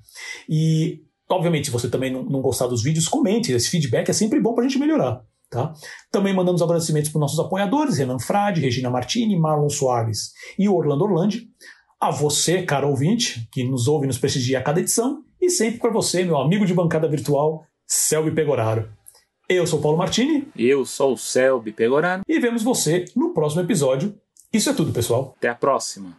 Speaker 1: E, obviamente, se você também não, não gostar dos vídeos, comente. Esse feedback é sempre bom para a gente melhorar. Tá? Também mandamos agradecimentos para nossos apoiadores, Renan Frade, Regina Martini, Marlon Soares e Orlando Orlandi. A você, caro ouvinte, que nos ouve e nos prestigia a cada edição. E sempre para você, meu amigo de bancada virtual, Selby Pegoraro. Eu sou Paulo Martini.
Speaker 2: Eu sou o Selby Pegorano.
Speaker 1: E vemos você no próximo episódio. Isso é tudo, pessoal.
Speaker 2: Até a próxima.